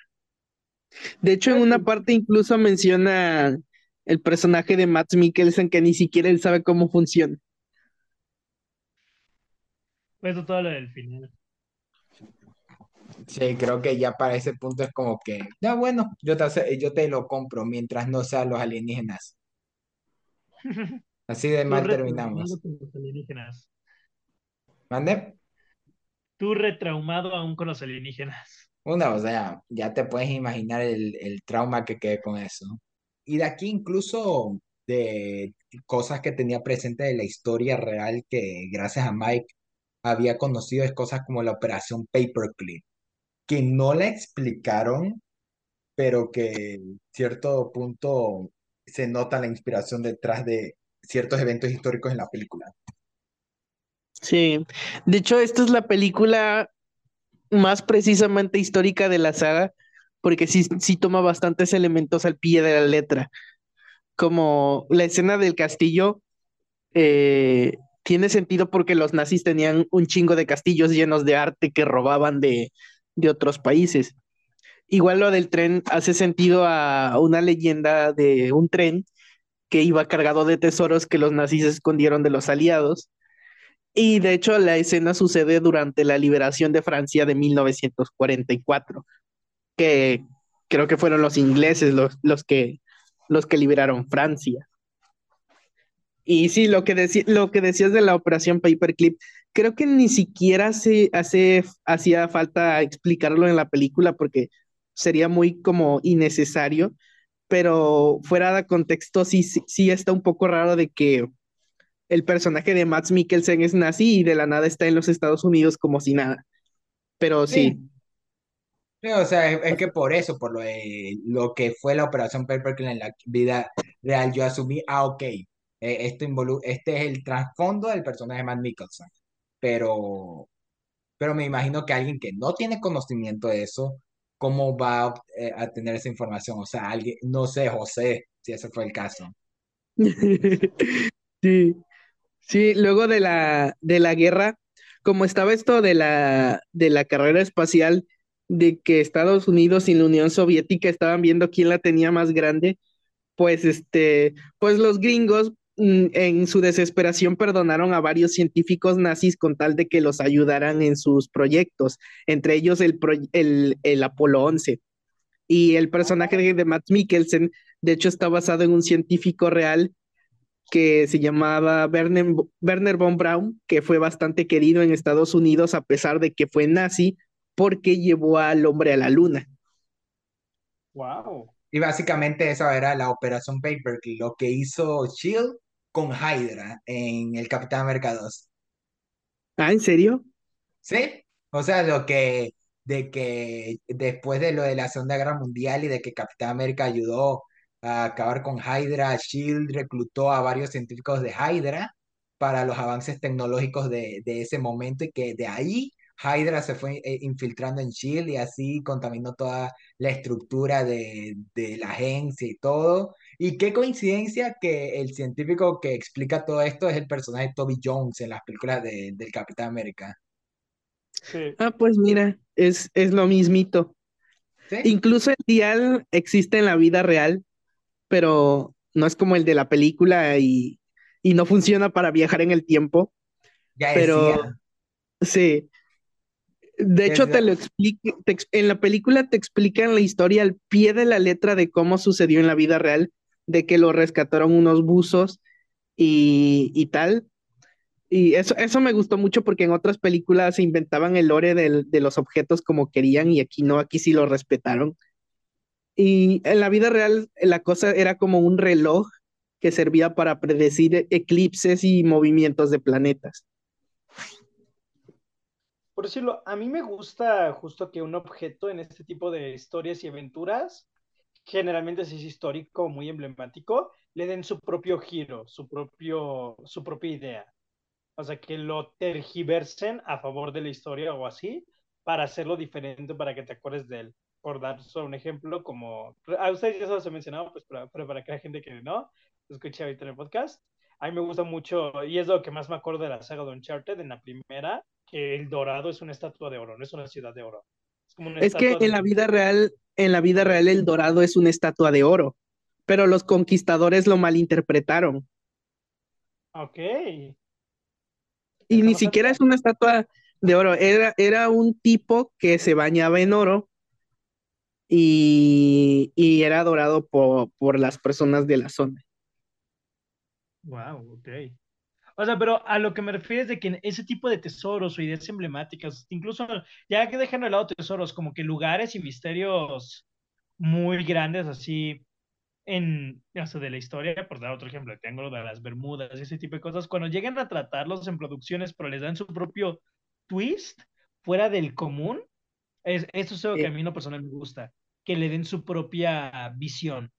De hecho, en una parte incluso menciona el personaje de Matt Mikkelsen que ni siquiera él sabe cómo funciona.
Pues todo lo del final.
Sí, creo que ya para ese punto es como que, ya bueno, yo te, yo te lo compro mientras no sean los alienígenas. [laughs] Así de mal terminamos. ¿Mande?
Tú retraumado aún con los alienígenas.
Una, o sea, ya te puedes imaginar el, el trauma que quedé con eso. Y de aquí incluso de cosas que tenía presente de la historia real que gracias a Mike había conocido es cosas como la operación Paperclip, que no la explicaron, pero que en cierto punto se nota la inspiración detrás de ciertos eventos históricos en la película.
Sí, de hecho, esta es la película más precisamente histórica de la saga, porque sí, sí toma bastantes elementos al pie de la letra, como la escena del castillo. Eh, tiene sentido porque los nazis tenían un chingo de castillos llenos de arte que robaban de, de otros países. Igual lo del tren hace sentido a una leyenda de un tren que iba cargado de tesoros que los nazis escondieron de los aliados y de hecho la escena sucede durante la liberación de Francia de 1944, que creo que fueron los ingleses los, los, que, los que liberaron Francia. Y sí, lo que, lo que decías de la operación Paperclip, creo que ni siquiera se hace, hacía falta explicarlo en la película porque sería muy como innecesario, pero fuera de contexto sí, sí, sí está un poco raro de que el personaje de Max Mikkelsen es nazi y de la nada está en los Estados Unidos como si nada. Pero sí.
O sea, es, que por eso, por lo, lo que fue la operación Paperclip en la vida real, yo asumí, ah, ok, eh, esto este es el trasfondo del personaje de Matt Mikkelsen. Pero, pero me imagino que alguien que no tiene conocimiento de eso, ¿cómo va a, eh, a tener esa información? O sea, alguien, no sé, José, si ese fue el caso. [laughs]
sí. Sí, luego de la, de la guerra, como estaba esto de la, de la carrera espacial, de que Estados Unidos y la Unión Soviética estaban viendo quién la tenía más grande, pues este, pues los gringos mm, en su desesperación perdonaron a varios científicos nazis con tal de que los ayudaran en sus proyectos, entre ellos el, el, el Apolo 11. Y el personaje de Matt Mikkelsen, de hecho, está basado en un científico real que se llamaba Werner, Werner von Braun, que fue bastante querido en Estados Unidos a pesar de que fue nazi, porque llevó al hombre a la luna.
Wow.
Y básicamente esa era la Operación Paper, lo que hizo Shield con Hydra en el Capitán América 2.
Ah, ¿en serio?
Sí, o sea, lo que de que después de lo de la Segunda Guerra Mundial y de que Capitán América ayudó a acabar con Hydra, Shield reclutó a varios científicos de Hydra para los avances tecnológicos de, de ese momento y que de ahí Hydra se fue eh, infiltrando en Shield y así contaminó toda la estructura de, de la agencia y todo. Y qué coincidencia que el científico que explica todo esto es el personaje Toby Jones en las películas de, del Capitán América.
Sí.
Ah, pues mira, es, es lo mismito.
¿Sí?
Incluso el dial existe en la vida real, pero no es como el de la película y, y no funciona para viajar en el tiempo.
Ya
Pero
decía.
sí. De hecho, te lo explica, te en la película te explican la historia al pie de la letra de cómo sucedió en la vida real, de que lo rescataron unos buzos y, y tal. Y eso, eso me gustó mucho porque en otras películas se inventaban el lore del- de los objetos como querían y aquí no, aquí sí lo respetaron. Y en la vida real la cosa era como un reloj que servía para predecir eclipses y movimientos de planetas.
Por decirlo, a mí me gusta justo que un objeto en este tipo de historias y aventuras, generalmente si es histórico, muy emblemático, le den su propio giro, su propio, su propia idea. O sea, que lo tergiversen a favor de la historia o así, para hacerlo diferente, para que te acuerdes de él. Por dar solo un ejemplo, como a ustedes ya se los he mencionado, pues para, pero para que la gente que no, escuche ahorita en el podcast. A mí me gusta mucho, y es lo que más me acuerdo de la saga de Uncharted, en la primera, que el dorado es una estatua de oro, no es una ciudad de oro. Es como una
Es que en la vida real, en la vida real el dorado es una estatua de oro, pero los conquistadores lo malinterpretaron.
Ok.
Y ni siquiera es una estatua de oro, era, era un tipo que se bañaba en oro y, y era adorado por, por las personas de la zona.
Wow, ok. O sea, pero a lo que me refiero es de que ese tipo de tesoros o ideas emblemáticas, incluso ya que dejan de lado tesoros, como que lugares y misterios muy grandes así en, o sea, de la historia, por dar otro ejemplo, el Triángulo de las Bermudas, ese tipo de cosas, cuando llegan a tratarlos en producciones, pero les dan su propio twist fuera del común, es, eso es algo que a mí en lo personal me gusta, que le den su propia visión.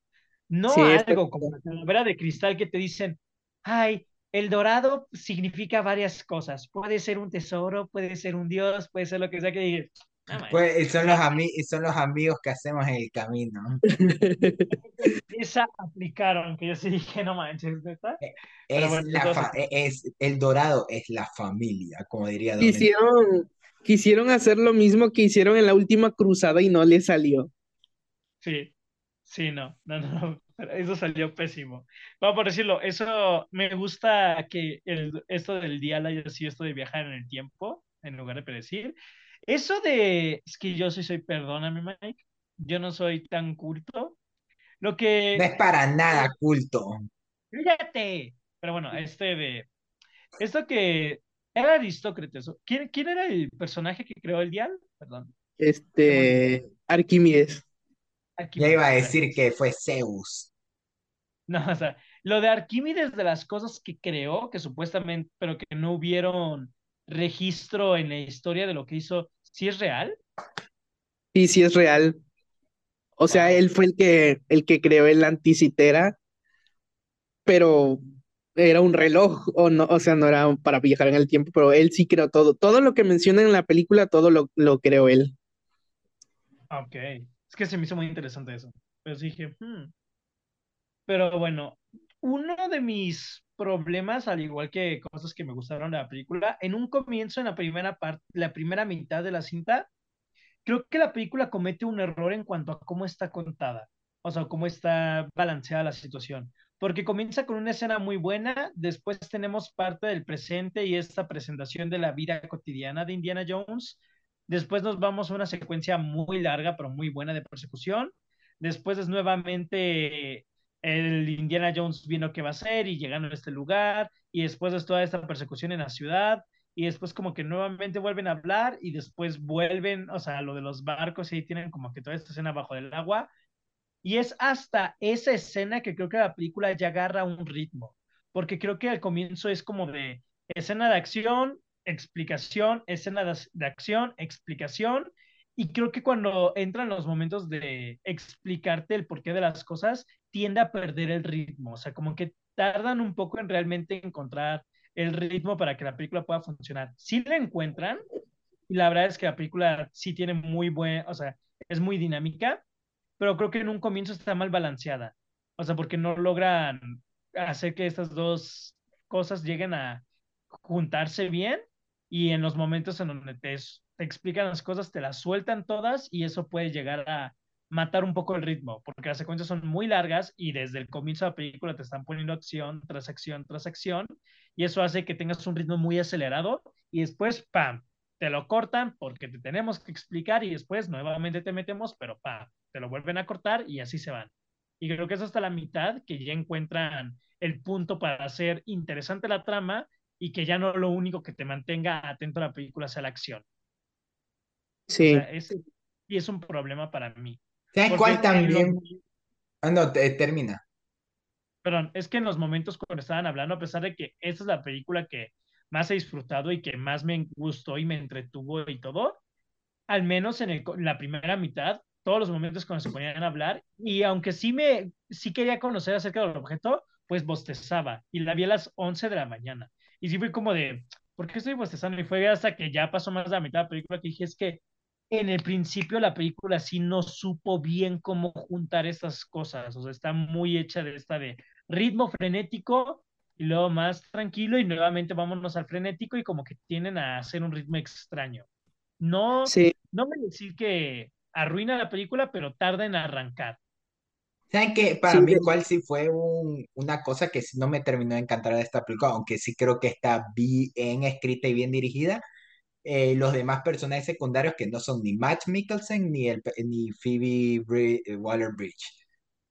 No
Sí,
algo
de
como la de cristal que te dicen, ay, el dorado significa varias cosas. Puede ser un tesoro, puede ser un dios, puede ser lo que sea que diga. "No
Pues
manches".
y son los, son los amigos que hacemos en el camino. [laughs]
esa aplicaron, que yo sí dije, no manches, ¿neta?
Eh, Es,
bueno,
la e- es el dorado es la familia, como diría.
Quisieron, quisieron hacer lo mismo que hicieron en la última cruzada y no les salió.
Sí, sí, no, no, no, no, pero [laughs] eso salió pésimo. Vamos por decirlo, eso me gusta que el, esto del dial haya sido esto de viajar en el tiempo, en lugar de predecir. Eso de, es que yo sí soy, perdóname, Mike, yo no soy tan culto. Lo
No
que,
es para nada culto.
fíjate, pero bueno, este de, esto que era Aristócrates, ¿quién, quién era el personaje que creó el dial? Perdón,
Este, Arquímedes.
aquí
Ya iba a decir que fue Zeus.
No, o sea, lo de Arquímedes de las cosas que creó, que supuestamente, pero que no hubieron registro en la historia de lo que hizo, ¿sí es real?
Sí, sí es real. O sea,
Wow.
él fue el que, el que creó el anticitera, pero era un reloj, o no, o sea, no era para viajar en el tiempo, pero él sí creó todo. Todo lo que menciona en la película, todo lo, lo creó él.
Ok, es que se me hizo muy interesante eso. Pero sí dije, hmm. Pero bueno, uno de mis problemas, al igual que cosas que me gustaron de la película, en un comienzo, en la primera parte, la primera mitad de la cinta, creo que la película comete un error en cuanto a cómo está contada, o sea, cómo está balanceada la situación. Porque comienza con una escena muy buena, después tenemos parte del presente y esta presentación de la vida cotidiana de Indiana Jones, después nos vamos a una secuencia muy larga, pero muy buena de persecución, después es nuevamente el Indiana Jones viendo qué va a hacer y llegando a este lugar, y después es toda esta persecución en la ciudad, y después como que nuevamente vuelven a hablar y después vuelven, o sea, lo de los barcos y ahí tienen como que toda esta escena bajo el agua. Y es hasta esa escena que creo que la película ya agarra un ritmo, porque creo que al comienzo es como de escena de acción, explicación, escena de acción, explicación, y creo que cuando entran los momentos de explicarte el porqué de las cosas, tiende a perder el ritmo, o sea, como que tardan un poco en realmente encontrar el ritmo para que la película pueda funcionar. Si la encuentran, y la verdad es que la película sí tiene muy buen, o sea, es muy dinámica, pero creo que en un comienzo está mal balanceada. O sea, porque no logran hacer que estas dos cosas lleguen a juntarse bien y en los momentos en donde te, te explican las cosas, te las sueltan todas y eso puede llegar a matar un poco el ritmo, porque las secuencias son muy largas y desde el comienzo de la película te están poniendo acción tras acción tras acción y eso hace que tengas un ritmo muy acelerado y después, ¡pam!, te lo cortan porque te tenemos que explicar y después nuevamente te metemos, pero ¡pam!, te lo vuelven a cortar y así se van. Y creo que es hasta la mitad que ya encuentran el punto para hacer interesante la trama y que ya no lo único que te mantenga atento a la película sea la acción.
Sí.
O sea, ese, y es un problema para mí.
¿Sabes cuál también?
los-
Ah, no, te- termina.
Perdón, es que en los momentos cuando estaban hablando, a pesar de que esta es la película que más he disfrutado y que más me gustó y me entretuvo y todo, al menos en, el, en la primera mitad, todos los momentos cuando se ponían a hablar, y aunque sí me sí quería conocer acerca del objeto, pues bostezaba, y la vi a las 11 de la mañana. Y sí fue como de, ¿por qué estoy bostezando? Y fue hasta que ya pasó más de la mitad de la película que dije, es que en el principio la película sí no supo bien cómo juntar estas cosas, o sea, está muy hecha de esta de ritmo frenético y luego más tranquilo y nuevamente vámonos al frenético y como que tienden a hacer un ritmo extraño. No,
Sí,
no voy a decir que arruina la película, pero tarda en arrancar.
¿Saben qué? Para
Sí,
mí, cuál sí fue un- una cosa que no me terminó de encantar de esta película, aunque sí creo que está bien escrita y bien dirigida. Eh, los demás personajes secundarios que no son ni Matt Mikkelsen ni, el, ni Phoebe Bri- eh, Waller-Bridge.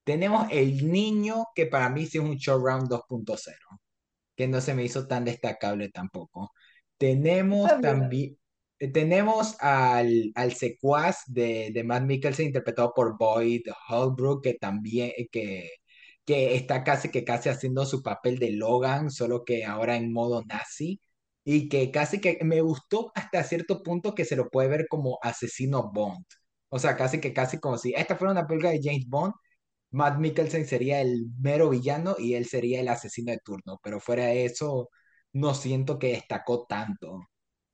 Tenemos el niño que para mí sí es un showround 2.0, que no se me hizo tan destacable tampoco. Tenemos
bien.
también, eh, tenemos al, al secuaz de, de Matt Mikkelsen interpretado por Boyd Holbrook, que también, que, que está casi que casi haciendo su papel de Logan, solo que ahora en modo nazi, y que casi que me gustó hasta cierto punto que se lo puede ver como asesino Bond. O sea, casi que casi como si esta fuera una película de James Bond, Matt Mikkelsen sería el mero villano y él sería el asesino de turno, pero fuera de eso, no siento que destacó tanto.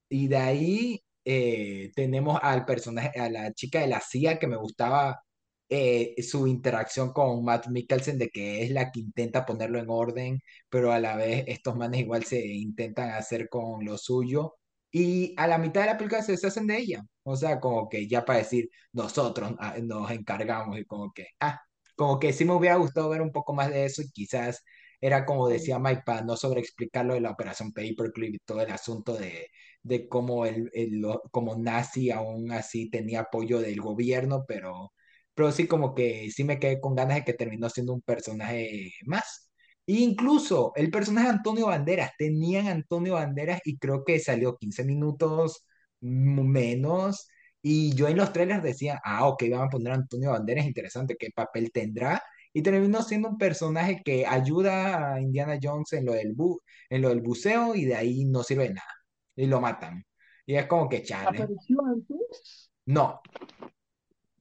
Y de ahí eh, tenemos al personaje, a la chica de la CIA que me gustaba eh, su interacción con Matt Mikkelsen, de que es la que intenta ponerlo en orden, pero a la vez estos manes igual se intentan hacer con lo suyo. Y a la mitad de la película se deshacen de ella. O sea, como que ya para decir, nosotros ah, nos encargamos y como que, ah, como que sí me hubiera gustado ver un poco más de eso y quizás era como decía Mike, para no sobreexplicar lo de la operación Paperclip y todo el asunto de de cómo, el, el, lo- como nazi aún así tenía apoyo del gobierno, pero, pero sí como que sí me quedé con ganas de que terminó siendo un personaje más. E incluso el personaje de Antonio Banderas, tenían Antonio Banderas y creo que salió 15 minutos menos. Y yo en los trailers decía, ah, ok, van a poner a Antonio Banderas, interesante, ¿qué papel tendrá? Y terminó siendo un personaje que ayuda a Indiana Jones en lo del, bu en lo del buceo y de ahí no sirve nada y lo matan. Y es como que chale.
¿Apareció antes?
No,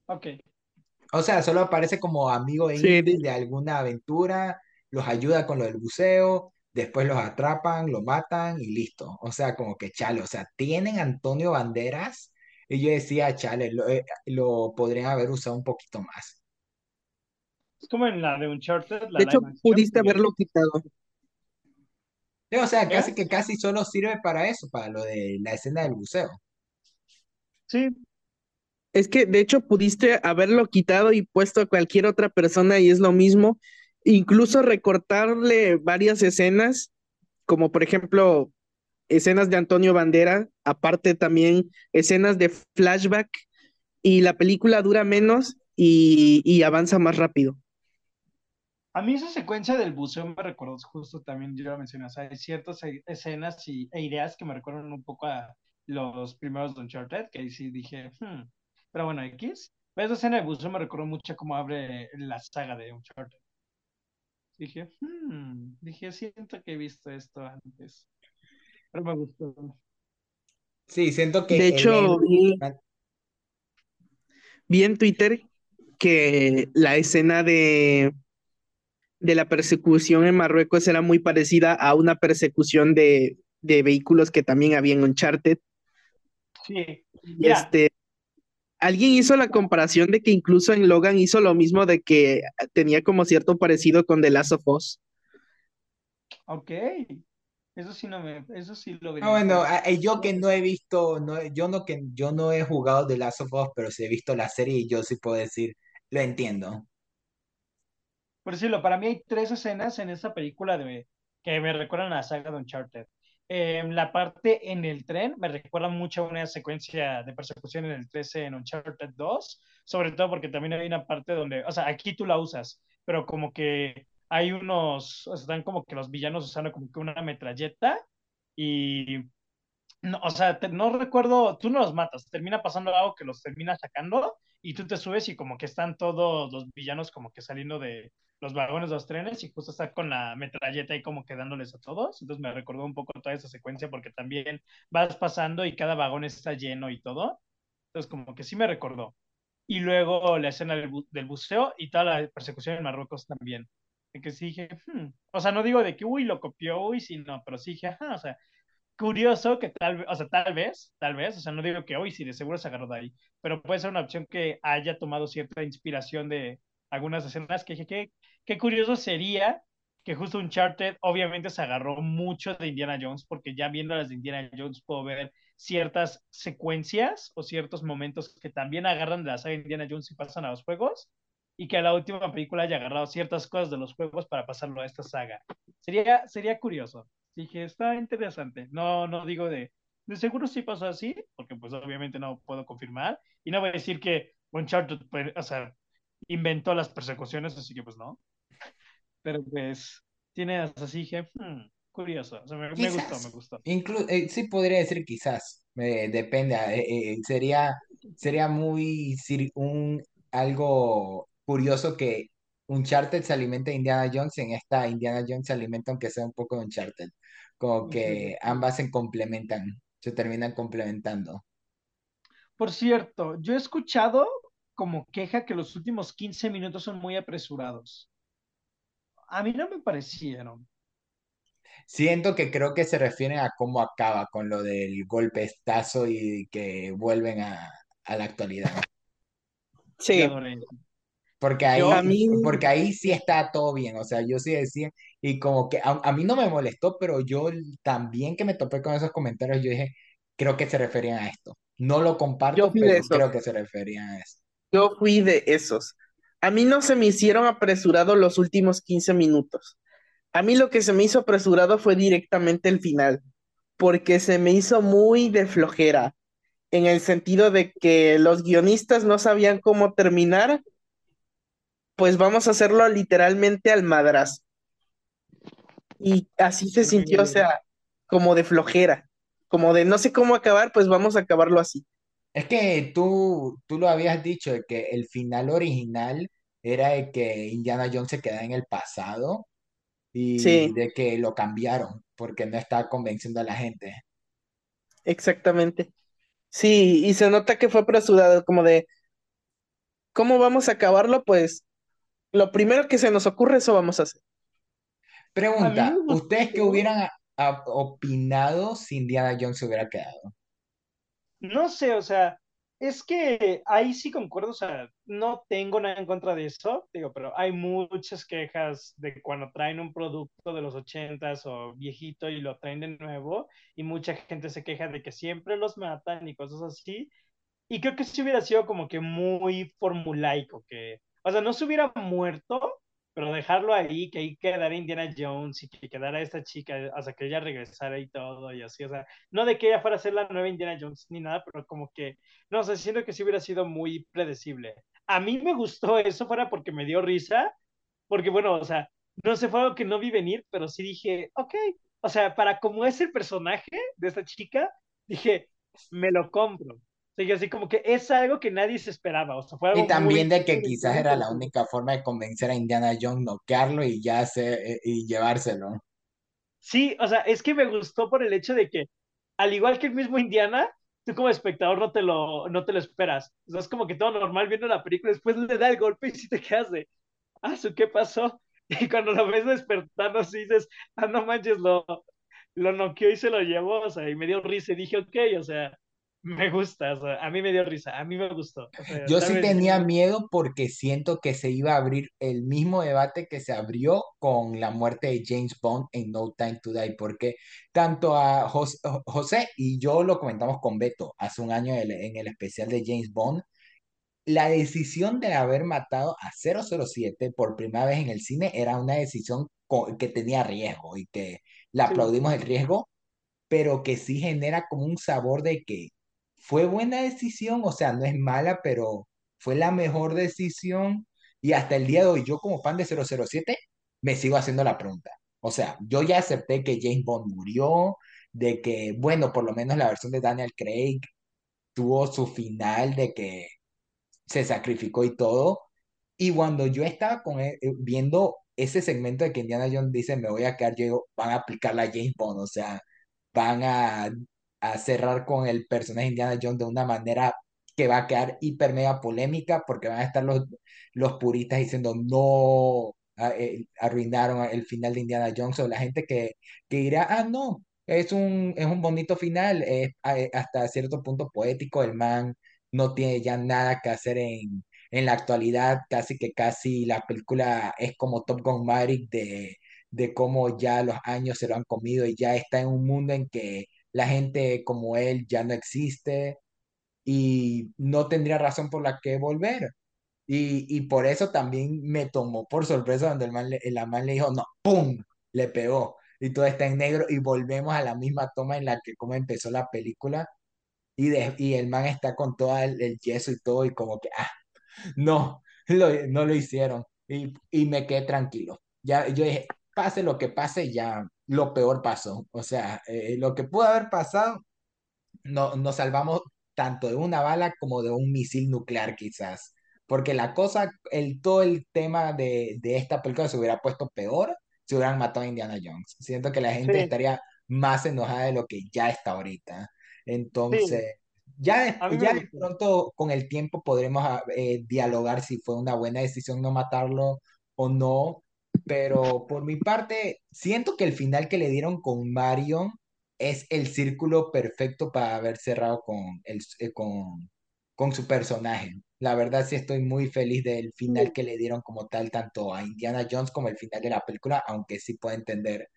Ok.
O sea, solo aparece como amigo
Sí, de-
de alguna aventura, los ayuda con lo del buceo, después los atrapan, lo matan y listo. O sea, como que chale, o sea, tienen Antonio Banderas y yo decía, chale, lo, eh, lo podrían haber usado un poquito más.
Es como en la de Uncharted, la
de hecho, pudiste
que-
haberlo quitado.
Sí, o sea, casi que casi solo sirve para eso, para lo de la escena del buceo.
Sí,
Es que de hecho pudiste haberlo quitado y puesto a cualquier otra persona y es lo mismo. Incluso recortarle varias escenas, como por ejemplo escenas de Antonio Bandera, aparte también escenas de flashback y la película dura menos y, y avanza más rápido.
A mí esa secuencia del buceo me recuerda justo también, yo lo mencioné, o sea, hay ciertas e- escenas y, e ideas que me recuerdan un poco a los primeros de Uncharted, que ahí sí dije, hmm. Pero bueno, X. Esa escena del buceo me recuerda mucho cómo abre la saga de Uncharted. Dije, hmm, dije, siento que he visto esto antes, pero me gustó.
Sí, siento que
De hecho, vi, vi en Twitter que la escena de, de la persecución en Marruecos era muy parecida a una persecución de, de vehículos que también había en Uncharted.
Sí,
Y
Mira.
este, alguien hizo la comparación de que incluso en Logan hizo lo mismo de que tenía como cierto parecido con The Last of Us.
ok. Eso sí no me, eso sí lo
Ah, bueno,
vería.
a- a- yo que no he visto, no, yo no que yo no he jugado The Last of Us, pero sí he visto la serie y yo sí puedo decir, lo entiendo.
Por decirlo, para mí hay tres escenas en esta película de, que me recuerdan a la saga de Uncharted. Eh, la parte en el tren me recuerda mucho a una secuencia de persecución en el 13 en Uncharted 2, sobre todo porque también hay una parte donde, o sea, aquí tú la usas, pero como que hay unos, o sea, están como que los villanos usando como que una metralleta y no, o sea, no recuerdo, tú no los matas, termina pasando algo que los termina sacando y tú te subes y como que están todos los villanos como que saliendo de los vagones de los trenes y justo está con la metralleta y como que dándoles a todos. Entonces me recordó un poco toda esa secuencia porque también vas pasando y cada vagón está lleno y todo. Entonces como que sí me recordó. Y luego la escena del, bu- del buceo y toda la persecución en Marruecos también. De que sí dije, hmm. O sea, no digo de que, uy, lo copió, uy, sí, no, pero sí dije, ajá, o sea, curioso que tal vez, o sea, tal vez, tal vez, o sea, no digo que hoy sí, de seguro se agarró de ahí, pero puede ser una opción que haya tomado cierta inspiración de algunas escenas que dije, qué, qué curioso sería que justo Uncharted obviamente se agarró mucho de Indiana Jones, porque ya viendo las de Indiana Jones puedo ver ciertas secuencias o ciertos momentos que también agarran de la saga Indiana Jones y pasan a los juegos, y que a la última película haya agarrado ciertas cosas de los juegos para pasarlo a esta saga. Sería, sería curioso. Dije, está interesante. No, no digo de, de seguro sí pasó así, porque pues obviamente no puedo confirmar. Y no voy a decir que Uncharted, o sea, inventó las persecuciones, así que pues no. Pero pues tiene así, dije, hmm, curioso. O sea, me, me gustó, me gustó.
inclu- eh, sí podría decir quizás, eh, depende, eh, eh, sería, sería muy un, algo curioso que Uncharted se alimenta de Indiana Jones y en esta Indiana Jones se alimenta aunque sea un poco de Uncharted, como que ambas se complementan, se terminan complementando.
Por cierto, yo he escuchado como queja que los últimos 15 minutos son muy apresurados. A mí no me parecieron.
Siento que creo que se refieren a cómo acaba con lo del golpestazo y que vuelven a, a la actualidad.
Sí,
Porque
Yo,
ahí,
mí,
porque ahí sí está todo bien, o sea, yo sí decía, y como que a, a mí no me molestó, pero yo también que me topé con esos comentarios, yo dije, creo que se referían a esto. No lo
yo
comparto,
de
pero creo que se referían a eso.
Yo fui de esos. A mí no se me hicieron apresurados los últimos 15 minutos. A mí lo que se me hizo apresurado fue directamente el final, porque se me hizo muy de flojera, en el sentido de que los guionistas no sabían cómo terminar, pues vamos a hacerlo literalmente al madrazo. Y así se sintió, o sea, como de flojera, como de no sé cómo acabar, pues vamos a acabarlo así.
Es que tú, tú lo habías dicho, de que el final original era de que Indiana Jones se quedaba en el pasado y
Sí,
de que lo cambiaron porque no estaba convenciendo a la gente.
exactamente. Sí, y se nota que fue apresurado, como de, ¿cómo vamos a acabarlo? Pues lo primero que se nos ocurre, eso vamos a hacer.
a
Pregunta, ¿ustedes qué hubieran a- a- opinado si Indiana Jones se hubiera quedado?
No sé, o sea, es que ahí sí concuerdo, o sea, no tengo nada en contra de eso, digo, pero hay muchas quejas de cuando traen un producto de los ochentas o viejito y lo traen de nuevo, y mucha gente se queja de que siempre los matan y cosas así, y creo que sí hubiera sido como que muy formulaico, que, o sea, no se hubiera muerto, pero dejarlo ahí, que ahí quedara Indiana Jones y que quedara esta chica hasta que ella regresara y todo, y así, o sea, no de que ella fuera a ser la nueva Indiana Jones ni nada, pero como que, no sé, siento que sí hubiera sido muy predecible. a mí me gustó eso, fuera porque me dio risa, porque bueno, o sea, no sé, fue algo que no vi venir, pero sí dije, ok, o sea, para como es el personaje de esta chica, dije, me lo compro. O sea, así como que es algo que nadie se esperaba, o sea, fue algo
Y también
muy...
de que quizás era la única forma de convencer a Indiana Jones, noquearlo y ya se, y llevárselo.
Sí, o sea, es que me gustó por el hecho de que, al igual que el mismo Indiana, tú como espectador no te lo, no te lo esperas. O sea, es como que todo normal viendo la película, después le da el golpe y si te quedas de, ah, ¿su qué pasó? [laughs] Y cuando lo ves despertando, así dices, ah, no manches, lo, lo noqueó y se lo llevó, o sea, y me dio risa y dije, ok, o sea, me gusta, o sea, a mí me dio risa, a mí me gustó. O sea,
Yo sí tenía miedo porque siento que se iba a abrir el mismo debate que se abrió con la muerte de James Bond en No Time to Die, porque tanto a Jos- José y yo lo comentamos con Beto hace un año en el, especial de James Bond, la decisión de haber matado a 007 por primera vez en el cine era una decisión que tenía riesgo y que le
Sí,
aplaudimos el riesgo, pero que sí genera como un sabor de que fue buena decisión, o sea, no es mala, pero fue la mejor decisión. Y hasta el día de hoy, yo como fan de 007, me sigo haciendo la pregunta. O sea, yo ya acepté que James Bond murió, de que, bueno, por lo menos la versión de Daniel Craig tuvo su final de que se sacrificó y todo. Y cuando yo estaba con eh, viendo ese segmento de que Indiana Jones dice, me voy a quedar, yo digo, van a aplicar la James Bond, o sea, van a, a cerrar con el personaje Indiana Jones de una manera que va a quedar hiper mega polémica porque van a estar los, los puristas diciendo, no, eh, arruinaron el final de Indiana Jones, o la gente que, que dirá, ah, no. Es un, es un bonito final, es eh, hasta cierto punto poético, el man no tiene ya nada que hacer en, en la actualidad, casi que casi la película es como Top Gun Maverick de, de cómo ya los años se lo han comido y ya está en un mundo en que la gente como él ya no existe y no tendría razón por la que volver. Y, y por eso también me tomó por sorpresa cuando el man le, la man le dijo, no, ¡pum! Le pegó. Y todo está en negro y volvemos a la misma toma en la que como empezó la película y, de, y el man está con todo el, el yeso y todo y como que, ah, no, lo- no lo hicieron. Y, y me quedé tranquilo. Ya, yo dije, pase lo que pase, ya lo peor pasó. O sea, eh, lo que pudo haber pasado, no, nos salvamos tanto de una bala como de un misil nuclear quizás. Porque la cosa, el, todo el tema de, de esta película se hubiera puesto peor si hubieran matado a Indiana Jones. Siento que la gente
sí,
estaría más enojada de lo que ya está ahorita.
sí,
Entonces, ya,
a mí
de-
me
ya de pronto con el tiempo podremos ah, eh, dialogar si fue una buena decisión no matarlo o no. Pero por mi parte, siento que el final que le dieron con Marion es el círculo perfecto para haber cerrado con, el, eh, con, con su personaje. La verdad sí estoy muy feliz del final que le dieron como tal, tanto a Indiana Jones como el final de la película, aunque sí puedo entender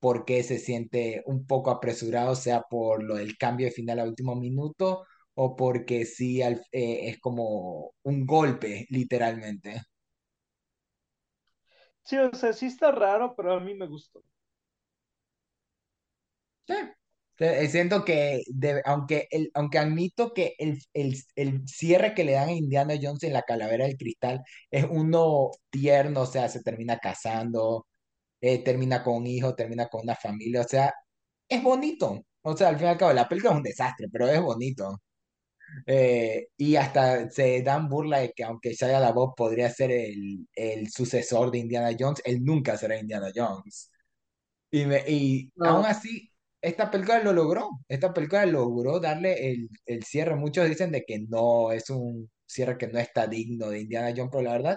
por qué se siente un poco apresurado, sea por lo del cambio de final a último minuto o porque sí al- eh, es como un golpe, literalmente.
Sí, o sea, sí está raro, pero a mí me gustó.
Sí. Eh, Siento que, de- aunque, el, aunque admito que el, el, el cierre que le dan a Indiana Jones en la Calavera del Cristal es uno tierno, o sea, se termina casando, eh, termina con un hijo, termina con una familia, o sea, es bonito. O sea, al fin y al cabo, la película es un desastre, pero es bonito. Eh, y hasta se dan burla de que aunque Shia LaBeouf podría ser el, el sucesor de Indiana Jones, él nunca será Indiana Jones. Y, me- y aún
No,
así, esta película lo logró. Esta película logró darle el, el cierre. Muchos dicen de que no, es un cierre que no está digno de Indiana Jones, pero la verdad,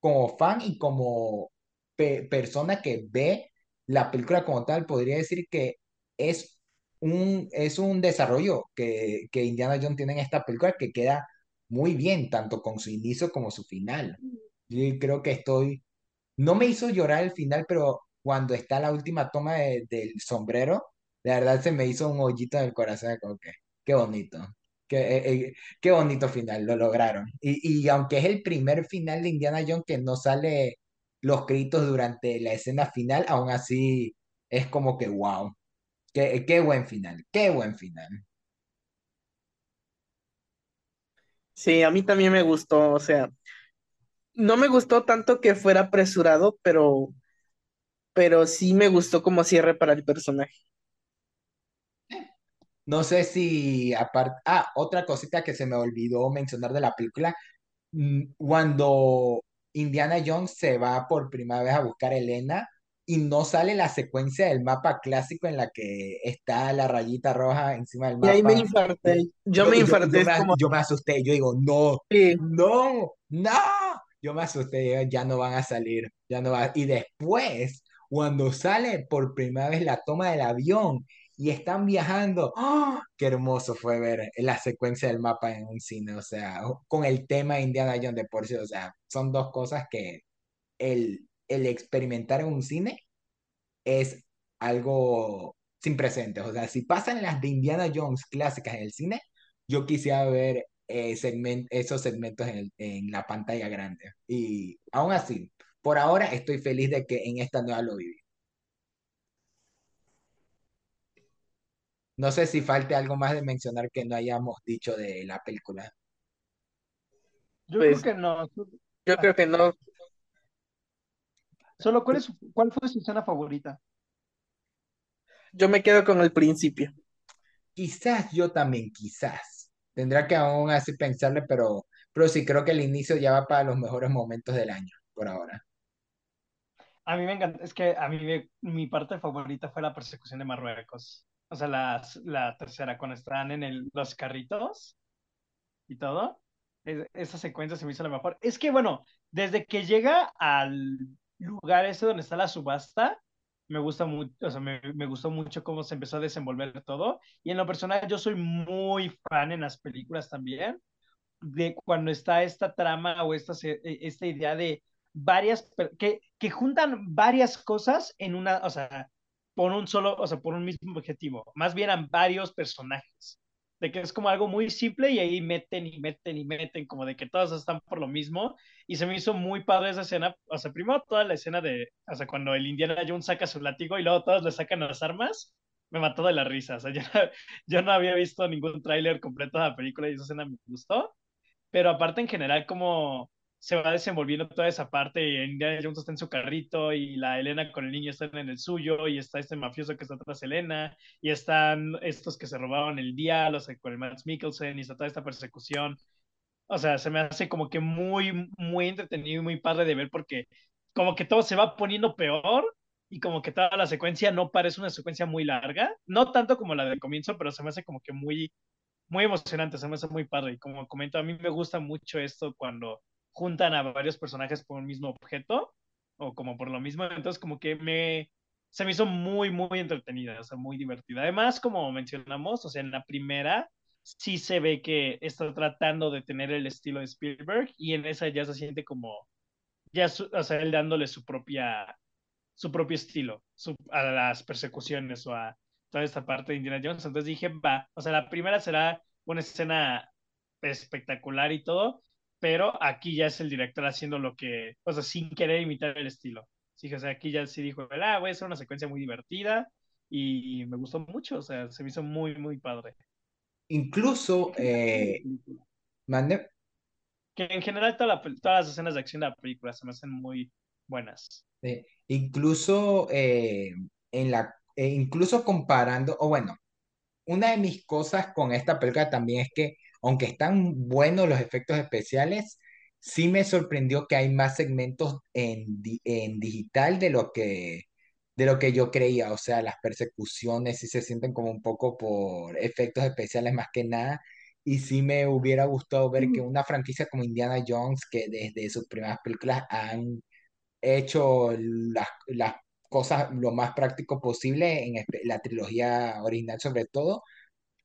como fan y como pe- persona que ve la película como tal, podría decir que es un, es un desarrollo que, que Indiana Jones tiene en esta película que queda muy bien, tanto con su inicio como su final. Yo creo que estoy no me hizo llorar el final, pero cuando está la última toma de- del sombrero, la verdad se me hizo un hoyito en el corazón, como que, qué bonito, qué, eh, eh, qué bonito final, lo lograron. Y, y aunque es el primer final de Indiana Jones que no sale los créditos durante la escena final, aún así es como que wow, qué, qué buen final, qué buen final.
Sí, a mí también me gustó, o sea, no me gustó tanto que fuera apresurado, pero, pero sí me gustó como cierre para el personaje.
No sé si aparte, ah, otra cosita que se me olvidó mencionar de la película, mm, cuando Indiana Jones se va por primera vez a buscar a Elena y no sale la secuencia del mapa clásico en la que está la rayita roja encima del
Y ahí me
mapa.
infarté, yo
Yo,
me
yo, yo
infarté, es
me,
como,
yo me asusté, yo digo, no,
sí,
no, no. Yo me asusté, ya no van a salir, ya no va. Y después, cuando sale por primera vez la toma del avión y están viajando, ¡ah! Qué hermoso fue ver la secuencia del mapa en un cine, o sea, con el tema de Indiana Jones de por sí, o sea, son dos cosas que el, el experimentar en un cine es algo sin precedentes. O sea, si pasan las de Indiana Jones clásicas en el cine, yo quisiera ver eh, segment- esos segmentos en, el- en la pantalla grande. Y aún así, por ahora estoy feliz de que en esta nueva lo viví. No sé si falte algo más de mencionar que no hayamos dicho de la película.
Yo creo
pues
que no.
yo creo que no,
Solo, ¿cuál es cuál fue su escena favorita?
yo me quedo con el principio.
Quizás yo también, quizás. Tendrá que aún así pensarle, pero, pero sí creo que el inicio ya va para los mejores momentos del año, por ahora.
A mí me encanta, es que a mí me- mi parte favorita fue la persecución de Marruecos. O sea, la, la tercera, cuando están en el, los carritos y todo. Es- esa secuencia se me hizo la mejor. Es que, bueno, desde que llega al lugar ese donde está la subasta, me gusta mucho, o sea, me, me gustó mucho cómo se empezó a desenvolver todo. Y en lo personal, yo soy muy fan en las películas también de cuando está esta trama o esta, e- esta idea de varias, que, que juntan varias cosas en una, o sea, por un solo, o sea, por un mismo objetivo. Más bien eran varios personajes. De que es como algo muy simple y ahí meten y meten y meten, como de que todos están por lo mismo. Y se me hizo muy padre esa escena. O sea, primero toda la escena de, o sea, cuando el Indiana Jones saca su látigo y luego todos le sacan las armas, me mató de la risa. O sea, [laughs] yo, no- yo no había visto ningún tráiler completo de la película y esa escena me gustó pero aparte en general como se va desenvolviendo toda esa parte y Indiana Jones está en su carrito y la Elena con el niño están en el suyo y está este mafioso que está tras Elena y están estos que se robaron el día, los con el Mads Mikkelsen y está toda esta persecución. O sea, se me hace como que muy, muy entretenido y muy padre de ver porque como que todo se va poniendo peor y como que toda la secuencia no parece una secuencia muy larga, no tanto como la del comienzo, pero se me hace como que muy muy emocionante, se me hace muy padre. Y como comento, a mí me gusta mucho esto cuando juntan a varios personajes por un mismo objeto o como por lo mismo. Entonces, como que me se me hizo muy, muy entretenida, o sea, muy divertida. Además, como mencionamos, o sea, en la primera sí se ve que está tratando de tener el estilo de Spielberg y en esa ya se siente como, ya, su, o sea, él dándole su propia su propio estilo a las persecuciones o a toda esta parte de Indiana Jones. Entonces dije, va, o sea, la primera será una escena espectacular y todo, pero aquí ya es el director haciendo lo que, o sea, sin querer imitar el estilo. Sí, o sea, aquí ya sí dijo, ah, voy a hacer una secuencia muy divertida y me gustó mucho, o sea, se me hizo muy, muy padre.
Incluso, eh, mande,
Que en general toda la, todas las escenas de acción de la película se me hacen muy buenas.
eh, incluso eh, en la, eh, incluso comparando, o bueno, una de mis cosas con esta película también es que, aunque están buenos los efectos especiales, sí me sorprendió que hay más segmentos en, di- en digital de lo que, de lo que yo creía. O sea, las persecuciones sí se sienten como un poco por efectos especiales más que nada. Y sí me hubiera gustado ver que una franquicia como Indiana Jones, que desde sus primeras películas han hecho las, las cosas lo más práctico posible en la trilogía original sobre todo,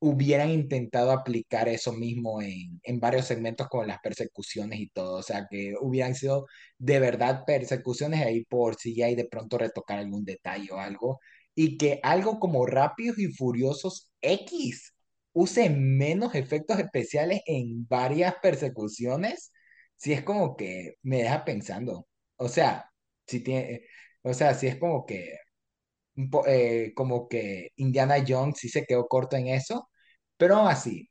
hubieran intentado aplicar eso mismo en, en varios segmentos con las persecuciones y todo, o sea, que hubieran sido de verdad persecuciones ahí por si hay de pronto retocar algún detalle o algo, y que algo como Rápidos y Furiosos X use menos efectos especiales en varias persecuciones, si es como que me deja pensando. O sea, si tiene, o sea, si es como que, eh, como que Indiana Jones sí se quedó corto en eso, pero aún así,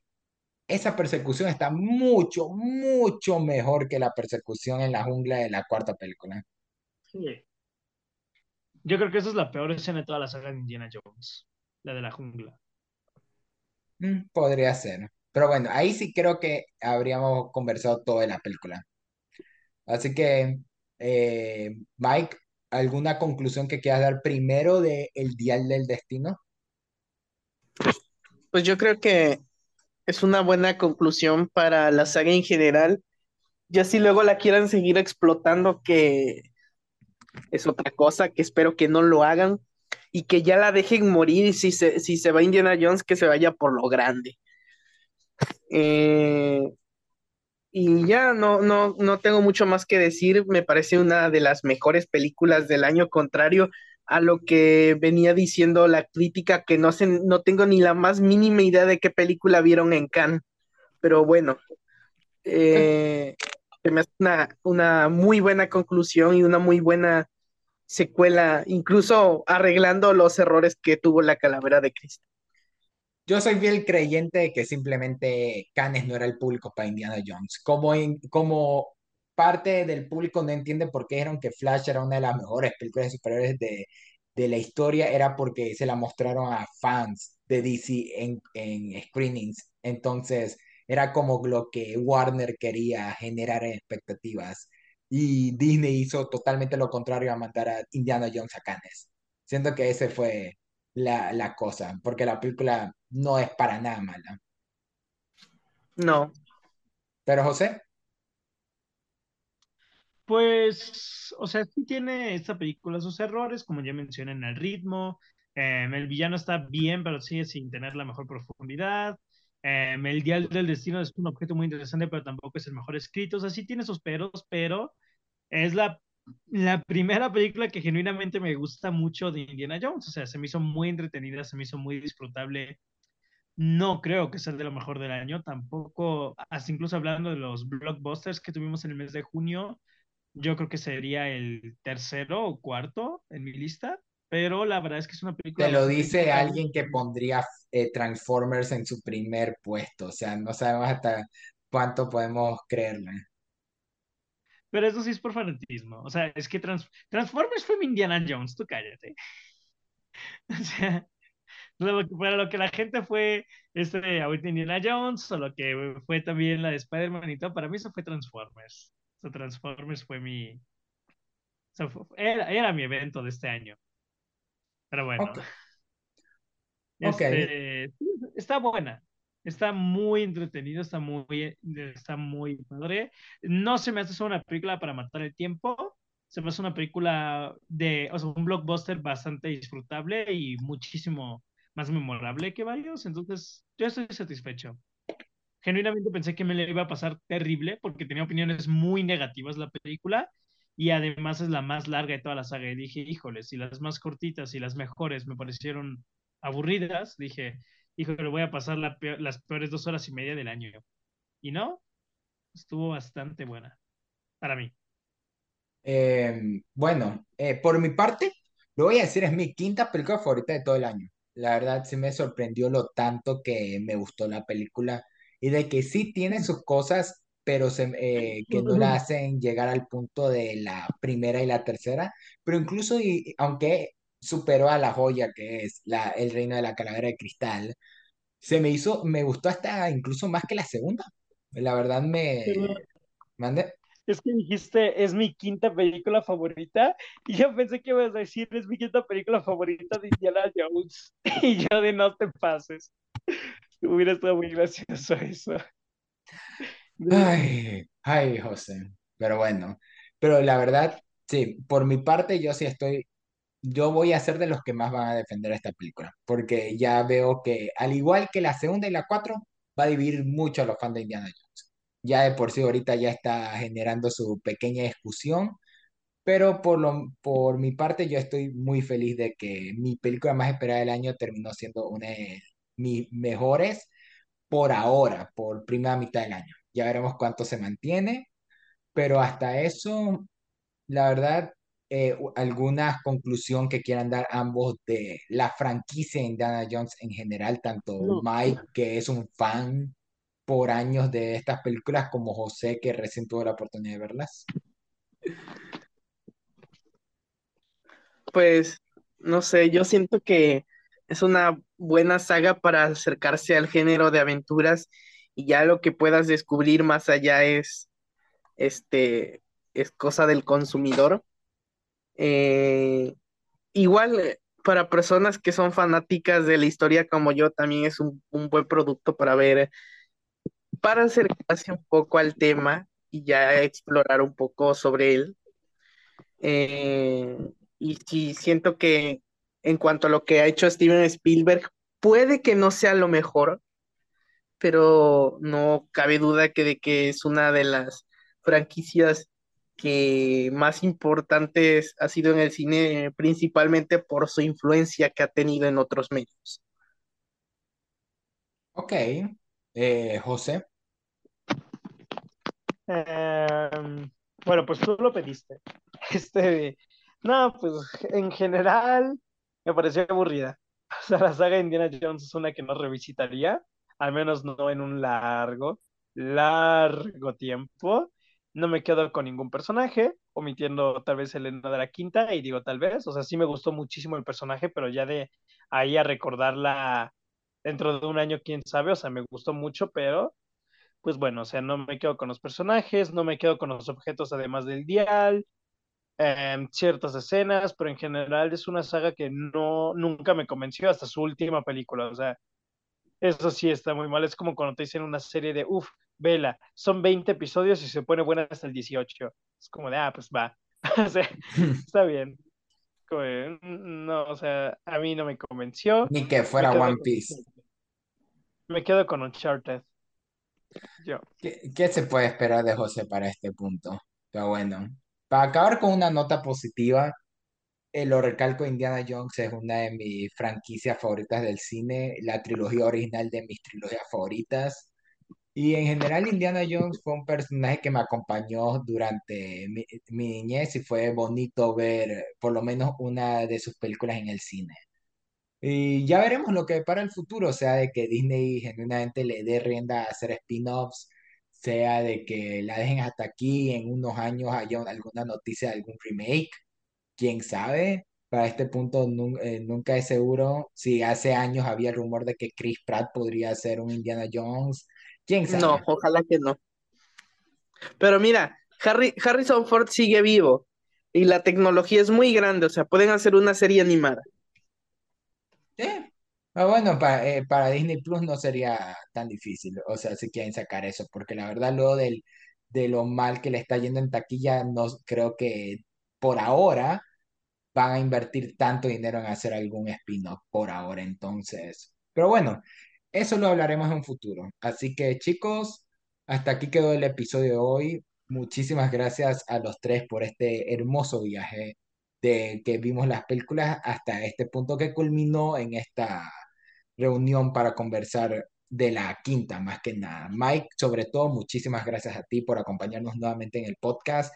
esa persecución está mucho, mucho mejor que la persecución en la jungla de la cuarta película.
Sí. Yo creo que esa es la peor escena de toda la saga de Indiana Jones, la de la jungla.
Mm, podría ser. Pero bueno, ahí sí creo que habríamos conversado todo de la película. Así que, eh, Mike, ¿alguna conclusión que quieras dar primero de El Dial del Destino?
Pues yo creo que es una buena conclusión para la saga en general. Y así luego la quieran seguir explotando, que es otra cosa, que espero que no lo hagan y que ya la dejen morir y si se, si se va Indiana Jones, que se vaya por lo grande. Eh, y ya no, no, no tengo mucho más que decir, me parece una de las mejores películas del año, contrario a lo que venía diciendo la crítica, que no, sé, no tengo ni la más mínima idea de qué película vieron en Cannes, pero bueno, eh, me hace una, una muy buena conclusión y una muy buena secuela, incluso arreglando los errores que tuvo la calavera de Cristo.
Yo soy fiel creyente de que simplemente Cannes no era el público para Indiana Jones. Como, como parte del público no entiende por qué dijeron que Flash era una de las mejores películas de superhéroes de, de la historia, era porque se la mostraron a fans de DC en, en screenings. Entonces, era como lo que Warner quería generar en expectativas. Y Disney hizo totalmente lo contrario a mandar a Indiana Jones a Cannes. Siento que ese fue la, la cosa, porque la película no es para nada mala.
No,
Pero José,
Pues, o sea, sí tiene esta película sus errores, como ya mencioné en el ritmo. em, el villano está bien, pero sigue sin tener la mejor profundidad. em, el Dial del Destino es un objeto muy interesante, pero tampoco es el mejor escrito. O sea, sí tiene sus peros, pero es la, la primera película que genuinamente me gusta mucho de Indiana Jones. O sea, se me hizo muy entretenida, se me hizo muy disfrutable. No creo que sea de lo mejor del año, tampoco, hasta incluso hablando de los blockbusters que tuvimos en el mes de junio. Yo creo que sería el tercero o cuarto en mi lista, pero la verdad es que es una película
te lo dice alguien que pondría eh, Transformers en su primer puesto, o sea, no sabemos hasta cuánto podemos creerle.
Pero eso sí es por fanatismo. O sea, es que Trans- Transformers fue mi Indiana Jones, tú cállate. [laughs] O sea, para lo que la gente fue este, ahorita Indiana Jones, o lo que fue también la de Spider-Man y todo, para mí eso fue Transformers. O sea, Transformers fue mi. o sea, fue- era, era mi evento de este año. Pero bueno.
Ok, ok.
Este, sí, está buena. Está muy entretenido, está muy, está muy padre. No se me hace una película para matar el tiempo. Se me hace una película de, o sea, un blockbuster bastante disfrutable y muchísimo más memorable que varios. Entonces, yo estoy satisfecho. Genuinamente pensé que me le iba a pasar terrible porque tenía opiniones muy negativas la película y además es la más larga de toda la saga. Y dije, híjole, si las más cortitas y las mejores me parecieron aburridas, dije, híjole, voy a pasar la las peores dos horas y media del año. Y no, estuvo bastante buena para mí.
Eh, bueno, eh, por mi parte, lo voy a decir, es mi quinta película favorita de todo el año. La verdad, sí me sorprendió lo tanto que me gustó la película y de que sí tiene sus cosas, pero se, eh, que no la hacen llegar al punto de la primera y la tercera. Pero incluso, y, aunque superó a la joya que es la, El Reino de la Calavera de Cristal, se me hizo, me gustó hasta incluso más que la segunda. La verdad me... Mande.
Es que dijiste, es mi quinta película favorita, y yo pensé que ibas a decir, es mi quinta película favorita de Indiana Jones. [laughs] Y yo de no te pases. Hubiera estado muy gracioso eso.
Ay, ay, José. Pero bueno, pero la verdad, sí, por mi parte yo sí estoy, yo voy a ser de los que más van a defender esta película, porque ya veo que al igual que la segunda y la cuatro, va a dividir mucho a los fans de Indiana Jones. Ya de por sí ahorita ya está generando su pequeña discusión, pero por lo, por mi parte yo estoy muy feliz de que mi película más esperada del año terminó siendo una mis mejores por ahora, por primera mitad del año. Ya veremos cuánto se mantiene, pero hasta eso, la verdad, eh, alguna conclusión que quieran dar ambos de la franquicia Indiana Jones en general, tanto
No,
Mike, que es un fan. por años de estas películas como José, que recién tuvo la oportunidad de verlas?
Pues, no sé, yo siento que es una buena saga para acercarse al género de aventuras y ya lo que puedas descubrir más allá es, este, es cosa del consumidor. Eh, igual, eh, para personas que son fanáticas de la historia como yo, también es un, un buen producto para ver, para acercarse un poco al tema y ya explorar un poco sobre él. Eh, y sí, siento que en cuanto a lo que ha hecho Steven Spielberg, puede que no sea lo mejor, pero no cabe duda que de que es una de las franquicias que más importantes ha sido en el cine, principalmente por su influencia que ha tenido en otros medios.
Ok. Eh, José.
Em, bueno, pues tú lo pediste. [laughs] Este, no, pues en general me pareció aburrida. [laughs] O sea, la saga Indiana Jones es una que no revisitaría, al menos no en un largo, largo tiempo. No me quedo con ningún personaje, omitiendo tal vez el de la quinta, y digo tal vez, o sea, sí me gustó muchísimo el personaje, pero ya de ahí a recordarla dentro de un año, quién sabe, o sea, me gustó mucho, pero pues bueno, o sea, no me quedo con los personajes, no me quedo con los objetos además del dial, em, ciertas escenas, pero en general es una saga que no, nunca me convenció hasta su última película, o sea, eso sí está muy mal, es como cuando te dicen una serie de, uff, vela, son 20 episodios y se pone buena hasta el 18, es como de, ah, pues va, [laughs] o sea, [laughs] está bien. Como "Mm, no, o sea, a mí no me convenció.
Ni que fuera One
con,
Piece.
me quedo con Uncharted. Yo.
¿Qué, qué se puede esperar de José para este punto? Pero bueno, para acabar con una nota positiva, eh, lo recalco, Indiana Jones es una de mis franquicias favoritas del cine, la trilogía original de mis trilogías favoritas. Y en general Indiana Jones fue un personaje que me acompañó durante mi, mi niñez y fue bonito ver por lo menos una de sus películas en el cine. Y ya veremos lo que para el futuro, o sea, de que Disney genuinamente le dé rienda a hacer spin-offs, sea de que la dejen hasta aquí, en unos años haya un- alguna noticia de algún remake, quién sabe. Para este punto eh, nunca es seguro. Si hace años había el rumor de que Chris Pratt podría ser un Indiana Jones, quién
No,
sabe.
ojalá que no. Pero mira, Harry, Harrison Ford sigue vivo y la tecnología es muy grande, o sea, pueden hacer una serie animada.
Sí. Ah, bueno, para, eh, para Disney Plus no sería tan difícil, o sea, si quieren sacar eso, porque la verdad luego del, de lo mal que le está yendo en taquilla, no creo que por ahora van a invertir tanto dinero en hacer algún spin-off por ahora, entonces. Pero bueno, eso lo hablaremos en un futuro. Así que chicos, hasta aquí quedó el episodio de hoy. Muchísimas gracias a los tres por este hermoso viaje de que vimos las películas hasta este punto que culminó en esta reunión para conversar de la quinta, más que nada. Mike, sobre todo, muchísimas gracias a ti por acompañarnos nuevamente en el podcast.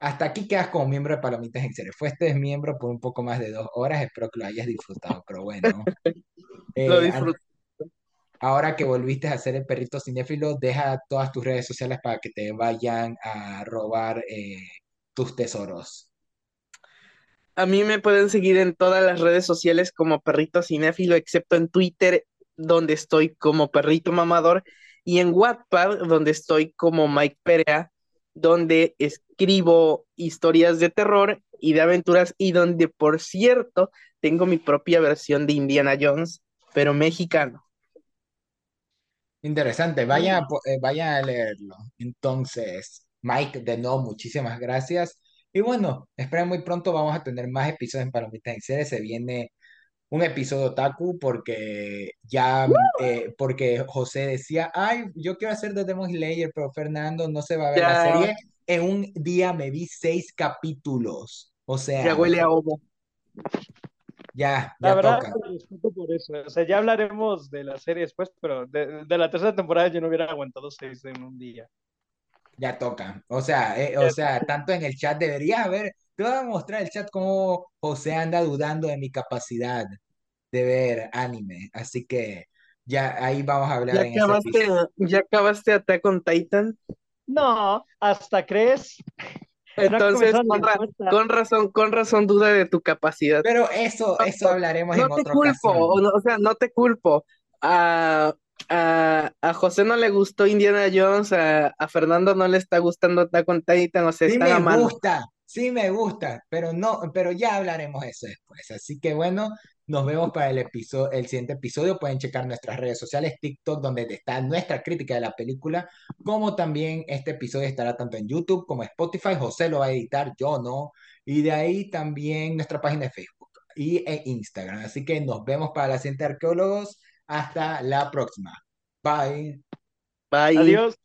Hasta aquí quedas como miembro de Palomitas en. Fuiste miembro por un poco más de dos horas. Espero que lo hayas disfrutado. Pero bueno, [laughs]
Lo
eh,
disfruto.
ahora que volviste a ser el perrito cinéfilo, deja todas tus redes sociales para que te vayan a robar eh, tus tesoros.
A mí me pueden seguir en todas las redes sociales como Perrito Cinéfilo, excepto en Twitter, donde estoy como Perrito Mamador, y en Wattpad, donde estoy como Mike Perea, donde escribo historias de terror y de aventuras, y donde, por cierto, tengo mi propia versión de Indiana Jones, pero mexicano.
Interesante, vayan a, po- eh, vayan a leerlo. Entonces, Mike, de nuevo, muchísimas gracias. Y bueno, esperen muy pronto vamos a tener más episodios en Palomitas en Serie. Se viene un episodio otaku porque ya, eh, porque José decía, ay, yo quiero hacer The Demon Slayer, pero Fernando no se va a ver la
Ya,
serie. En un día me vi seis capítulos. O
ya
sea,
huele a homo.
ya,
La
ya
verdad,
toca.
por eso. O sea, ya hablaremos de la serie después, pero de, de la tercera temporada yo no hubiera aguantado seis en un día.
Ya toca. O sea, eh, o sea, tanto en el chat deberías haber. Te voy a mostrar el chat cómo José anda dudando de mi capacidad de ver anime. Así que Ya ahí vamos a hablar
¿Ya
en ese
acabaste,
episodio.
¿Ya acabaste Attack on Titan?
No, hasta crees. [laughs] No
Entonces, con, ra- con razón, con razón duda de tu capacidad.
Pero eso, eso hablaremos
No
en
te
otra
culpo,
ocasión.
o, no- o sea, no te culpo. A, a, a José no le gustó Indiana Jones, a, a Fernando no le está gustando Attack on Titan, o sea,
Sí me
a mano.
gusta, sí me gusta, pero no, pero ya hablaremos eso después. Así que bueno, nos vemos para el episodio, el siguiente episodio. Pueden checar nuestras redes sociales, TikTok, donde está nuestra crítica de la película, como también este episodio estará tanto en YouTube como Spotify. José lo va a editar, yo no. Y de ahí también nuestra página de Facebook y en Instagram. Así que nos vemos para la siguiente arqueólogos. Hasta la próxima. Bye.
Bye.
Adiós.